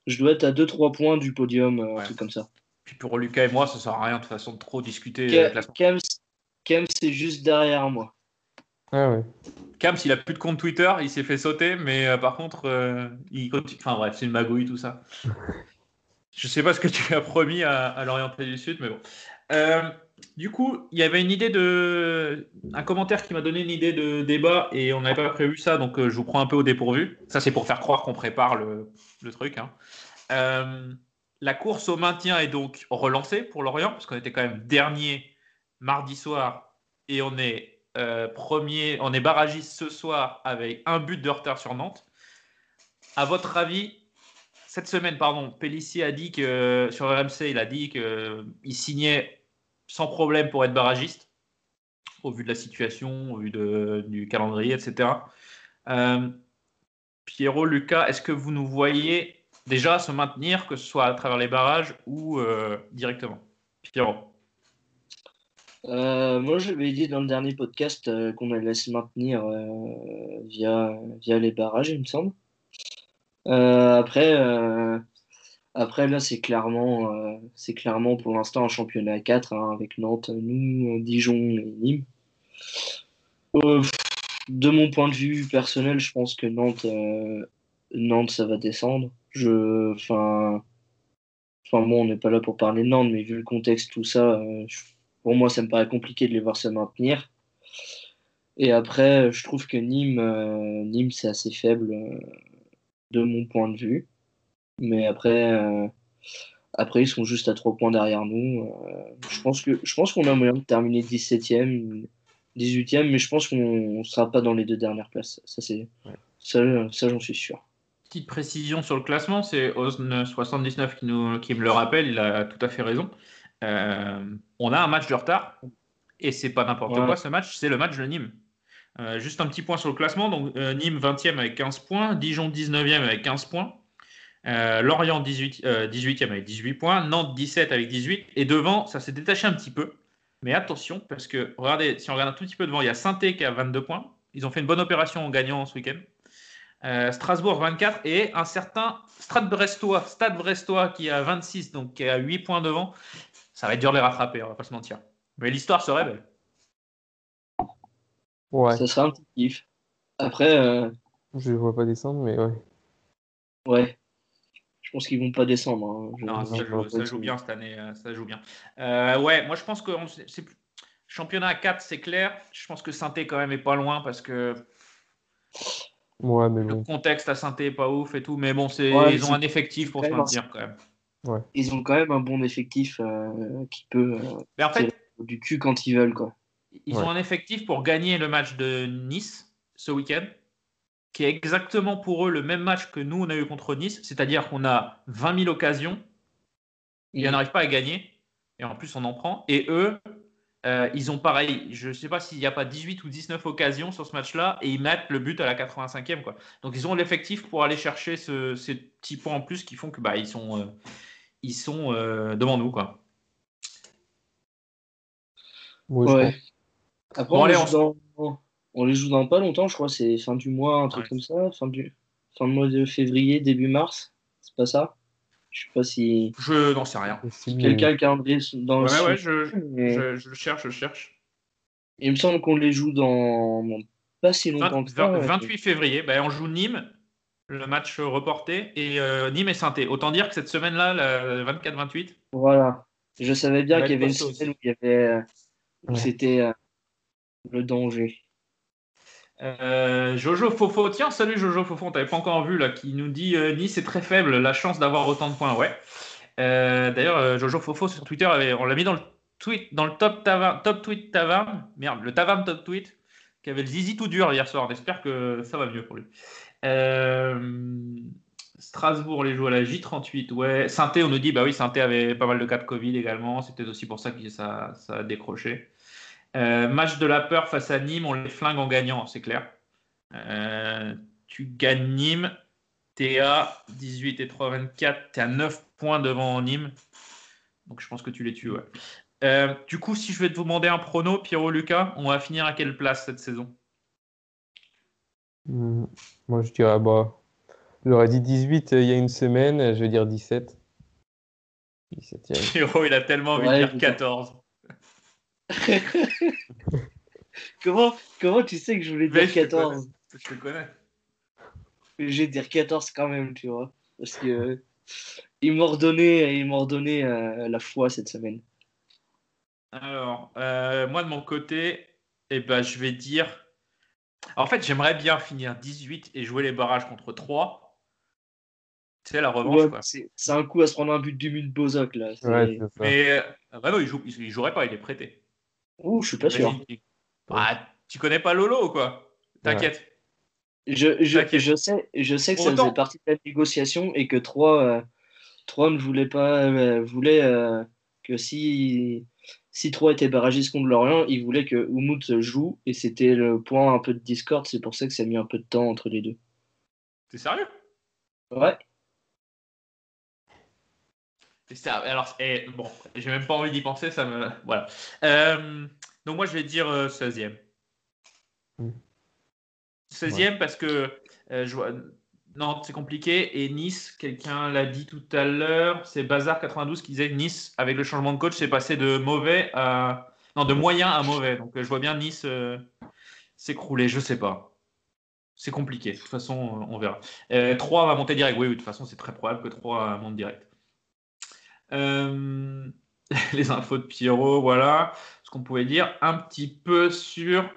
je dois être à 2-3 points du podium, euh, un truc comme ça. Puis pour Lucas et moi, ça sert à rien de toute façon de trop discuter Ca- classement. Kems, Kems, c'est juste derrière moi. Ah ouais. Cam, s'il a plus de compte Twitter, il s'est fait sauter, mais euh, par contre, euh, il continue. Enfin bref, c'est une magouille tout ça. Je sais pas ce que tu as promis à, à l'Orienté du Sud, mais bon. Euh, du coup, il y avait une idée de. Un commentaire qui m'a donné une idée de débat et on n'avait pas prévu ça, donc euh, je vous prends un peu au dépourvu. Ça, c'est pour faire croire qu'on prépare le, truc. hein. Euh, la course au maintien est donc relancée pour Lorient, parce qu'on était quand même dernier mardi soir et on est premier, on est barragiste ce soir avec un but de retard sur Nantes. À votre avis, cette semaine, pardon, Pellissier a dit que sur RMC, il a dit qu'il signait sans problème pour être barragiste, au vu de la situation, au vu du calendrier, etc. Euh, Pierrot, Lucas, est-ce que vous nous voyez déjà se maintenir, que ce soit à travers les barrages ou euh, directement? Pierrot. Euh, moi, j'avais dit dans le dernier podcast euh, qu'on allait se maintenir euh, via, via les barrages, il me semble. Euh, après, euh, après, là, c'est clairement, euh, c'est clairement pour l'instant un championnat à 4 hein, avec Nantes, nous, Dijon et Nîmes. De mon point de vue personnel, je pense que Nantes, Nantes ça va descendre. Je, enfin, enfin bon, on n'est pas là pour parler de Nantes, mais vu le contexte, tout ça, pour moi, ça me paraît compliqué de les voir se maintenir. Et après, je trouve que Nîmes, Nîmes c'est assez faible de mon point de vue. Mais après, euh, après ils sont juste à 3 points derrière nous. Euh, je pense que je pense qu'on a moyen de terminer 17e, 18e, mais je pense qu'on ne sera pas dans les deux dernières places. Ça, c'est, ça, ça j'en suis sûr. Petite précision sur le classement, c'est Osn79 qui, nous, qui me le rappelle, il a tout à fait raison. Euh, on a un match de retard et c'est pas n'importe Ouais. quoi ce match, c'est le match de Nîmes. Euh, juste un petit point sur le classement, euh, Nîmes 20e avec 15 points, Dijon 19e avec 15 points, euh, Lorient 18, euh, 18e avec 18 points, Nantes 17 avec 18 et devant ça s'est détaché un petit peu. Mais attention parce que regardez, si on regarde un tout petit peu devant, il y a saint qui a 22 points. Ils ont fait une bonne opération en gagnant ce week-end. Strasbourg 24 et un certain Stade Brestois, Stade Brestois qui a 26, donc qui a 8 points devant. Ça va être dur de les rattraper, on va pas se mentir. Mais l'histoire serait belle. Ouais. Ça sera un petit kiff. Après, euh, Je ne vois pas descendre, mais ouais. ouais, je pense qu'ils vont pas descendre. hein. Je- Non, je ça, joue, pas ça de- joue bien cette année, euh, ça joue bien. Euh, ouais, moi je pense que on- c'est plus- championnat à 4, c'est clair. Je pense que saint quand même est pas loin parce que Ouais, mais Le bon. contexte à saint est pas ouf et tout, mais bon, c'est Ouais, ils ont un effectif pour se quand même maintenir quand même. Ils ont quand même un bon effectif euh, qui peut euh, Mais en fait, tirer du cul quand ils veulent. Quoi. Ils Ouais. ont un effectif pour gagner le match de Nice ce week-end, qui est exactement pour eux le même match que nous on a eu contre Nice, c'est-à-dire qu'on a 20 000 occasions, et on n'arrive pas à gagner, et en plus on en prend. Et eux, euh, ils ont pareil, je ne sais pas s'il n'y a pas 18 ou 19 occasions sur ce match-là, et ils mettent le but à la 85e. Quoi. Donc ils ont l'effectif pour aller chercher ce- ces petits points en plus qui font que bah, ils sont, euh, ils sont euh, devant nous. Quoi. Ouais, je Ouais. Après, Bon, on, allez, les on joue dans... on les joue dans pas longtemps, je crois. C'est fin du mois, un truc Ouais. comme ça. Fin du fin de mois de février, début mars. C'est pas ça? Je sais pas si Je n'en sais rien. C'est mieux. quelqu'un a le calendrier dans le Ouais, ouais, sud, je, mais je, je le cherche, je le cherche. Il me semble qu'on les joue dans pas si longtemps 20 que ça. 20 ouais. 28 février, ben, on joue Nîmes, le match reporté, et euh, Nîmes et saint Autant dire que cette semaine-là, le 24-28, Voilà. Je savais bien qu'il y avait une semaine où il y avait euh, où Ouais. c'était euh, le danger. Euh, Jojo Fofo, tiens, salut Jojo Fofo, on t'avait pas encore vu là, qui nous dit euh, Nice est très faible, la chance d'avoir autant de points, ouais. Euh, D'ailleurs, Jojo Fofo sur Twitter, avait- on l'a mis dans le tweet, dans top, taverne, top tweet taverne, merde, le taverne top tweet, qui avait le zizi tout dur hier soir. On espère que ça va mieux pour lui. Strasbourg, les joue à la J38, ouais. on nous dit, bah oui, saint avait pas mal de cas de Covid également, c'était aussi pour ça que ça, ça a décroché. Euh, match de la peur face à Nîmes, on les flingue en gagnant, c'est clair. Euh, tu gagnes Nîmes, t'es à 18 et 3, 24, t'es à 9 points devant Nîmes. Donc je pense que tu les tues, ouais. Euh, du coup, si je vais te demander un prono, Pierrot Lucas, on va finir à quelle place cette saison? Hmm. Moi, je dirais, bah, j'aurais dit 18 euh, il y a une semaine, je vais dire 17. 17e. Pierrot, il a tellement envie Ouais, de dire 14. comment, comment tu sais que je voulais dire je te 14 Je te connais. Je vais dire 14 quand même, tu vois. Parce que euh, ils m'ont redonné, ils m'ont redonné euh, la foi cette semaine. Alors, euh, moi de mon côté, eh ben, je vais dire. En fait, j'aimerais bien finir 18 et jouer les barrages contre 3. Tu sais, la revanche. Ouais, quoi. c'est c'est un coup à se prendre un but du de Bozok là. c'est- Ouais, c'est ça. Mais euh, bah non, il, joue, il, il jouerait pas, il est prêté. Ouh, je suis pas sûr. Imagine, tu- connais pas Lolo, quoi? T'inquiète. Je, je, sais, je sais que ça faisait partie de la négociation et que 3, ne voulait pas euh, voulait euh, que si si 3 était barragiste contre Lorient, il voulait que Oumout joue et c'était le point un peu de discorde, c'est pour ça que ça a mis un peu de temps entre les deux. T'es sérieux? Ouais. Ça. Alors, eh, bon, j'ai même pas envie d'y penser, ça me. Voilà. Euh, donc, moi, je vais dire euh, 16e. Mm. 16e parce que euh, je vois. Nantes, c'est compliqué. Et Nice, quelqu'un l'a dit tout à l'heure, c'est Bazar 92 qui disait que Nice, avec le changement de coach, c'est passé de mauvais à. Non, de moyen à mauvais. Donc, euh, je vois bien Nice euh, s'écrouler. Je sais pas. C'est compliqué. De toute façon, on verra. Euh, 3 va monter direct. Oui, oui, de toute façon, c'est très probable que 3 monte direct. Euh, les infos de Pierrot, voilà ce qu'on pouvait dire un petit peu sur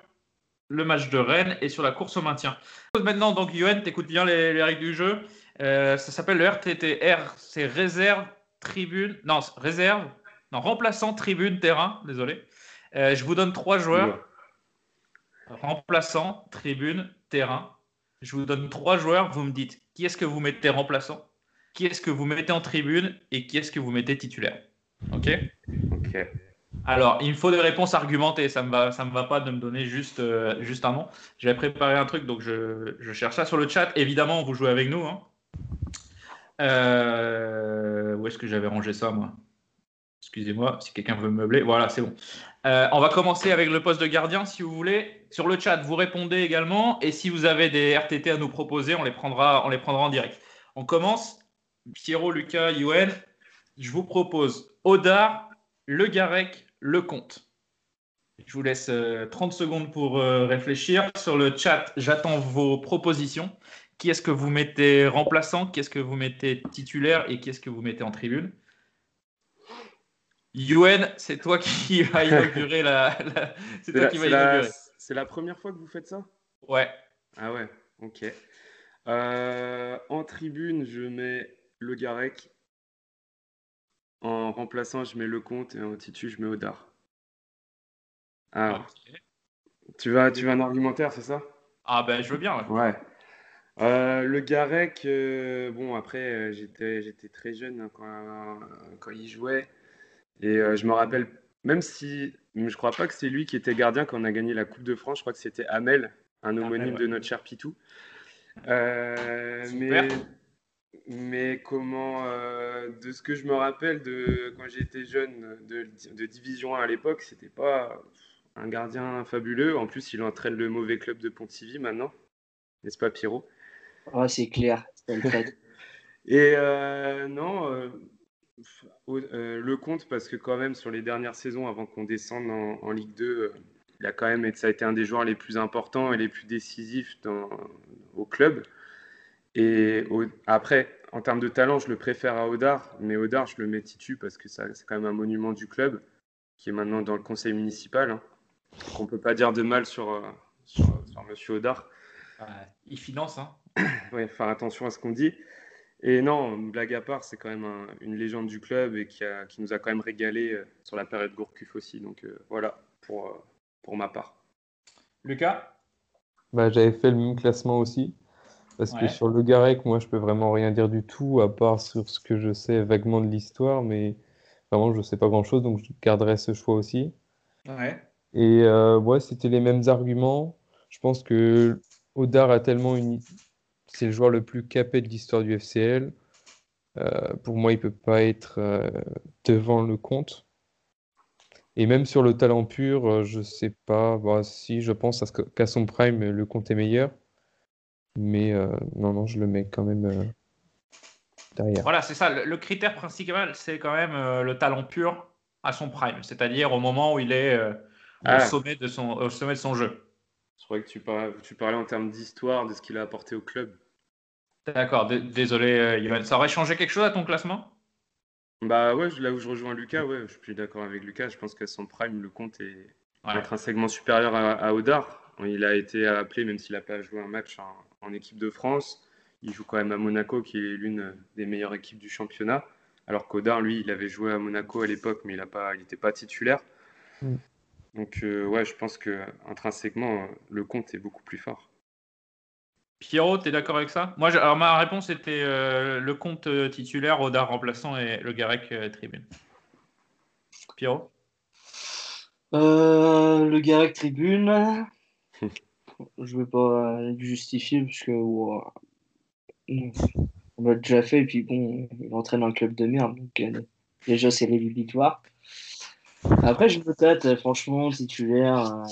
le match de Rennes et sur la course au maintien. Maintenant, donc, Yoann, t'écoutes bien les, les règles du jeu. Euh, ça s'appelle le RTTR, c'est réserve, tribune, non, réserve, non, remplaçant, tribune, terrain, désolé. Euh, je vous donne trois joueurs. Remplaçant, tribune, terrain. Je vous donne trois joueurs, vous me dites qui est-ce que vous mettez remplaçant, qui est-ce que vous mettez en tribune et qui est-ce que vous mettez titulaire. Ok? Ok. Alors, il me faut des réponses argumentées. Ça me va, ça me va pas de me donner juste, euh, juste un nom. J'avais préparé un truc, donc je, je cherche ça sur le chat. Évidemment, vous jouez avec nous. hein. Euh, où est-ce que j'avais rangé ça, moi? Excusez-moi, si quelqu'un veut me meubler. Voilà, c'est bon. Euh, on va commencer avec le poste de gardien, si vous voulez. Sur le chat, vous répondez également. Et si vous avez des RTT à nous proposer, on les prendra, on les prendra en direct. On commence. Pierrot, Lucas, Yoann. Je vous propose Odar, Le Garec, Le Comte. Je vous laisse euh, 30 secondes pour euh, réfléchir. Sur le chat, j'attends vos propositions. Qui est-ce que vous mettez remplaçant? Qui est-ce que vous mettez titulaire? Et qui est-ce que vous mettez en tribune? Yuen, c'est toi qui va inaugurer la. la- C'est toi la- qui va c'est la- inaugurer. c'est la première fois que vous faites ça? Ouais. Ah ouais. Ok. Euh, en tribune, je mets le Garec. En remplaçant, je mets le Comte et en titu, je mets Odar. Alors, tu vas, tu vas un argumentaire, c'est ça? Ah ben, je veux bien. ouais. Ouais. Euh, le Garec, euh, bon, après, euh, j'étais, j'étais très jeune hein, quand, quand il jouait. Et euh, je me rappelle, même si je crois pas que c'est lui qui était gardien quand on a gagné la Coupe de France, je crois que c'était Amel, un homonyme ouais. de notre cher Pitou. Mais. Mais comment, euh, de ce que je me rappelle de quand j'étais jeune de, de Division 1 à l'époque, c'était pas un gardien fabuleux. En plus, il entraîne le mauvais club de Pontivy maintenant, n'est-ce pas, Pierrot? Ouais, c'est clair. c'est le trait. Et euh, non, euh, le compte parce que quand même sur les dernières saisons avant qu'on descende en, en Ligue 2, euh, il a quand même ça a été un des joueurs les plus importants et les plus décisifs dans, au club. Et au- après, en termes de talent, je le préfère à Odar, mais Odar, je le mets titu parce que ça- c'est quand même un monument du club qui est maintenant dans le conseil municipal. Hein. Donc on peut pas dire de mal sur, euh, sur, sur Monsieur il finance, hein. Ouais, faire attention à ce qu'on dit. Et non, blague à part, c'est quand même un- une légende du club et qui, a- qui nous a quand même régalé euh, sur la période Gourcuff aussi. Donc euh, voilà pour, pour ma part. Lucas? Bah, j'avais fait le même classement aussi. Parce que sur le Garec, moi, je peux vraiment rien dire du tout, à part sur ce que je sais vaguement de l'histoire, mais vraiment, je sais pas grand-chose, donc je garderai ce choix aussi. Ouais. Et euh, ouais, c'était les mêmes arguments. Je pense que Odar a tellement une... C'est le joueur le plus capé de l'histoire du FCL. Euh, pour moi, il peut pas être euh, devant le compte. Et même sur le talent pur, je sais pas. Bah, si, je pense qu'à son prime, le compte est meilleur. Mais euh, non, non, je le mets quand même euh, derrière. Voilà, c'est ça. Le, le critère principal, c'est quand même euh, le talent pur à son prime, c'est-à-dire au moment où il est euh, Ah. au, sommet de son, au sommet de son jeu. Je croyais que tu parlais, tu parlais en termes d'histoire, de ce qu'il a apporté au club. D'accord, désolé, Yoann. Ça aurait changé quelque chose à ton classement? Bah ouais, là où je rejoins Lucas, ouais, je suis d'accord avec Lucas. Je pense qu'à son prime, le compte est Ouais. intrinsèquement supérieur à, à Odar. Il a été appelé, même s'il n'a pas joué un match en, en équipe de France. Il joue quand même à Monaco, qui est l'une des meilleures équipes du championnat. Alors qu'Odar, lui, il avait joué à Monaco à l'époque, mais il a pas, il n'était pas titulaire. Mm. Donc euh, ouais, je pense que intrinsèquement, le compte est beaucoup plus fort. Pierrot, tu es d'accord avec ça? Moi, je- alors ma réponse était euh, le compte euh, titulaire, Odar remplaçant et le Garec euh, tribune. Pierrot? Euh, le Garec Tribune. Je vais pas le justifier parce que on l'a déjà fait et puis bon, il entraîne un club de merde donc euh, déjà c'est rédhibitoire. Après, je euh, franchement, titulaire.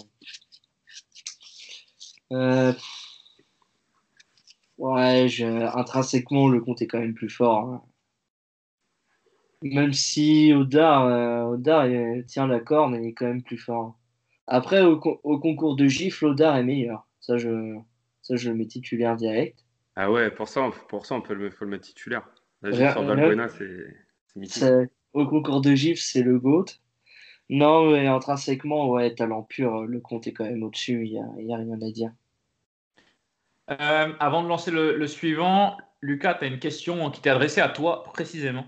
euh, euh, ouais, je- intrinsèquement, le compte est quand même plus fort. hein. Même si Odar, Odar tient la corde, il est quand même plus fort. Après, au, con- au concours de gifles, Odar est meilleur. Ça, je, ça, je le mets titulaire direct. Ah ouais, pour ça, on- pour ça, on peut le, faut le mettre titulaire. La Rien- gifle sur rien- Valbuena, c'est mythique. Au concours de gifles, c'est le GOAT. Non, mais intrinsèquement, ouais, talent pur, le compte est quand même au-dessus, il n'y a, il y a rien à dire. Euh, Avant de lancer le, le suivant, Lucas, tu as une question qui t'est adressée à toi précisément.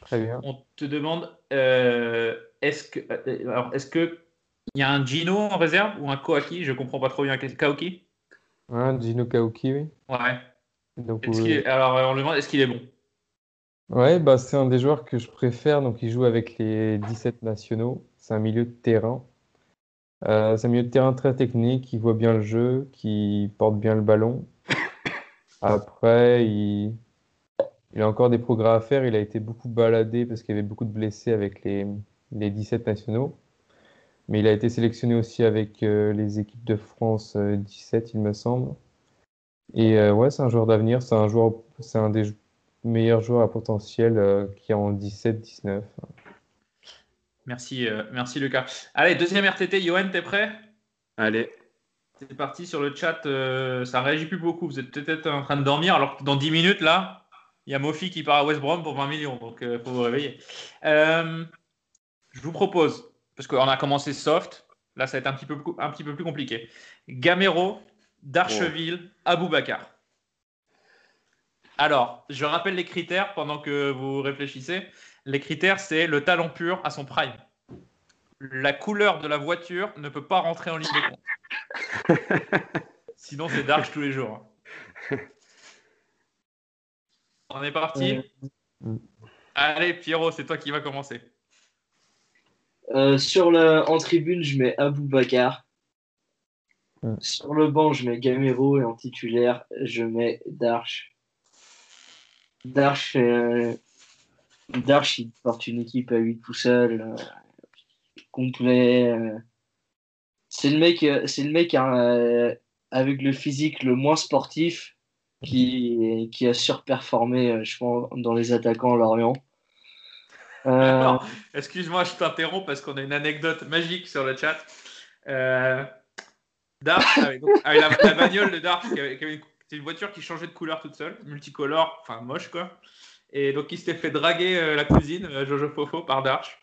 Très bien. On te demande euh, est-ce que euh, alors est-ce que il y a un Gino en réserve ou un Koaki Je comprends pas trop bien. Kaoki? Hein, Gino Kauki, oui. Ouais. Donc, Est-ce euh, est- alors on lui demande est-ce qu'il est bon? Ouais, bah, c'est un des joueurs que je préfère. Donc, il joue avec les 17 nationaux. C'est un milieu de terrain. Euh, c'est un milieu de terrain très technique, qui voit bien le jeu, qui porte bien le ballon. Après, il, il a encore des progrès à faire. Il a été beaucoup baladé parce qu'il y avait beaucoup de blessés avec les, les 17 nationaux. Mais il a été sélectionné aussi avec euh, les équipes de France euh, 17, il me semble. Et euh, ouais, c'est un joueur d'avenir. C'est un joueur, c'est un des meilleurs joueurs à potentiel euh, qui est en 17-19. Merci, euh, merci Lucas. Allez, deuxième RTT, Johan, t'es prêt? Allez, C'est parti sur le chat. euh, ça réagit plus beaucoup. Vous êtes peut-être en train de dormir, alors que dans 10 minutes, là, il y a Mofi qui part à West Brom pour 20 millions. Donc, il faut vous réveiller. Euh, je vous propose, parce qu'on a commencé soft, là, ça va être un petit peu, un petit peu plus compliqué. Gamero, Darcheville, Aboubacar. Alors, je rappelle les critères pendant que vous réfléchissez. Les critères, c'est le talent pur à son prime. La couleur de la voiture ne peut pas rentrer en ligne de compte. Sinon, c'est Darch tous les jours. On est parti Allez, Pierrot, c'est toi qui vas commencer. Euh, sur le, en tribune, je mets Aboubacar. Sur le banc, je mets Gamero et en titulaire, je mets Darch. Darch, euh, Darch, il porte une équipe à lui tout seul, euh, complet. euh. C'est le mec, c'est le mec euh, avec le physique le moins sportif qui, qui a surperformé, je pense, dans les attaquants Lorient. Euh, excuse-moi, je t'interromps parce qu'on a une anecdote magique sur le chat. Euh, avec, donc, avec la, la bagnole de une- c'est une voiture qui changeait de couleur toute seule, multicolore, enfin moche quoi. Et donc il s'était fait draguer euh, la cousine, euh, Jojo Fofo, par Darch.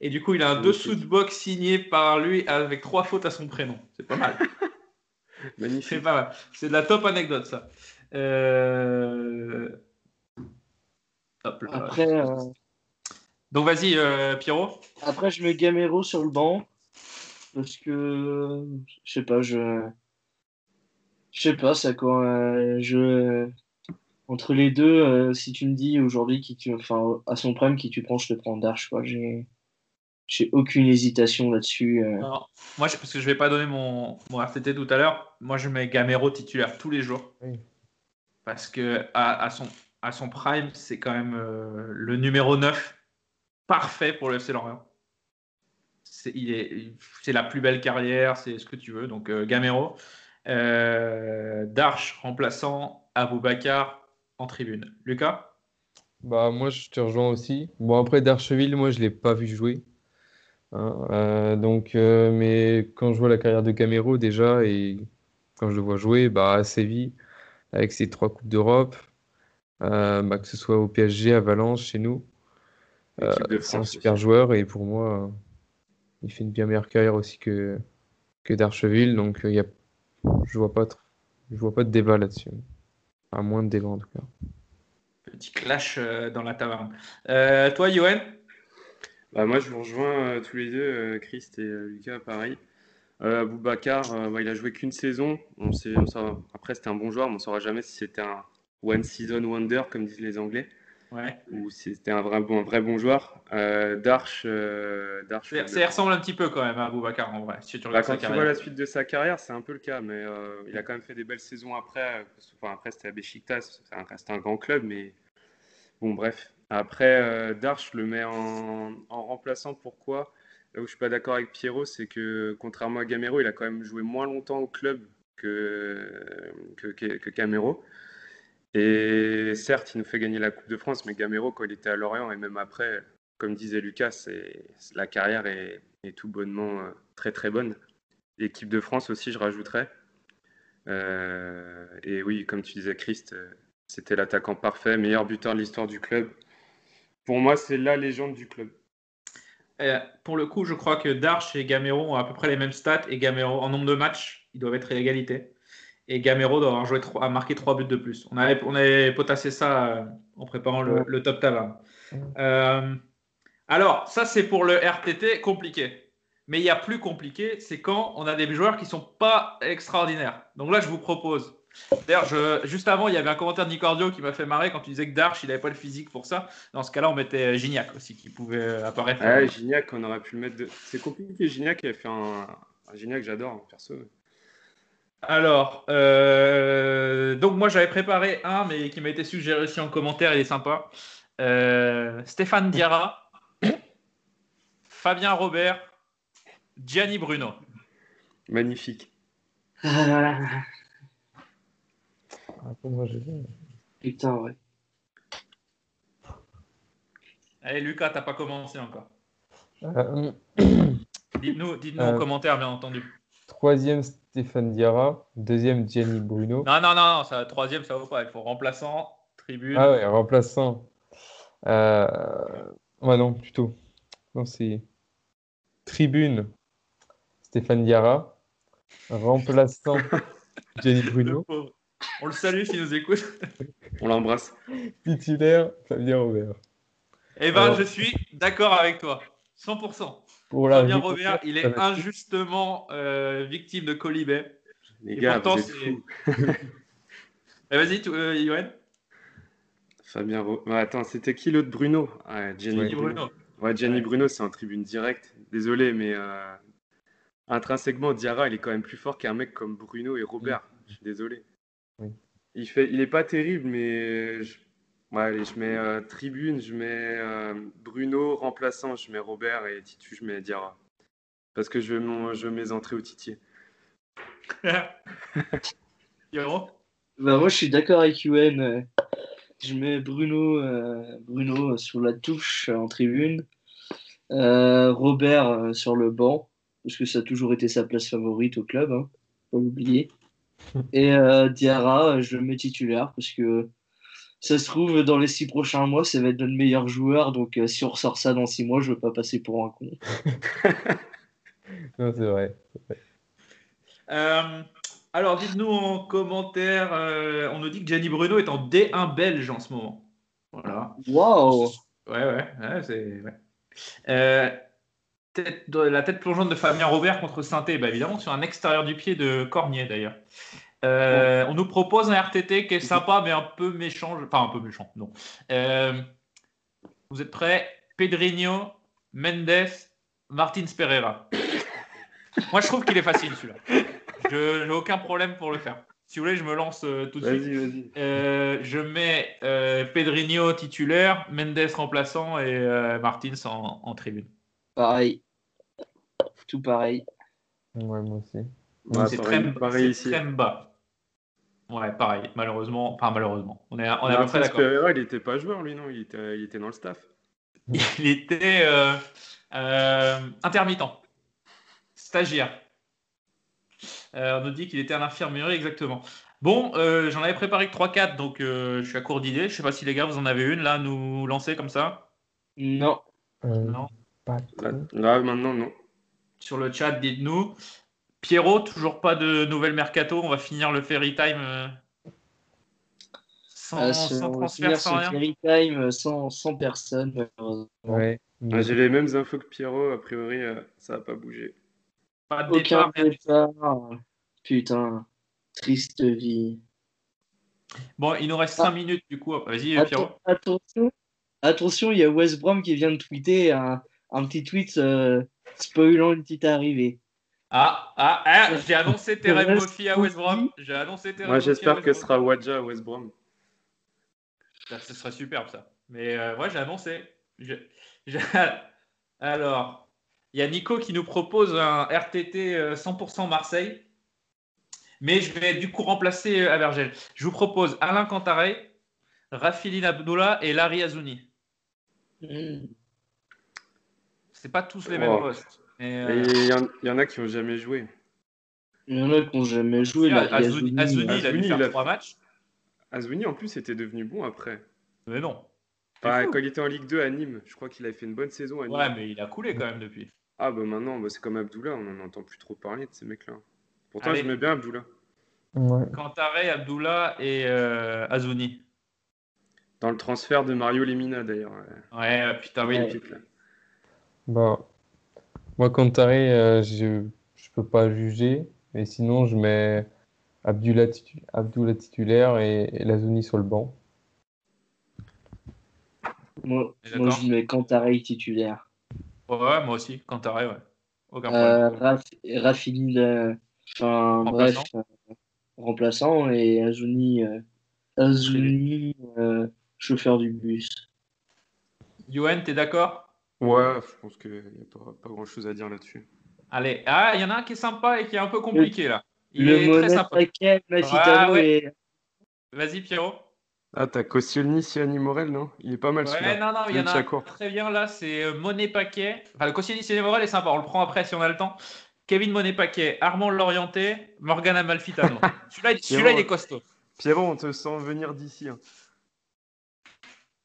Et du coup, il a un dessous de box signé par lui avec trois fautes à son prénom. C'est pas mal. C'est pas mal. C'est de la top anecdote ça. Euh, hop là. après, euh, Donc vas-y, euh, Pierrot. Après, je mets Gamero sur le banc. Parce que, je sais pas, je. Je sais pas, ça quoi. euh, je. Entre les deux, euh, si tu me dis aujourd'hui qui tu. Enfin, à son prime, qui tu prends, je te prends Darche, quoi. J'ai. J'ai aucune hésitation là-dessus. euh. Moi, je- parce que je vais pas donner mon, mon RTT tout à l'heure, moi je mets Gamero titulaire tous les jours. Parce que à, à son, à son prime, c'est quand même euh, le numéro 9 parfait pour le FC Lorient. C'est la plus belle carrière, c'est ce que tu veux. Donc euh, Gamero. Euh, Darche remplaçant, Aboubacar en tribune. Lucas? Bah, moi, je te rejoins aussi. Bon, après, Darcheville, moi, je l'ai pas vu jouer. Hein, euh, donc, mais quand je vois la carrière de Gamero déjà et quand je le vois jouer, bah, à Séville, avec ses trois Coupes d'Europe, bah, que ce soit au PSG, à Valence, chez nous, euh, c'est un France super joueur et pour moi, euh, il fait une bien meilleure carrière aussi que, que Darcheville. Donc, euh, il y a, je vois pas, je vois pas de débat là-dessus. À moins de débat en tout cas. Petit clash euh, dans la taverne. Euh, toi, Johan? Bah, moi, je vous rejoins euh, tous les deux, euh, Christ et euh, Lucas, pareil. Euh, Aboubacar, euh, bah, il a joué qu'une saison. On sait, on saura- après, c'était un bon joueur, mais on ne saura jamais si c'était un one season wonder, comme disent les Anglais, Ouais. ou si c'était un vrai bon, un vrai bon joueur. Euh, Darch, euh, Ça ressemble un petit peu quand même à Aboubacar en vrai, si tu Bah, quand tu vois la suite de sa carrière, c'est un peu le cas, mais euh, il a quand même fait des belles saisons après. enfin, après, c'était à Besiktas, c'est un, grand club, mais bon, bref. Après, euh, Darch, je le met en, en remplaçant. Pourquoi? Là où je suis pas d'accord avec Pierrot, c'est que contrairement à Gamero, il a quand même joué moins longtemps au club que, que, que, que Gamero. Et certes, il nous fait gagner la Coupe de France, mais Gamero, quand il était à Lorient et même après, comme disait Lucas, la carrière est, tout bonnement euh, très très bonne. L'équipe de France aussi, je rajouterais. Euh, et oui, comme tu disais, Christ, euh, c'était l'attaquant parfait, meilleur buteur de l'histoire du club. Pour moi, c'est la légende du club. Pour le coup, je crois que Darch et Gamero ont à peu près les mêmes stats et Gamero en nombre de matchs, ils doivent être à égalité. Et Gamero doit avoir joué trois- a marqué 3 buts de plus. On avait, on avait potassé ça euh, en préparant le, le top taverne. Euh, alors, ça c'est pour le RTT compliqué. Mais il y a plus compliqué, c'est quand on a des joueurs qui sont pas extraordinaires. Donc là, je vous propose. D'ailleurs, je- juste avant, il y avait un commentaire de Nicordio qui m'a fait marrer quand tu disais que Darch, il n'avait pas le physique pour ça. Dans ce cas-là, on mettait Gignac aussi, qui pouvait euh, apparaître. Ah, Gignac, on aurait pu le mettre. De... C'est compliqué, Gignac, il a fait un, un Gignac, j'adore, hein, perso. Alors, euh, donc moi j'avais préparé un, mais qui m'a été suggéré aussi en commentaire, il est sympa. Euh, Stéphane Diarra, Fabien Robert, Gianni Bruno. Magnifique. Putain, ouais. Allez Lucas, t'as pas commencé encore. Euh, Dites-nous dites en commentaire, bien entendu. Troisième, Stéphane Diarra. Deuxième, Gianni Bruno. Non, non, non, non, ça, troisième, ça vaut pas. Il faut remplaçant, tribune. Ah ouais, remplaçant. Euh... Ouais, non, plutôt. Non, c'est Tribune, Stéphane Diarra. Remplaçant, Gianni Bruno. On le salue s'il nous écoute. On l'embrasse. Titulaire, Fabien Robert. Eh ben, Alors- je suis d'accord avec toi. 100%. Pour la Fabien Robert, il est injustement euh, victime de Colibet. Les Et gars, pourtant. Eh, Vas-y, tu- euh, Yoann. Fabien Ro- Ouais, attends, c'était qui l'autre Bruno? Ah, Gianni Ouais. Bruno. Bruno. Ouais, Gianni Ouais. Bruno, c'est en tribune directe. Désolé, mais euh, intrinsèquement, Diarra, il est quand même plus fort qu'un mec comme Bruno et Robert. Je suis désolé. Oui. Il fait, il est pas terrible, mais je, ouais, allez, je mets euh, tribune, je mets euh, Bruno remplaçant, je mets Robert et Titu, je mets Diarra. Parce que je veux, mon- je veux mes entrées au Titier. Pierrot Bah, moi, je suis d'accord avec Yuen. euh, Je mets Bruno, euh, Bruno sur la touche en tribune. Euh, Robert euh, sur le banc, parce que ça a toujours été sa place favorite au club, hein, faut pas l'oublier. Et euh, Diarra, je le mets titulaire, parce que ça se trouve, dans les six prochains mois, ça va être notre meilleur joueur. Donc, euh, si on ressort ça dans six mois, je veux pas passer pour un con. Non, c'est vrai. Euh, alors, dites-nous en commentaire. euh, on nous dit que Gianni Bruno est en D1 belge en ce moment. Voilà. Waouh! Ouais, ouais, ouais, c'est. ouais. Euh, tête de- la tête plongeante de Fabien Robert contre Sainté, bah, évidemment, sur un extérieur du pied de Cornier d'ailleurs. Euh, On nous propose un RTT qui est sympa, mais un peu méchant. Enfin, un peu méchant, non. Euh, vous êtes prêts? Pedrinho, Mendes, Martins Pereira. Moi, je trouve qu'il est facile celui-là. Je n'ai aucun problème pour le faire. Si vous voulez, je me lance euh, tout de suite. Vas-y, vas-y. Euh, je mets euh, Pedrinho titulaire, Mendes remplaçant et euh, Martins en, en tribune. Pareil. Tout pareil. Ouais, moi aussi. Ouais, c'est pareil, très, pareil c'est ici. très bas. Ouais, pareil, malheureusement. Enfin, malheureusement. On est, on est à peu près Martins d'accord. Pereira, il était pas joueur, lui, non? Il était, il était dans le staff. Il était euh, euh, intermittent, stagiaire. Euh, on nous dit qu'il était à l'infirmerie, exactement. Bon, euh, j'en avais préparé que 3-4, donc euh, je suis à court d'idées. Je sais pas si les gars, vous en avez une là, à nous lancer comme ça? Non. Euh, Non. pas Là, trop. là, maintenant, non. Sur le chat, dites-nous. Pierrot, toujours pas de nouvelles mercato. On va finir le Ferry Time euh, sans, Euh, ce- va transfert, finir sans rien. Ferry Time euh, sans, sans personne. Ouais. Ah, J'ai les mêmes infos que Pierrot, a priori, euh, ça va pas bouger. Pas de Aucun départ. Putain, triste vie. Bon, il nous reste 5 minutes du coup. Vas-y, Atten- Pierrot. attention, attention, il y a West Brom qui vient de tweeter un, un petit tweet euh, spoilant une petite arrivée. Ah, ah, ah, j'ai annoncé Terem à West Brom. J'ai annoncé Terem Moi, j'espère que ce sera Wadja à West Brom. Ça, ce serait superbe ça. Mais euh, ouais, j'ai annoncé. Je- je- Alors, il y a Nico qui nous propose un RTT euh, 100% Marseille. Mais je vais du coup remplacer euh, Avergel. Je vous propose Alain Cantaré, Rafiline Abdullah et Larry Azouni. Hmm. C'est pas tous les mêmes Oh. postes. Euh, il y, en- il y en a qui ont jamais joué. Il y en a qui n'ont jamais joué. Azouni, il a dû faire trois matchs. Azouni, en plus, était devenu bon après. Mais non. Quand il était en Ligue 2 à Nîmes, je crois qu'il avait fait une bonne saison à Nîmes. Ouais, mais il a coulé quand même depuis. Ah bah maintenant, bah, c'est comme Abdullah, on n'en entend plus trop parler de ces mecs-là. Pourtant, Allez. j'aimais bien Abdullah. Ouais. Cantaré, Abdullah et euh, Azouni. Dans le transfert de Mario Lemina, d'ailleurs. ouais. Putain, oui. Ouais. Moi, Cantaré, euh, je je peux pas juger. Mais sinon, je mets Abdullah, titu- Abdullah titulaire et, et Lazouni sur le banc. Moi, moi, je mets Cantaré titulaire. Ouais, moi aussi, Cantaré, ouais. Aucun Euh, problème. Raf, Rafini, euh, enfin, bref, Remplaçant. euh, remplaçant et Azouni, euh, Azouni euh, chauffeur du bus. Yoann, t'es d'accord? Ouais, je pense qu'il n'y a pas, pas grand-chose à dire là-dessus. Allez. Ah, il y en a un qui est sympa et qui est un peu compliqué là. Il le est très sympa. Ah, ouais. et Vas-y, Pierrot. Ah, t'as Koscielny, Siani Morel, non? Il est pas mal Ouais, celui-là. non, non, il y en a un très bien là, c'est euh, Monet Paquet. Enfin, le Koscielny Morel est sympa, on le prend après si on a le temps. Kevin Monet Paquet, Armand Lorienté, Morgan Amalfitano. celui-là, il- celui-là, il est costaud. Pierrot, on te sent venir d'ici. hein.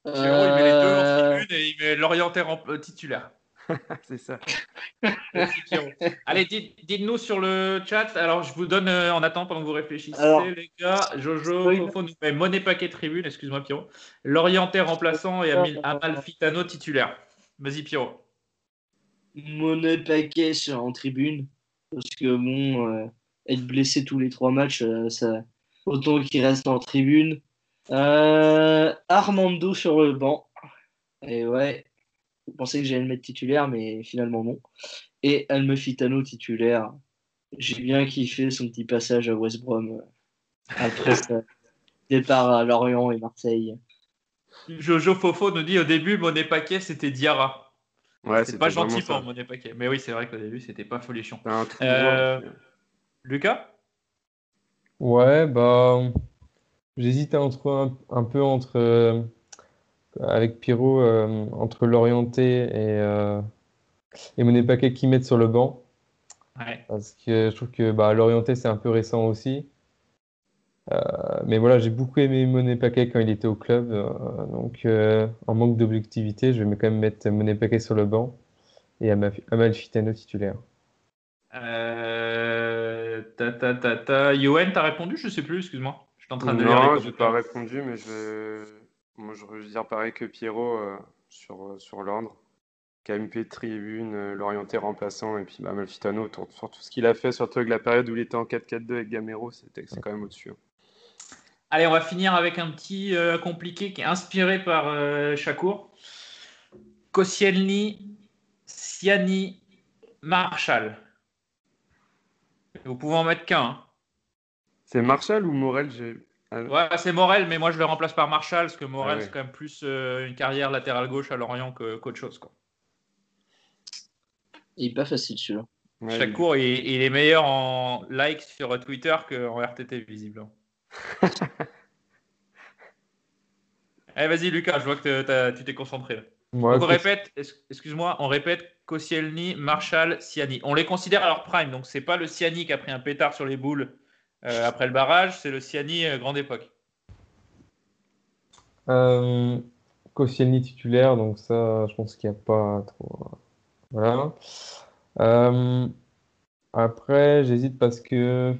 Pierrot, il met les deux en Euh, tribune et il met Lorienté en euh, titulaire. c'est ça. Allez, dites- dites-nous sur le chat. Alors, je vous donne euh, en attendant pendant que vous réfléchissez, Alors, les gars. Jojo. Fofo nous met Monet Paquet Tribune, excuse-moi, Pierrot. Lorientais remplaçant et Amil- Amalfitano titulaire. Vas-y, Pierrot. Monnaie paquet sur- en tribune. Parce que bon, euh, être blessé tous les trois matchs, euh, ça, autant qu'il reste en tribune. Euh, Armando sur le banc. Et ouais, je pensais que j'allais le mettre titulaire, mais finalement non. Et Almefitano titulaire. J'ai bien kiffé son petit passage à West Brom euh, après sa départ à Lorient et Marseille. Jojo Fofo nous dit au début, Monet Paquet, c'était Diarra. Ouais, c'est pas gentil pour Monet Paquet. Mais oui, c'est vrai qu'au début, c'était pas folichon. Euh. Lucas? Ouais, bah, j'hésite entre un, un peu entre, euh, avec Pierrot, euh, entre l'orienté et, euh, et Monet Paquet qui mettent sur le banc. Ouais. Parce que je trouve que bah, l'orienté, c'est un peu récent aussi. Euh, mais voilà, j'ai beaucoup aimé Monet Paquet quand il était au club. donc, en manque d'objectivité, je vais quand même mettre Monet Paquet sur le banc et Ama- Amalfitano titulaire. Euh, ta, ta, ta, ta. Yoann, t'as répondu? Je sais plus, excuse-moi. Je suis en train de lire Non, je n'ai pas répondu, mais je vais, moi, je vais dire pareil que Pierrot euh, sur, sur l'ordre. KMP tribune, euh, l'orienté remplaçant, et puis bah, Malfitano sur tout ce qu'il a fait, surtout avec la période où il était en 4-4-2 avec Gamero, c'était c'est quand même au-dessus. hein. Allez, on va finir avec un petit euh, compliqué qui est inspiré par euh, Chakour. Koscielny, Siani, Marshall. Vous pouvez en mettre qu'un. hein. C'est Marshall ou Morel j'ai... ah, Ouais, c'est Morel, mais moi je le remplace par Marshall parce que Morel Ah ouais. c'est quand même plus euh, une carrière latérale gauche à Lorient que- qu'autre chose. Quoi. Il est pas facile celui-là. ouais, Chakour, il, il est meilleur en likes sur Twitter qu'en RTT visiblement. Allez, vas-y Lucas, je vois que tu t'es concentré. Donc on répète, excuse-moi, on répète Koscielny, Marshall, Siani. On les considère à leur prime, donc c'est pas le Siani qui a pris un pétard sur les boules euh, après le barrage, c'est le Siani euh, grande époque. Euh, titulaire, donc ça, je pense qu'il n'y a pas trop. Voilà. Euh, après, j'hésite parce que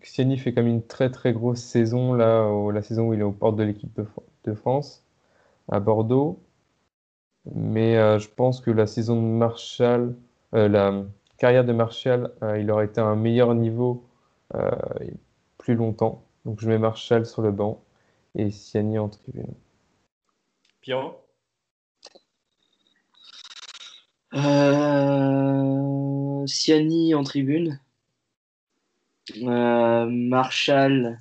Koscielny fait même une très très grosse saison, là, la saison où il est aux portes de l'équipe de, Fran- de France, à Bordeaux. Mais je pense que la saison de Marshall, la carrière de Marshall, il aurait été à un meilleur niveau plus longtemps. Donc je mets Marshall sur le banc et Siani en tribune. Pierrot? Euh, Siani en tribune. Euh, Marshall.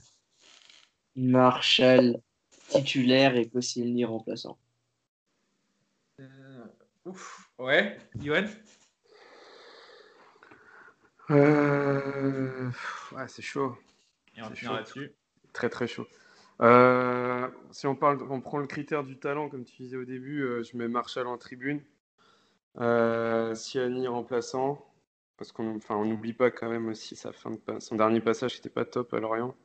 Marshall titulaire et Koscielny remplaçant. Ouf, ouais, Yoann Euh, ouais, c'est chaud. Et on finira là-dessus. Très très chaud. Euh, si on parle, on prend le critère du talent, comme tu disais au début, euh, je mets Marshall en tribune, euh, Siani remplaçant, parce qu'on enfin, on n'oublie pas quand même aussi sa fin de son dernier passage qui n'était pas top à Lorient.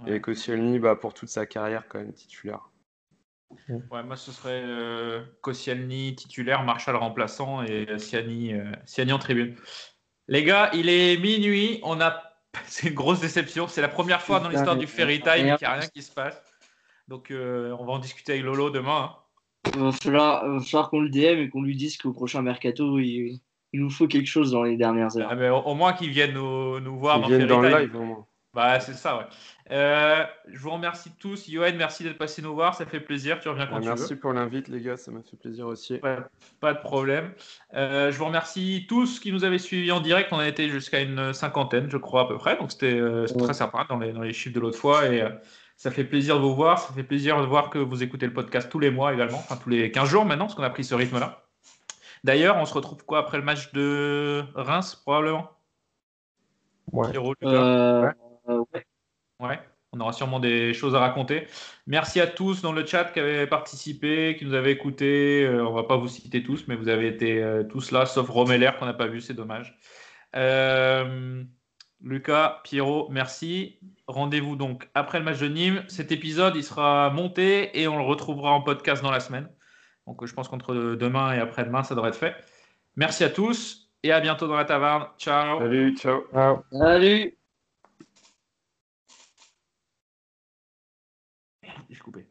Ouais. Et Koscielny, bah, pour toute sa carrière, quand même titulaire. Ouais, moi ce serait euh, Koscielny titulaire, Marshall remplaçant et Siani, euh, Siani en tribune. Les gars, il est minuit, on a c'est une grosse déception, c'est la première fois dans l'histoire du Fairy Time qu'il n'y a rien qui se passe. Donc euh, on va en discuter avec Lolo demain. hein. Il va falloir, qu'on le DM et qu'on lui dise qu'au prochain mercato, il, il nous faut quelque chose dans les dernières heures. Ah, mais au, au moins qu'ils viennent nous, nous voir dans Fairy dans le Time. live, au moins. Bah c'est ça, ouais. Euh, je vous remercie tous. Yoann, merci d'être passé nous voir, ça fait plaisir. Tu reviens quand Ah, tu merci veux. pour l'invite, les gars, ça m'a fait plaisir aussi. Pas, pas de problème. Euh, je vous remercie tous qui nous avaient suivis en direct. On a été jusqu'à une cinquantaine, je crois, à peu près. Donc, c'était euh, Ouais. très sympa dans les, dans les chiffres de l'autre fois. Et euh, ça fait plaisir de vous voir. Ça fait plaisir de voir que vous écoutez le podcast tous les mois également. Enfin, tous les 15 jours maintenant, parce qu'on a pris ce rythme-là. D'ailleurs, on se retrouve quoi après le match de Reims, probablement? Ouais. Ouais. Ouais, on aura sûrement des choses à raconter. Merci à tous dans le chat qui avaient participé, qui nous avaient écoutés. Euh, on va pas vous citer tous, mais vous avez été euh, tous là, sauf Romeller qu'on n'a pas vu, c'est dommage. Euh, Lucas, Pierrot, merci. Rendez-vous donc après le match de Nîmes. Cet épisode, il sera monté et on le retrouvera en podcast dans la semaine. Donc je pense qu'entre demain et après-demain, ça devrait être fait. Merci à tous et à bientôt dans la taverne. Ciao. Salut, ciao. Salut. J'ai coupé.